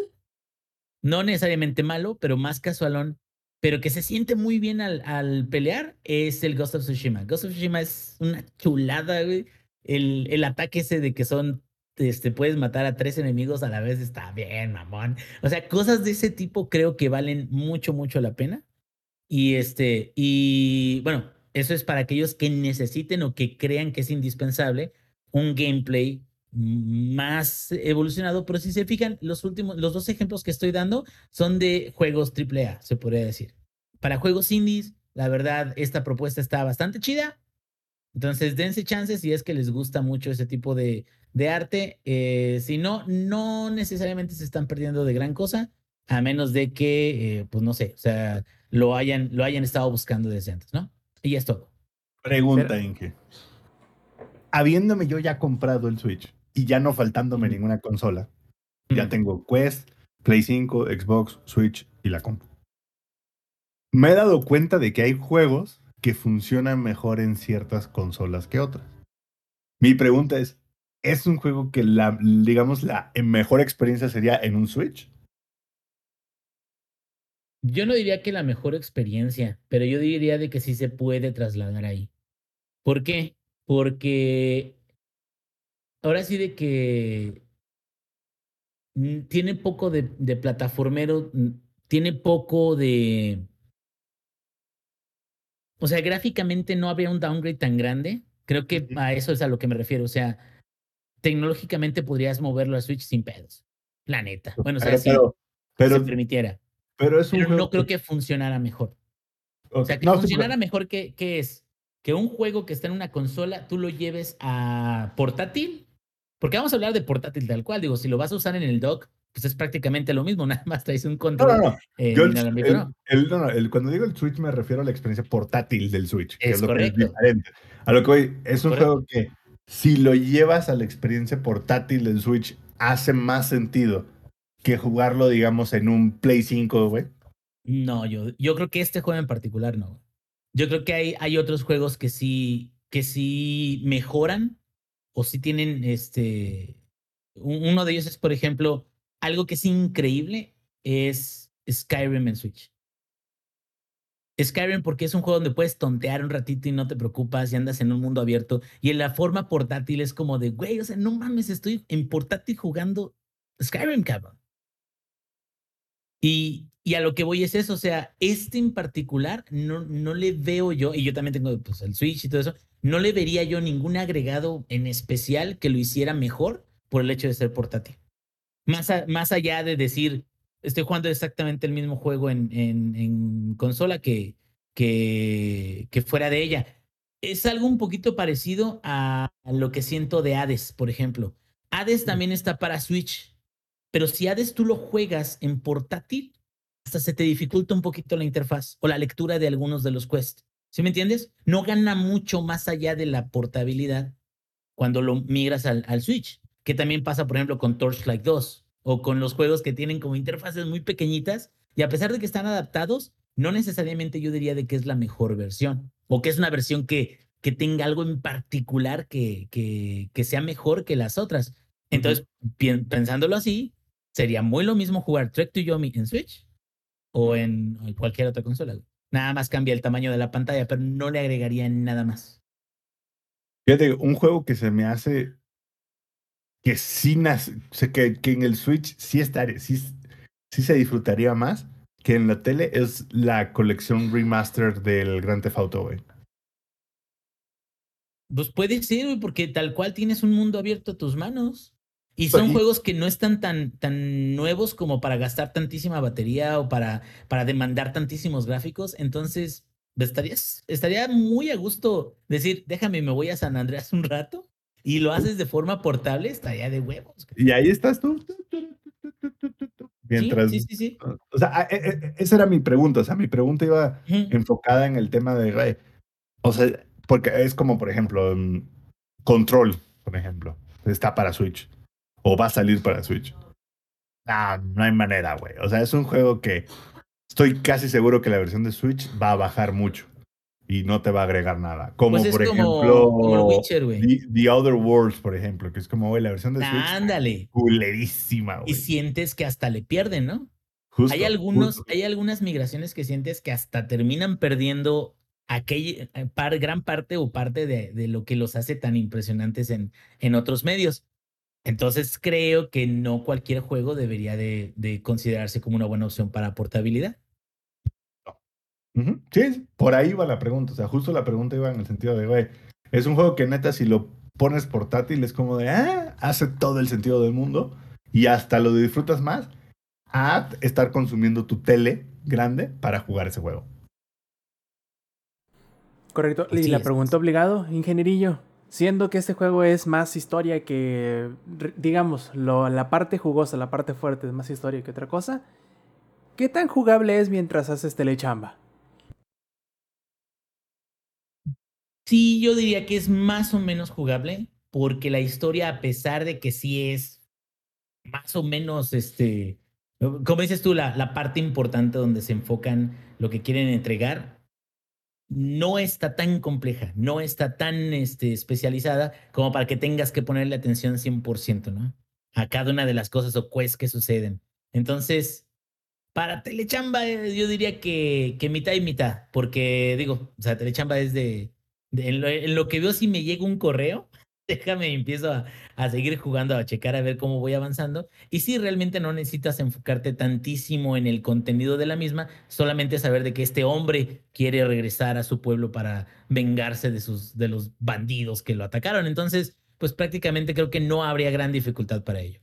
no necesariamente malo, pero más casualón, pero que se siente muy bien al, al pelear, es el Ghost of Tsushima. Ghost of Tsushima es una chulada, güey. El, el ataque ese de que son, este, puedes matar a tres enemigos a la vez está bien, mamón. O sea, cosas de ese tipo creo que valen mucho, mucho la pena. Y este, y bueno, eso es para aquellos que necesiten o que crean que es indispensable un gameplay más evolucionado, pero si se fijan, los últimos, los dos ejemplos que estoy dando son de juegos AAA, se podría decir. Para juegos indies, la verdad, esta propuesta está bastante chida. Entonces, dense chances si es que les gusta mucho ese tipo de, de arte. Eh, si no, no necesariamente se están perdiendo de gran cosa, a menos de que, eh, pues no sé, o sea, lo hayan, lo hayan estado buscando desde antes, ¿no? Y es todo. Pregunta, Inge. Habiéndome yo ya comprado el Switch y ya no faltándome ninguna consola, ya tengo Quest, Play 5, Xbox, Switch y la compu. Me he dado cuenta de que hay juegos que funcionan mejor en ciertas consolas que otras. Mi pregunta es, ¿es un juego que la, digamos, la mejor experiencia sería en un Switch? Yo no diría que la mejor experiencia, pero yo diría de que sí se puede trasladar ahí. ¿Por qué? Porque ahora sí de que tiene poco de, de plataformero, tiene poco de... O sea, gráficamente no habría un downgrade tan grande. Creo que a eso es a lo que me refiero. O sea, tecnológicamente podrías moverlo a Switch sin pedos. La neta. Bueno, o sea, pero, si pero, pero, se permitiera. pero es un Pero juego no creo que funcionara mejor. O sea, que no, sí, funcionara mejor que, que es que un juego que está en una consola, tú lo lleves a portátil. Porque vamos a hablar de portátil tal cual. Digo, si lo vas a usar en el dock, pues es prácticamente lo mismo. Nada más traes un No, control. no, no. eh, Yo el- ¿no? el- no, no, el- cuando digo el Switch me refiero a la experiencia portátil del Switch, que Es que correcto. es diferente. A lo que voy, es un Correcto. juego que si lo llevas a la experiencia portátil del Switch, hace más sentido que jugarlo, digamos, en un Play 5, güey. No, yo, yo creo que este juego en particular no. Yo creo que hay, hay otros juegos que sí, que sí mejoran o sí tienen este. un- Uno de ellos es, por ejemplo, algo que es increíble es Skyrim en Switch. Skyrim porque es un juego donde puedes tontear un ratito y no te preocupas y andas en un mundo abierto. Y en la forma portátil es como de, güey, o sea, no mames, estoy en portátil jugando Skyrim, cabrón. Y, y a lo que voy es eso, o sea, este en particular no, no le veo yo, y yo también tengo pues, el Switch y todo eso, no le vería yo ningún agregado en especial que lo hiciera mejor por el hecho de ser portátil. Más, a- más allá de decir, estoy jugando exactamente el mismo juego en, en, en consola que, que, que fuera de ella. Es algo un poquito parecido a, a lo que siento de Hades, por ejemplo. Hades también está para Switch, pero si Hades tú lo juegas en portátil, hasta se te dificulta un poquito la interfaz o la lectura de algunos de los quests. ¿Sí me entiendes? No gana mucho más allá de la portabilidad cuando lo migras al, al Switch, que también pasa, por ejemplo, con Torchlight 2 o con los juegos que tienen como interfaces muy pequeñitas y a pesar de que están adaptados, no necesariamente yo diría de que es la mejor versión o que es una versión que, que tenga algo en particular que, que, que sea mejor que las otras. Entonces, pensándolo así, sería muy lo mismo jugar Trek to Yomi en Switch o en, cualquier otra consola. Nada más cambia el tamaño de la pantalla, pero no le agregaría nada más. Fíjate, un juego que se me hace que sí que, que en el Switch sí estaría, sí, sí se disfrutaría más que en la tele es la colección remaster del Grand Theft Auto, güey. Pues puede ser, güey, porque tal cual tienes un mundo abierto a tus manos. Y son Y- juegos que no están tan, tan nuevos como para gastar tantísima batería o para, para demandar tantísimos gráficos. Entonces, estarías, estaría muy a gusto decir, déjame, me voy a San Andreas un rato y lo haces de forma portable, estaría de huevos. Y ahí estás tú. Mientras. Sí, sí, sí. sí. O sea, a- e- e- esa era mi pregunta. O sea, mi pregunta iba enfocada en el tema de. O sea, porque es como, por ejemplo, mm, Control, por ejemplo. Está para Switch. O va a salir para Switch. Ah, no hay manera, güey. O sea, es un juego que estoy casi seguro que la versión de Switch va a bajar mucho y no te va a agregar nada. Como Pues es por como- ejemplo como Witcher. The, The Other Worlds, por ejemplo, que es como, güey, la versión de Switch Ándale. culerísima, güey. Y sientes que hasta le pierden, ¿no? Justo, hay algunos, justo. hay algunas migraciones que sientes que hasta terminan perdiendo aquella eh, par, gran parte o parte de, de lo que los hace tan impresionantes en, en otros medios. Entonces creo que no cualquier juego debería de, de considerarse como una buena opción para portabilidad. Sí, por ahí va la pregunta. O sea, justo la pregunta iba en el sentido de, güey, es un juego que neta, si lo pones portátil, es como de, ah, hace todo el sentido del mundo y hasta lo disfrutas más a estar consumiendo tu tele grande para jugar ese juego. Correcto. Y la es. pregunta obligado, ingenierillo. Siendo que este juego es más historia que, digamos, lo- la parte jugosa, la parte fuerte es más historia que otra cosa, ¿qué tan jugable es mientras haces telechamba? Sí, yo diría que es más o menos jugable, porque la historia, a pesar de que sí es más o menos, este, como dices tú, la, la parte importante donde se enfocan lo que quieren entregar, no está tan compleja, no está tan este, especializada como para que tengas que ponerle atención 100%, ¿no? A cada una de las cosas o quests que suceden. Entonces, para Telechamba, eh, yo diría que, que mitad y mitad, porque digo, o sea, Telechamba es de, lo, en lo que veo si me llega un correo, déjame, empiezo a, a seguir jugando, a checar a ver cómo voy avanzando. Y sí, realmente no necesitas enfocarte tantísimo en el contenido de la misma, solamente saber de que este hombre quiere regresar a su pueblo para vengarse de, sus, de los bandidos que lo atacaron. Entonces, pues prácticamente creo que no habría gran dificultad para ello.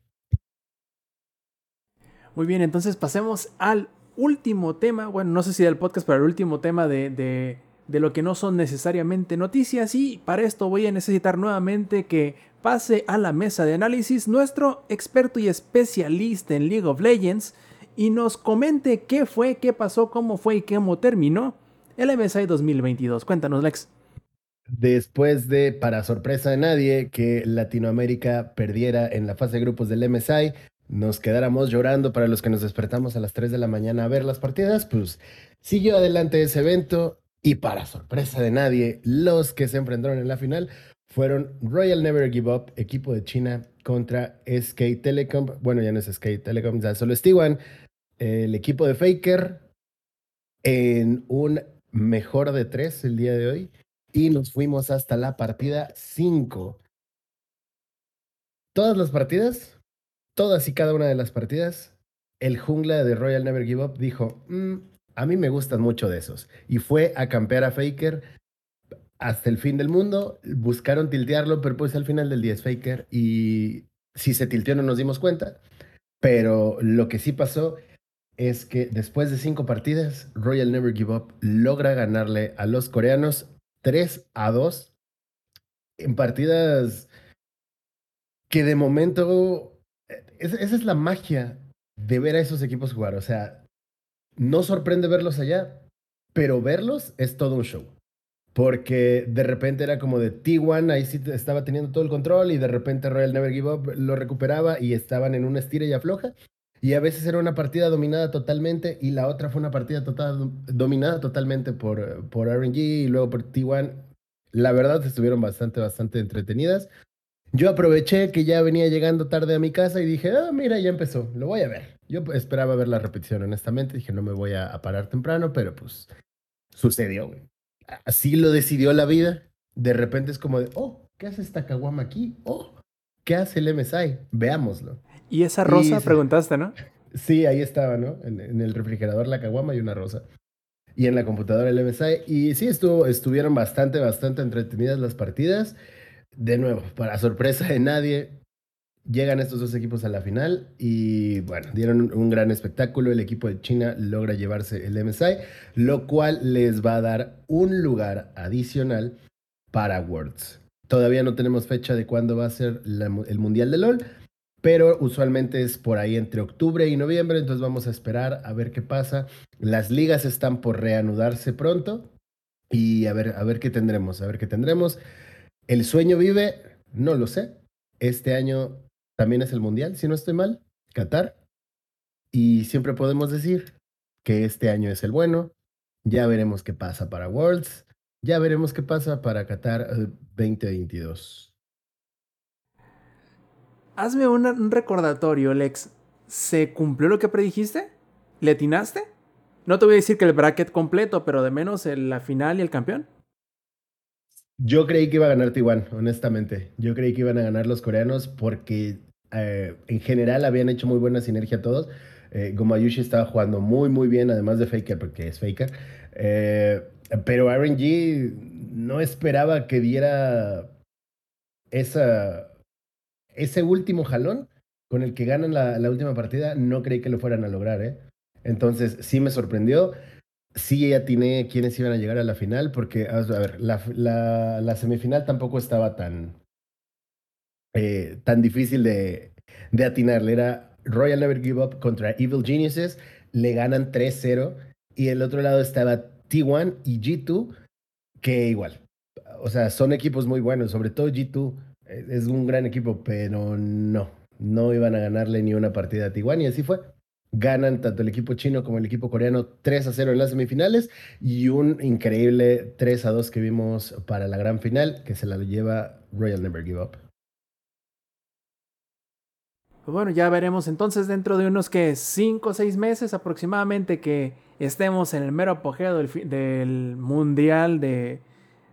Muy bien, entonces pasemos al último tema, bueno, no sé si del podcast, pero el último tema de, de, de lo que no son necesariamente noticias y para esto voy a necesitar nuevamente que pase a la mesa de análisis nuestro experto y especialista en League of Legends y nos comente qué fue, qué pasó, cómo fue y cómo terminó el MSI 2022. Cuéntanos, Lex. Después de, para sorpresa de nadie, que Latinoamérica perdiera en la fase de grupos del MSI, nos quedáramos llorando para los que nos despertamos a las 3 de la mañana a ver las partidas, pues siguió adelante ese evento y para sorpresa de nadie, los que se enfrentaron en la final fueron Royal Never Give Up, equipo de China contra SK Telecom, bueno ya no es SK Telecom, ya solo es T1, el equipo de Faker en un mejor de tres el día de hoy y nos fuimos hasta la partida 5. Todas las partidas, todas y cada una de las partidas, el jungla de Royal Never Give Up dijo, "Mm, a mí me gustan mucho de esos. Y fue a campear a Faker hasta el fin del mundo. Buscaron tiltearlo, pero pues al final del día es Faker. Y si se tilteó no nos dimos cuenta. Pero lo que sí pasó es que después de cinco partidas, Royal Never Give Up logra ganarle a los coreanos 3 a 2 en partidas que de momento, eh, es- esa es la magia de ver a esos equipos jugar. O sea, no sorprende verlos allá, pero verlos es todo un show. Porque de repente era como de T1, ahí sí estaba teniendo todo el control y de repente Royal Never Give Up lo recuperaba y estaban en una estira y afloja. Y a veces era una partida dominada totalmente y la otra fue una partida total, dominada totalmente por, por RNG y luego por T1. La verdad estuvieron bastante, bastante entretenidas. Yo aproveché que ya venía llegando tarde a mi casa y dije, ah, mira, ya empezó, lo voy a ver. Yo esperaba ver la repetición, honestamente. Dije, no me voy a, a parar temprano, pero pues sucedió, güey. Así lo decidió la vida. De repente es como de, oh, ¿qué hace esta caguama aquí? Oh, ¿qué hace el MSI? Veámoslo. Y esa rosa, sí. preguntaste, ¿no? Sí, ahí estaba, ¿no? En, en el refrigerador la caguama y una rosa. Y en la computadora el MSI. Y sí, estuvo, estuvieron bastante, bastante entretenidas las partidas. De nuevo, para sorpresa de nadie, llegan estos dos equipos a la final y bueno, dieron un, gran espectáculo. El equipo de China logra llevarse el MSI, lo cual les va a dar un lugar adicional para Worlds. Todavía no tenemos fecha de cuándo va a ser el Mundial de LOL, pero usualmente es por ahí entre octubre y noviembre, entonces vamos a esperar a ver qué pasa. Las ligas están por reanudarse pronto y a ver, a ver qué tendremos, a ver qué tendremos. El sueño vive, no lo sé. Este año también es el Mundial, si no estoy mal, Qatar. Y siempre podemos decir que este año es el bueno. Ya veremos qué pasa para Worlds. Ya veremos qué pasa para Qatar eh, 2022. Hazme un, un recordatorio, Lex. ¿Se cumplió lo que predijiste? ¿Le atinaste? No te voy a decir que el bracket completo, pero de menos el- la final y el campeón. Yo creí que iba a ganar Taiwán, honestamente. Yo creí que iban a ganar los coreanos porque eh, en general habían hecho muy buena sinergia todos. Eh, Gomayushi estaba jugando muy, muy bien, además de Faker, porque es Faker. Eh, pero RNG no esperaba que diera ese último jalón con el que ganan la, última partida. No creí que lo fueran a lograr. Entonces sí me sorprendió. Sí atiné quiénes iban a llegar a la final, porque, a ver, la, la semifinal tampoco estaba tan, eh, tan difícil de, de atinarle. Era Royal Never Give Up contra Evil Geniuses, le ganan 3-0, y el otro lado estaba T1 y G2, que igual, o sea, son equipos muy buenos, sobre todo G2 eh, es un gran equipo, pero no, no iban a ganarle ni una partida a T1, y así fue ganan tanto el equipo chino como el equipo coreano 3 a 0 en las semifinales y un increíble 3 a 2 que vimos para la gran final que se la lleva Royal Never Give Up. Pues bueno, ya veremos entonces dentro de unos que 5 o 6 meses aproximadamente que estemos en el mero apogeo del, mundial de,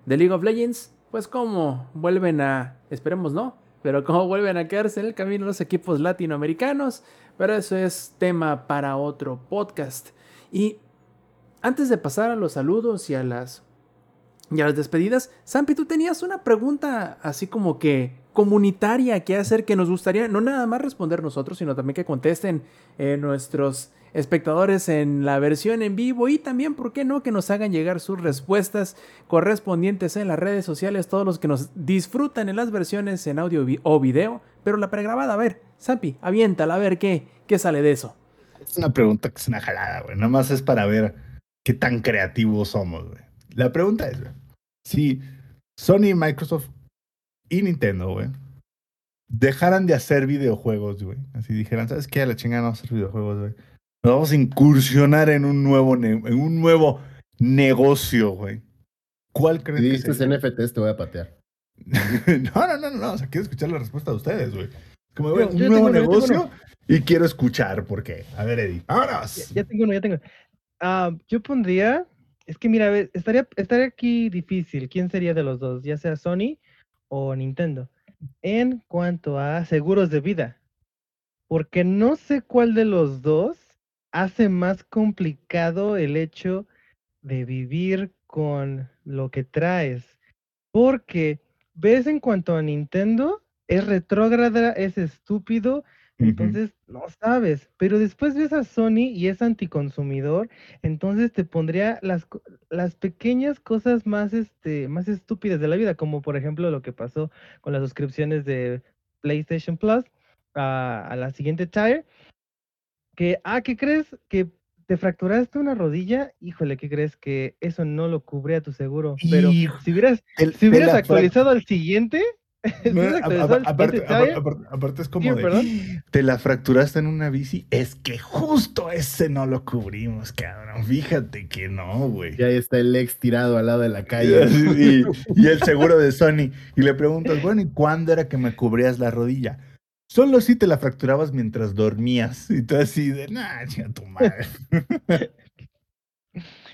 de League of Legends, pues cómo vuelven a, esperemos no, pero cómo vuelven a quedarse en el camino los equipos latinoamericanos, pero eso es tema para otro podcast. Y antes de pasar a los saludos y a las y a las despedidas, Sampi, tú tenías una pregunta así como que comunitaria que hacer que nos gustaría no nada más responder nosotros, sino también que contesten eh, nuestros espectadores en la versión en vivo y también, ¿por qué no?, que nos hagan llegar sus respuestas correspondientes en las redes sociales, todos los que nos disfrutan en las versiones en audio o video, pero la pregrabada, a ver, Sampi, aviéntala, a ver qué, qué sale de eso. Es una pregunta que es una jalada, güey. Nada más es para ver qué tan creativos somos, güey. La pregunta es, güey, si Sony, Microsoft y Nintendo, güey, dejaran de hacer videojuegos, güey. Así dijeran, ¿sabes qué? A la chingada no vamos a hacer videojuegos, güey. Nos vamos a incursionar en un nuevo, ne- en un nuevo negocio, güey. ¿Cuál Si creen que dices sería? NFTs te voy a patear. no, no, no, no. O sea, quiero escuchar la respuesta de ustedes, güey. Como, güey, un nuevo uno, negocio y quiero escuchar por qué. A ver, Eddie. ¡Vámonos! Ya, ya tengo uno, ya tengo. Ah, yo pondría, es que mira, estaría, estaría aquí difícil. ¿Quién sería de los dos? Ya sea Sony o Nintendo. En cuanto a seguros de vida. Porque no sé cuál de los dos hace más complicado el hecho de vivir con lo que traes. Porque ves en cuanto a Nintendo, es retrógrada, es estúpido, entonces no sabes, pero después ves a Sony y es anticonsumidor, entonces te pondría las, las pequeñas cosas más, este, más estúpidas de la vida, como por ejemplo lo que pasó con las suscripciones de PlayStation Plus a, a la siguiente tier, que, ah, ¿qué crees? Que te fracturaste una rodilla, híjole, ¿qué crees? Que eso no lo cubría tu seguro, pero Hijo, si hubieras, si hubieras actualizado al siguiente, aparte, es como de, te la fracturaste en una bici, es que justo ese no lo cubrimos, cabrón. Fíjate que no, güey. Y ahí está el ex tirado al lado de la calle. Y, y el seguro de Sony. Y le preguntas, bueno, ¿y cuándo era que me cubrías la rodilla? Solo si te la fracturabas mientras dormías. Y tú así de, nah, chinga tu madre.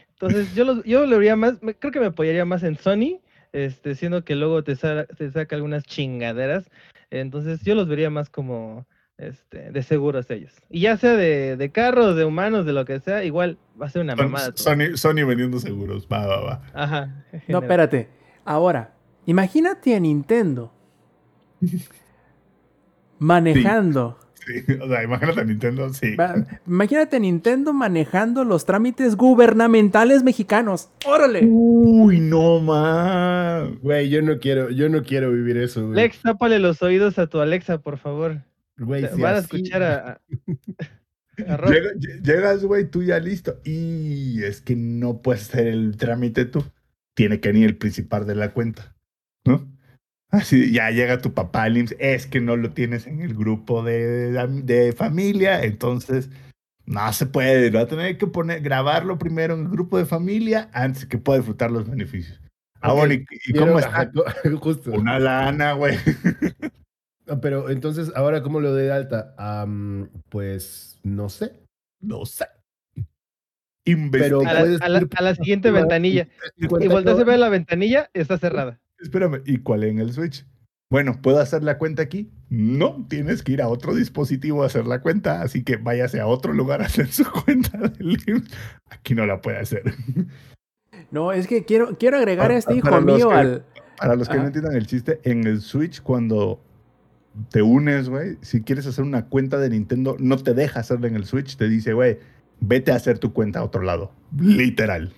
Entonces, yo, los- yo lo vería más, creo que me apoyaría más en Sony, este, siendo que luego te, sa- te saca algunas chingaderas. Entonces, yo los vería más como este, de seguros ellos. Y ya sea de, de carros, de humanos, de lo que sea, igual va a ser una mamada. Sony, Sony vendiendo seguros. Va, va, va. Ajá. No, espérate. Ahora, imagínate a Nintendo manejando. Sí, o sea, imagínate a Nintendo, sí. Imagínate a Nintendo manejando los trámites gubernamentales mexicanos. ¡Órale! Uy, no más. Güey, yo no quiero, yo no quiero vivir eso, güey. Lex, tápale los oídos a tu Alexa, por favor. Güey, si Van a escuchar a, a- a Rob. Llega- lle- llegas, güey, tú ya listo. Y es que no puedes hacer el trámite tú. Tiene que venir el principal de la cuenta, ¿no? Así, ya llega tu papá al IMSS, es que no lo tienes en el grupo de, de familia, entonces No se puede, va a tener que poner, grabarlo primero en el grupo de familia antes que pueda disfrutar los beneficios. Ah, bueno, ¿y, y Quiero- cómo está? Justo. Una lana, güey. Ah, Pero entonces, ¿ahora cómo lo doy de alta? Pues no sé. No sé. Pero. A la, puedes a la- ir- a la siguiente ventanilla. Y 50 volteas a ver la ventanilla, está cerrada. Espérame, ¿y cuál en el Switch? Bueno, ¿puedo hacer la cuenta aquí? No, tienes que ir a otro dispositivo a hacer la cuenta, así que váyase a otro lugar a hacer su cuenta del. Aquí no la puede hacer. No, es que quiero, quiero agregar a este hijo mío que- al. Para los que no entiendan el chiste, en el Switch cuando te unes, güey, si quieres hacer una cuenta de Nintendo, no te deja hacerla en el Switch, te dice, güey, vete a hacer tu cuenta a otro lado. Literal.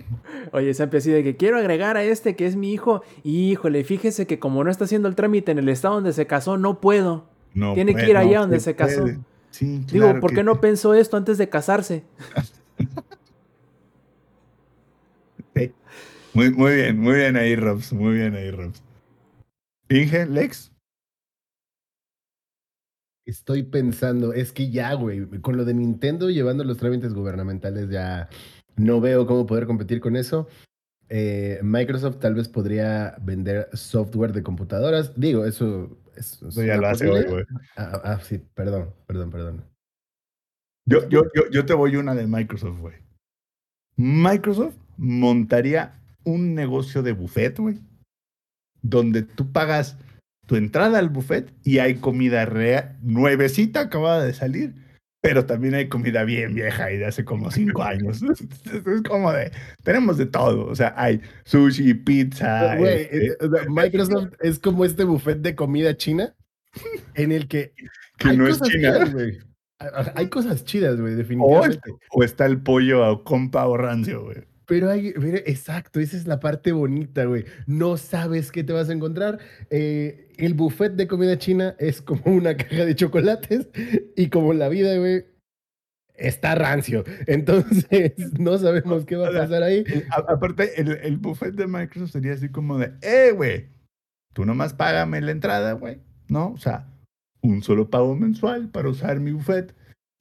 Oye, se así de que quiero agregar a este que es mi hijo. Y híjole, fíjese que como no está haciendo el trámite en el estado donde se casó, no puedo. No Tiene que ir allá no donde se casó. Sí, Digo, claro ¿por que qué no pensó esto antes de casarse? Sí. Muy, muy bien, muy bien ahí, Robs. Muy bien ahí, Robs. Inge, Lex. Estoy pensando, es que ya, güey, con lo de Nintendo llevando los trámites gubernamentales ya no veo cómo poder competir con eso. Eh, Microsoft tal vez podría vender software de computadoras. Digo, eso, es- es Eso ya lo hace hoy, güey. Ah, ah, sí, perdón, perdón, perdón. Yo, yo, yo, yo te voy una de Microsoft, güey. Microsoft montaría un negocio de buffet, güey. Donde tú pagas tu entrada al buffet y hay comida real, nuevecita, acabada de salir, pero también hay comida bien vieja y de hace como cinco años. es como de, tenemos de todo. O sea, hay sushi, pizza. Este, eh, o sea, Microsoft es como este buffet de comida china en el que que hay no es china. chidas, Hay cosas chidas, güey, O, definitivamente. o está el pollo a compa o rancio, güey. Pero hay, mire, exacto, esa es la parte bonita, güey. No sabes qué te vas a encontrar. Eh, el buffet de comida china es como una caja de chocolates y como la vida, güey, está rancio. Entonces, no sabemos qué va a pasar ahí. A- aparte, el, el buffet de Microsoft sería así como de, eh, güey, tú nomás págame la entrada, güey, ¿no? O sea, un solo pago mensual para usar mi buffet.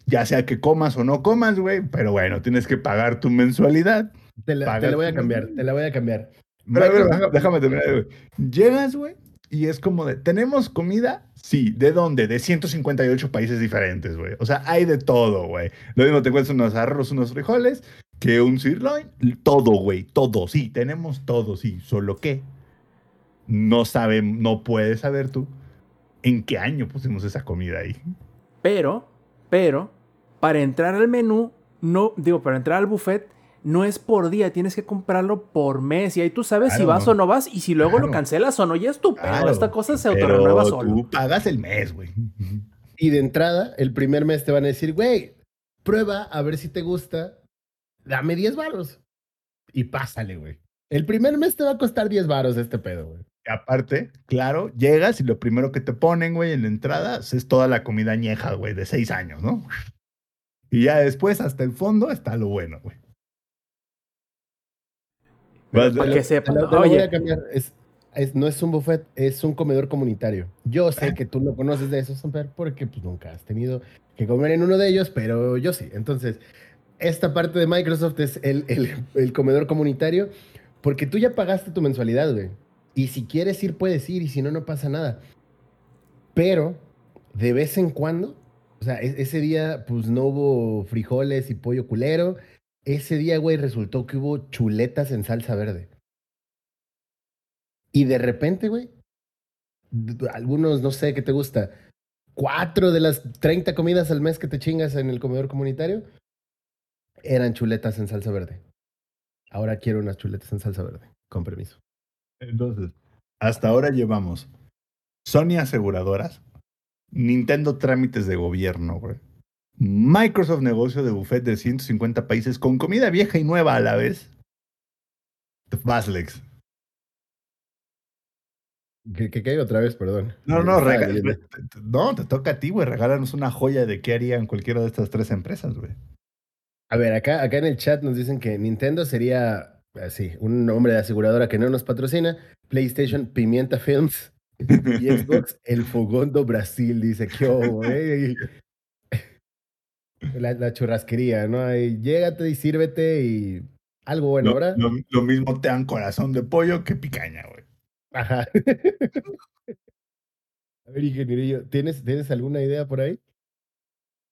Ya sea que comas o no comas, güey, pero bueno, tienes que pagar tu mensualidad. Te la, te la voy a cambiar, te la voy a cambiar. Pero, Microsoft- déjame, déjame terminar, güey. Llegas, güey, y es como de, ¿tenemos comida? Sí, ¿de dónde? De 158 países diferentes, güey. O sea, hay de todo, güey. Lo mismo te encuentras unos arroz, unos frijoles, que un sirloin, todo, güey, todo, sí, tenemos todo, sí, solo que no saben, no puedes saber tú en qué año pusimos esa comida ahí. Pero, pero, para entrar al menú, no, digo, para entrar al buffet, no es por día, tienes que comprarlo por mes. Y ahí tú sabes si vas o no vas. Y si luego lo cancelas o no, ya es tu pedo. Claro. Esta cosa se autorrenueva solo. tú pagas el mes, güey. Y de entrada, el primer mes te van a decir, güey, prueba a ver si te gusta, dame 10 varos. Y pásale, güey. El primer mes te va a costar 10 varos este pedo, güey. Y aparte, claro, llegas y lo primero que te ponen, güey, en la entrada es toda la comida añeja, güey, de seis años, ¿no? Y ya después, hasta el fondo, está lo bueno, güey. Para que Oye, cambiar. Es, es- no es un buffet, es un comedor comunitario. Yo sé que tú no conoces de esos, Samper, porque pues, nunca has tenido que comer en uno de ellos, pero yo sí. Entonces, esta parte de Microsoft es el, el- el comedor comunitario, porque tú ya pagaste tu mensualidad, güey. Y si quieres ir, puedes ir, y si no, no pasa nada. Pero, de vez en cuando, o sea, e- ese día, pues no hubo frijoles y pollo culero. Ese día, güey, resultó que hubo chuletas en salsa verde. Y de repente, güey, algunos, no sé qué te gusta, cuatro de las 30 comidas al mes que te chingas en el comedor comunitario eran chuletas en salsa verde. Ahora quiero unas chuletas en salsa verde, con permiso. Entonces, hasta ahora llevamos Sony aseguradoras, Nintendo trámites de gobierno, güey. Microsoft negocio de buffet de 150 países con comida vieja y nueva a la vez. Vas, Lex. ¿Qué, qué, qué? otra vez? Perdón. No, no, rega- no, te toca a ti, güey. Regálanos una joya de qué harían cualquiera de estas tres empresas, güey. A ver, acá, acá en el chat nos dicen que Nintendo sería así, un nombre de aseguradora que no nos patrocina. PlayStation, Pimienta Films. Y Xbox, El Fogón do Brasil, dice que oh. La, la churrasquería, ¿no? Ahí, llégate y sírvete y algo bueno, Lo, ¿verdad? lo- lo mismo te dan corazón de pollo que picaña, güey. Ajá. A ver, ingenierillo, ¿tienes, ¿tienes alguna idea por ahí?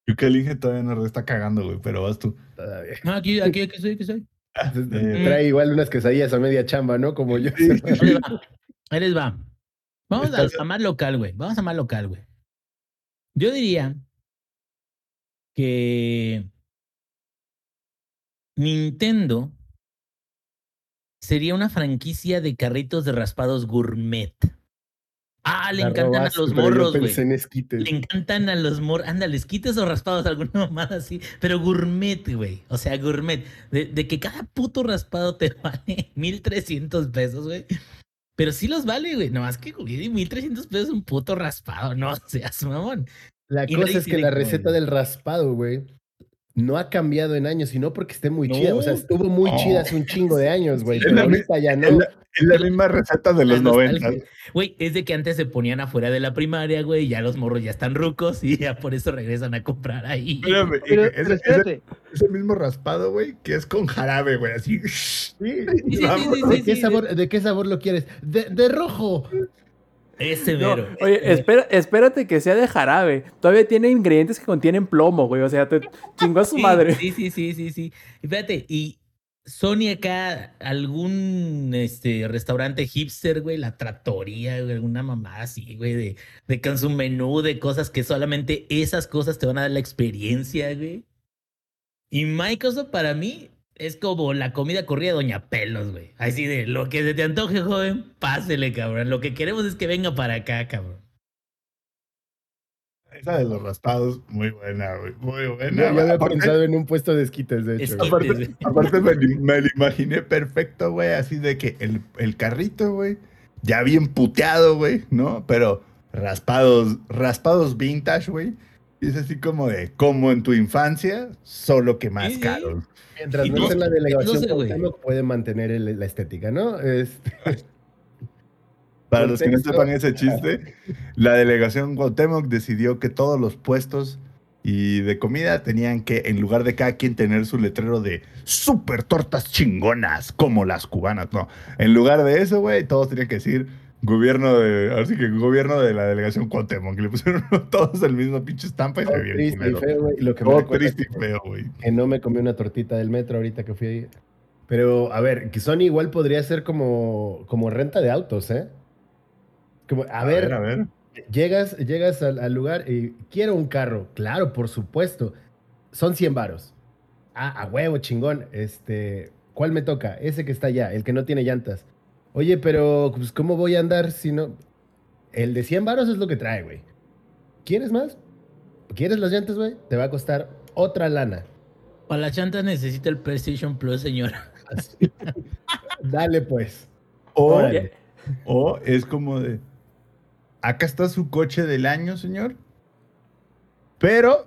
Yo que elige todavía no está cagando, güey, pero vas tú. Todavía. No, aquí, aquí, aquí soy, aquí soy. Eh, Trae igual unas quesadillas a media chamba, ¿no? Como yo. Sí. Ahí les va. Ahí les va. Vamos a más local, güey. Vamos a más local, güey. Yo diría que Nintendo sería una franquicia de carritos de raspados gourmet. Ah, le encantan a los morros, güey. esquites. Le encantan a los morros. Ándale, quites o raspados, alguna mamada así. Pero gourmet, güey. O sea, gourmet. De, de que cada puto raspado te vale 1300 pesos, güey. Pero sí los vale, güey. No más que, güey, 1300 pesos un puto raspado. No seas mamón. La Y cosa es que la receta el- del raspado, güey, no ha cambiado en años, sino porque esté muy chida. O sea, estuvo muy No. chida hace un chingo de años, güey. Pero es ahorita ya no. Es la, es la misma receta de los nostalgia. 90. Güey, es de que antes se ponían afuera de la primaria, güey. y Ya los morros ya están rucos y ya por eso regresan a comprar ahí. Espérame, Pero, ese- pero ese- espérate, ese mismo raspado, güey, que es con jarabe, güey, así. Sí, Sí, sí, sí, Vamos. sí, ¿De, qué sí, sabor, ¿De qué sabor lo quieres? De, de rojo. Ese No, mero. oye, espera, espérate que sea de jarabe. Todavía tiene ingredientes que contienen plomo, güey. O sea, te chingó a su Sí, madre. Sí, sí, sí, sí, sí. Y Fíjate, y Sony acá, algún este restaurante hipster, güey, la tratoría, güey, alguna mamá así, güey, de, de con su menú de cosas que solamente esas cosas te van a dar la experiencia, güey. Y Microsoft para mí es como la comida corrida de Doña Pelos, güey. Así de lo que se te antoje, joven, pásele, cabrón. Lo que queremos es que venga para acá, cabrón. Esa de los raspados, muy buena, güey. Muy buena. yo había Aparte- pensado en un puesto de esquites, de hecho. Esquites, Aparte, me, me lo imaginé perfecto, güey, así de que el, el carrito, güey, ya bien puteado, güey, ¿no? Pero raspados, raspados vintage, güey. Y es así como de, como en tu infancia, solo que más Sí, sí. caro. Mientras no no- esté en la delegación, no sé, puede mantener el- la estética, ¿no? Este, Para los que no sepan ese chiste, la delegación Cuauhtémoc decidió que todos los puestos y de comida tenían que, en lugar de cada quien tener su letrero de super tortas chingonas, como las cubanas, no. En lugar de eso, güey, todos tenían que decir gobierno de, así que gobierno de la delegación Cuauhtémoc. Y le pusieron todos el mismo pinche estampa y se todo ve bien triste y feo, güey. Lo que me Todo recuerda triste y feo, güey. que no me comí una tortita del metro ahorita que fui ahí. Pero, a ver, que Sony igual podría ser como, como renta de autos, ¿eh? Como, a, ver, a ver. llegas, llegas al, al lugar y quiero un carro. Claro, por supuesto. Son 100 varos. Ah, a huevo, chingón. Este, ¿cuál me toca? Ese que está allá, el que no tiene llantas. Oye, pero, pues, ¿cómo voy a andar si no...? El de 100 varos es lo que trae, güey. ¿Quieres más? ¿Quieres las llantas, güey? Te va a costar otra lana. Para las chantas necesita el PlayStation Plus, señora. Así. Dale, pues. O, Órale. o es como de, acá está su coche del año, señor, pero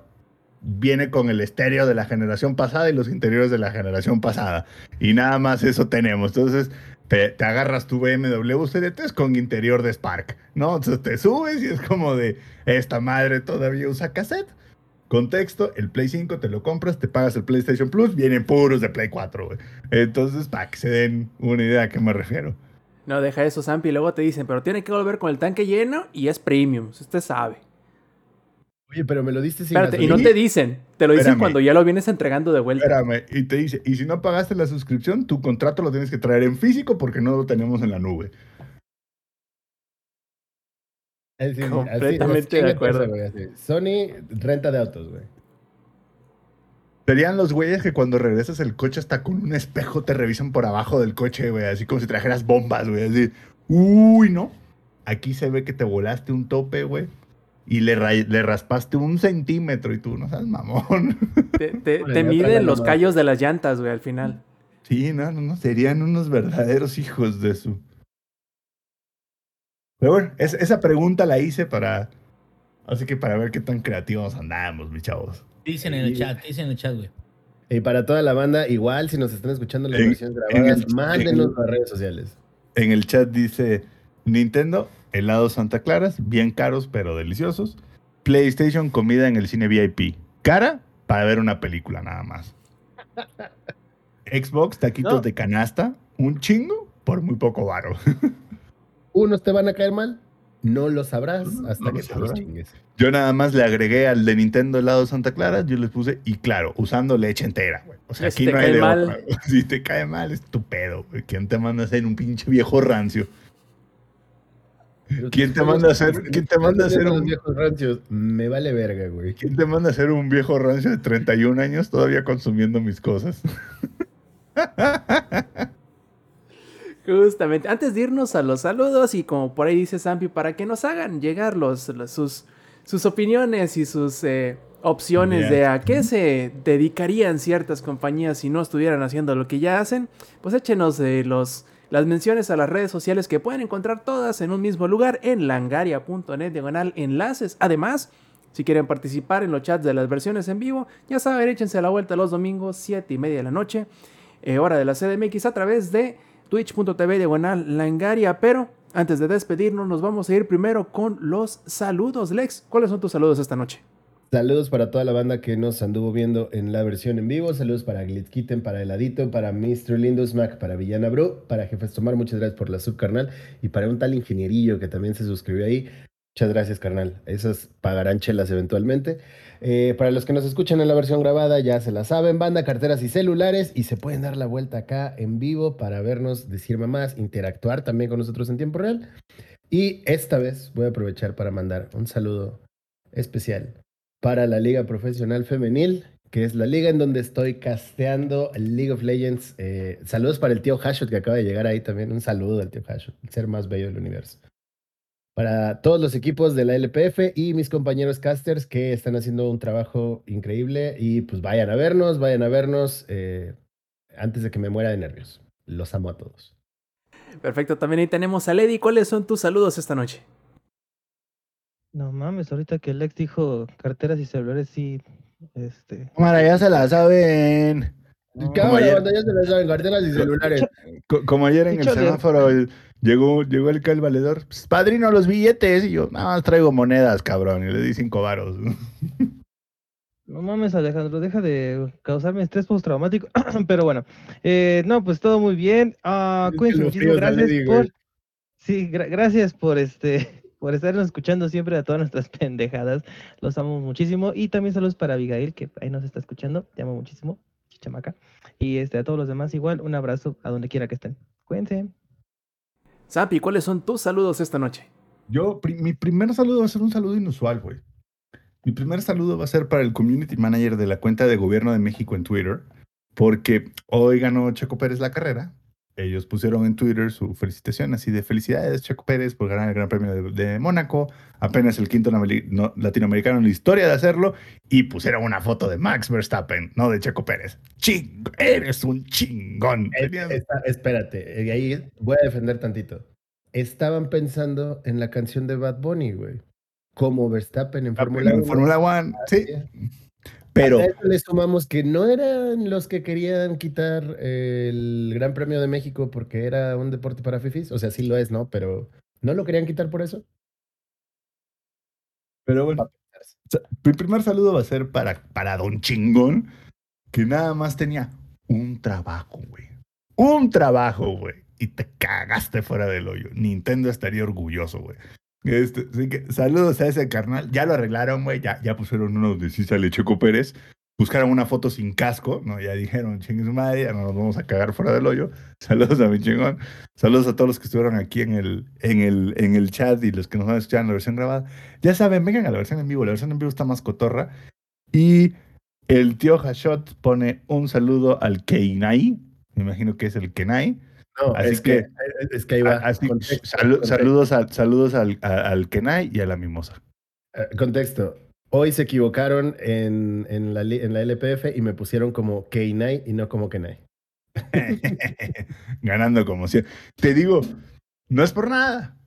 viene con el estéreo de la generación pasada y los interiores de la generación pasada. Y nada más eso tenemos. Entonces, te, agarras tu BMW 3 con interior de Spark, ¿no? Entonces te subes y es como de, esta madre todavía usa cassette. Contexto, el Play 5 te lo compras, te pagas el PlayStation Plus, vienen puros de Play 4, güey. Entonces, para que se den una idea a qué me refiero. No, deja eso, Zampi. Luego te dicen, pero tiene que volver con el tanque lleno y es premium. Usted sabe. Oye, pero me lo diste sin Espérate, y no te dicen. Te lo dicen Espérame. cuando ya lo vienes entregando de vuelta. Espérame, y te dice, y si no pagaste la suscripción, tu contrato lo tienes que traer en físico porque no lo tenemos en la nube. Así, Completamente así de pasa, acuerdo. Sony, renta de autos, güey. Serían los güeyes que cuando regresas el coche hasta con un espejo te revisan por abajo del coche, güey, así como si trajeras bombas, güey, así. Uy, no. Aquí se ve que te volaste un tope, güey. Y le, ra- le raspaste un centímetro y tú no sabes, mamón. Te, miden los callos de las llantas, güey, al final. Sí, no, no, no, serían unos verdaderos hijos de su. Pero bueno, es- esa pregunta la hice para. Así que para ver qué tan creativos andamos, mis chavos. Dicen en el chat, dicen en el chat, güey. Y para toda la banda, igual, si nos están escuchando las En- versiones en grabadas, el- mándenos en- las redes sociales. En el chat dice Nintendo, helados Santa Claras, bien caros pero deliciosos. PlayStation, comida en el cine VIP. ¿Cara? para ver una película nada más. Xbox, taquitos No. de canasta, un chingo por muy poco varo. Unos te van a caer mal, no lo sabrás hasta no que lo te los chingues. Yo nada más le agregué al de Nintendo helado de Santa Clara, yo les puse, y claro, usando leche entera, güey. O sea, si aquí te no hay cae de mal. otra. Si te cae mal, es tu pedo, güey. ¿Quién te manda a ser un pinche viejo rancio? ¿Quién te manda a hacer- quién te manda a hacer un- viejos rancios? Me vale verga, güey. ¿Quién te manda a ser un viejo rancio de 31 años todavía consumiendo mis cosas? Justamente, antes de irnos a los saludos y como por ahí dice Zampi, para que nos hagan llegar los, los- sus, sus opiniones y sus eh, opciones de a qué se dedicarían ciertas compañías si no estuvieran haciendo lo que ya hacen, pues échenos eh, los, las menciones a las redes sociales que pueden encontrar todas en un mismo lugar en langaria.net diagonal enlaces. Además, si quieren participar en los chats de las versiones en vivo, ya saben, échense la vuelta los domingos, 7 y media de la noche, eh, hora de la CDMX, a través de twitch.tv diagonal langaria. Pero antes de despedirnos, nos vamos a ir primero con los saludos. Lex, ¿cuáles son tus saludos esta noche? Saludos para toda la banda que nos anduvo viendo en la versión en vivo. Saludos para Glitzkitten, para Heladito, para Mr. Lindus Mac, para Villana Bro, para Jefes Tomar, muchas gracias por la sub, carnal. Y para un tal ingenierillo que también se suscribió ahí. Muchas gracias, carnal. Esas pagarán chelas eventualmente. Eh, para los que nos escuchan en la versión grabada, ya se la saben, banda, carteras y celulares. Y se pueden dar la vuelta acá en vivo para vernos, decir mamás, interactuar también con nosotros en tiempo real. Y esta vez voy a aprovechar para mandar un saludo especial para la Liga Profesional Femenil, que es la liga en donde estoy casteando League of Legends. Eh, saludos para el tío Hashot que acaba de llegar ahí también. Un saludo al tío Hashot, el ser más bello del universo. Para todos los equipos de la LPF y mis compañeros casters que están haciendo un trabajo increíble y pues vayan a vernos, vayan a vernos eh, antes de que me muera de nervios. Los amo a todos. Perfecto, también ahí tenemos a Lady. ¿Cuáles son tus saludos esta noche? No mames, ahorita que Lex dijo carteras y celulares, sí. Este. Cámara, ya se la saben. no, Como ayer. ya se les saben, carteras y celulares. Co- Como ayer en el semáforo el- llegó, llegó el, el valedor. "Pues, padrino, los billetes. Y yo, nada más traigo monedas, cabrón. Y le di cinco varos. No mames, Alejandro, deja de causarme estrés postraumático. Pero bueno, eh, no, pues todo muy bien. Ah, cuídense muchísimo. Gracias por. güey. Sí, gra- gracias por este. Por estarnos escuchando siempre a todas nuestras pendejadas. Los amo muchísimo. Y también saludos para Abigail, que ahí nos está escuchando. Te amo muchísimo, chichamaca. Y este, a todos los demás, igual, un abrazo a donde quiera que estén. Cuídense. Zampi, ¿cuáles son tus saludos esta noche? Yo, pri- mi primer saludo va a ser un saludo inusual, güey. Mi primer saludo va a ser para el community manager de la cuenta de gobierno de México en Twitter, porque hoy ganó Checo Pérez la carrera. Ellos pusieron en Twitter su felicitación así de felicidades, Checo Pérez, por ganar el Gran Premio de, de Mónaco, apenas el quinto no- latinoamericano en la historia de hacerlo, y pusieron una foto de Max Verstappen, no de Checo Pérez. Ching, eres un chingón. Eh, Tenías- está- espérate, eh, ahí voy a defender tantito. Estaban pensando en la canción de Bad Bunny, güey. Como Verstappen en Fórmula en 1. Fórmula One, sí, Sí. Pero... A eso le sumamos que no eran los que querían quitar el Gran Premio de México porque era un deporte para fifis. O sea, sí lo es, ¿no? Pero ¿no lo querían quitar por eso? Pero bueno, mi primer saludo va a ser para, para Don Chingón, que nada más tenía un trabajo, güey. Un trabajo, güey. Y te cagaste fuera del hoyo. Nintendo estaría orgulloso, güey. Este, que saludos a ese carnal. Ya lo arreglaron, güey. Ya, pusieron uno de sí sale Checo Pérez. Buscaron una foto sin casco, ¿no? Ya dijeron, chingue madre, ya no nos vamos a cagar fuera del hoyo. Saludos a mi chingón. Saludos a todos los que estuvieron aquí en el, en el, en el chat y los que nos van a escuchar en la versión grabada. Ya saben, vengan a la versión en vivo. La versión en vivo está más cotorra. Y el tío Hashot pone un saludo al Keinai. Me imagino que es el Kenai. No, Así es que, que- es que ahí va. Así, Contexto, salu- contexto. saludos, al, saludos al, a- al Kenai y a la mimosa. Eh, Contexto. Hoy se equivocaron en, en, la, en la LPF y me pusieron como Keinai y no como Kenai. Ganando como siempre. Te digo, no es por nada,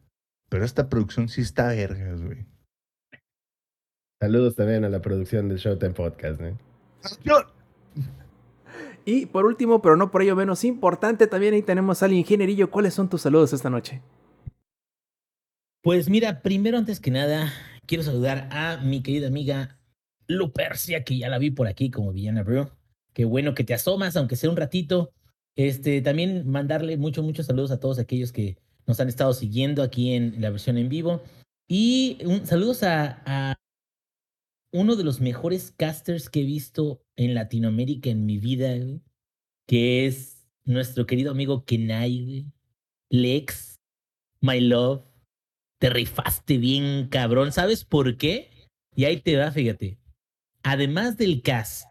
pero esta producción sí está vergas, güey. Saludos también a la producción del Showtime Podcast. ¿eh? Yo- Y por último, pero no por ello menos importante, también ahí tenemos al ingenierillo. ¿Cuáles son tus saludos esta noche? Pues mira, primero antes que nada, quiero saludar a mi querida amiga Lupercia, que ya la vi por aquí como villana, bro. Qué bueno que te asomas, aunque sea un ratito. Este, también mandarle muchos, muchos saludos a todos aquellos que nos han estado siguiendo aquí en la versión en vivo. Y un, saludos a, a uno de los mejores casters que he visto en Latinoamérica en mi vida, que es nuestro querido amigo Kenai. Lex, My Love. Te rifaste bien, cabrón. ¿Sabes por qué? Y ahí te va, fíjate. Además del cast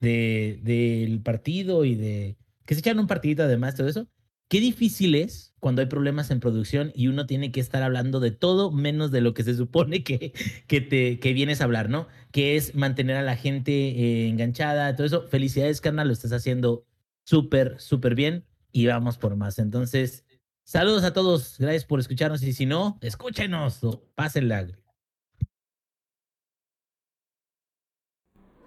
de, del partido y de que se echan un partidito además, todo eso, qué difícil es cuando hay problemas en producción y uno tiene que estar hablando de todo menos de lo que se supone que, que, te, que vienes a hablar, ¿no? Que es mantener a la gente eh, enganchada, todo eso. Felicidades, carnal, lo estás haciendo súper, súper bien y vamos por más. Entonces, saludos a todos, gracias por escucharnos y si no, escúchenos pásenla.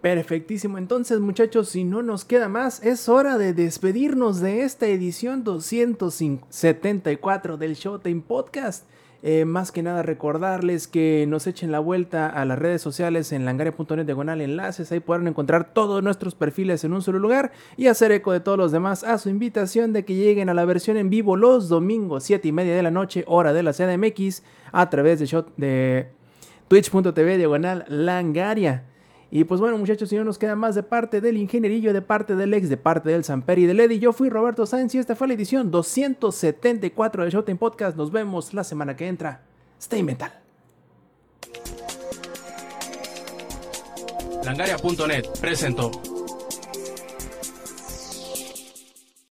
Perfectísimo, entonces muchachos, si no nos queda más, es hora de despedirnos de esta edición 274 del Showtime Podcast. Eh, más que nada recordarles que nos echen la vuelta a las redes sociales en langaria.net diagonal enlaces, ahí podrán encontrar todos nuestros perfiles en un solo lugar y hacer eco de todos los demás a su invitación de que lleguen a la versión en vivo los domingos 7 y media de la noche, hora de la CDMX, a través de, de twitch.tv diagonal langaria. Y pues bueno, muchachos, si no nos queda más de parte del ingenierillo, de parte del ex, de parte del Samper y del Eddie, yo fui Roberto Sáenz y esta fue la edición 274 del Showtime Podcast. Nos vemos la semana que entra. Stay mental. Langaria.net presentó.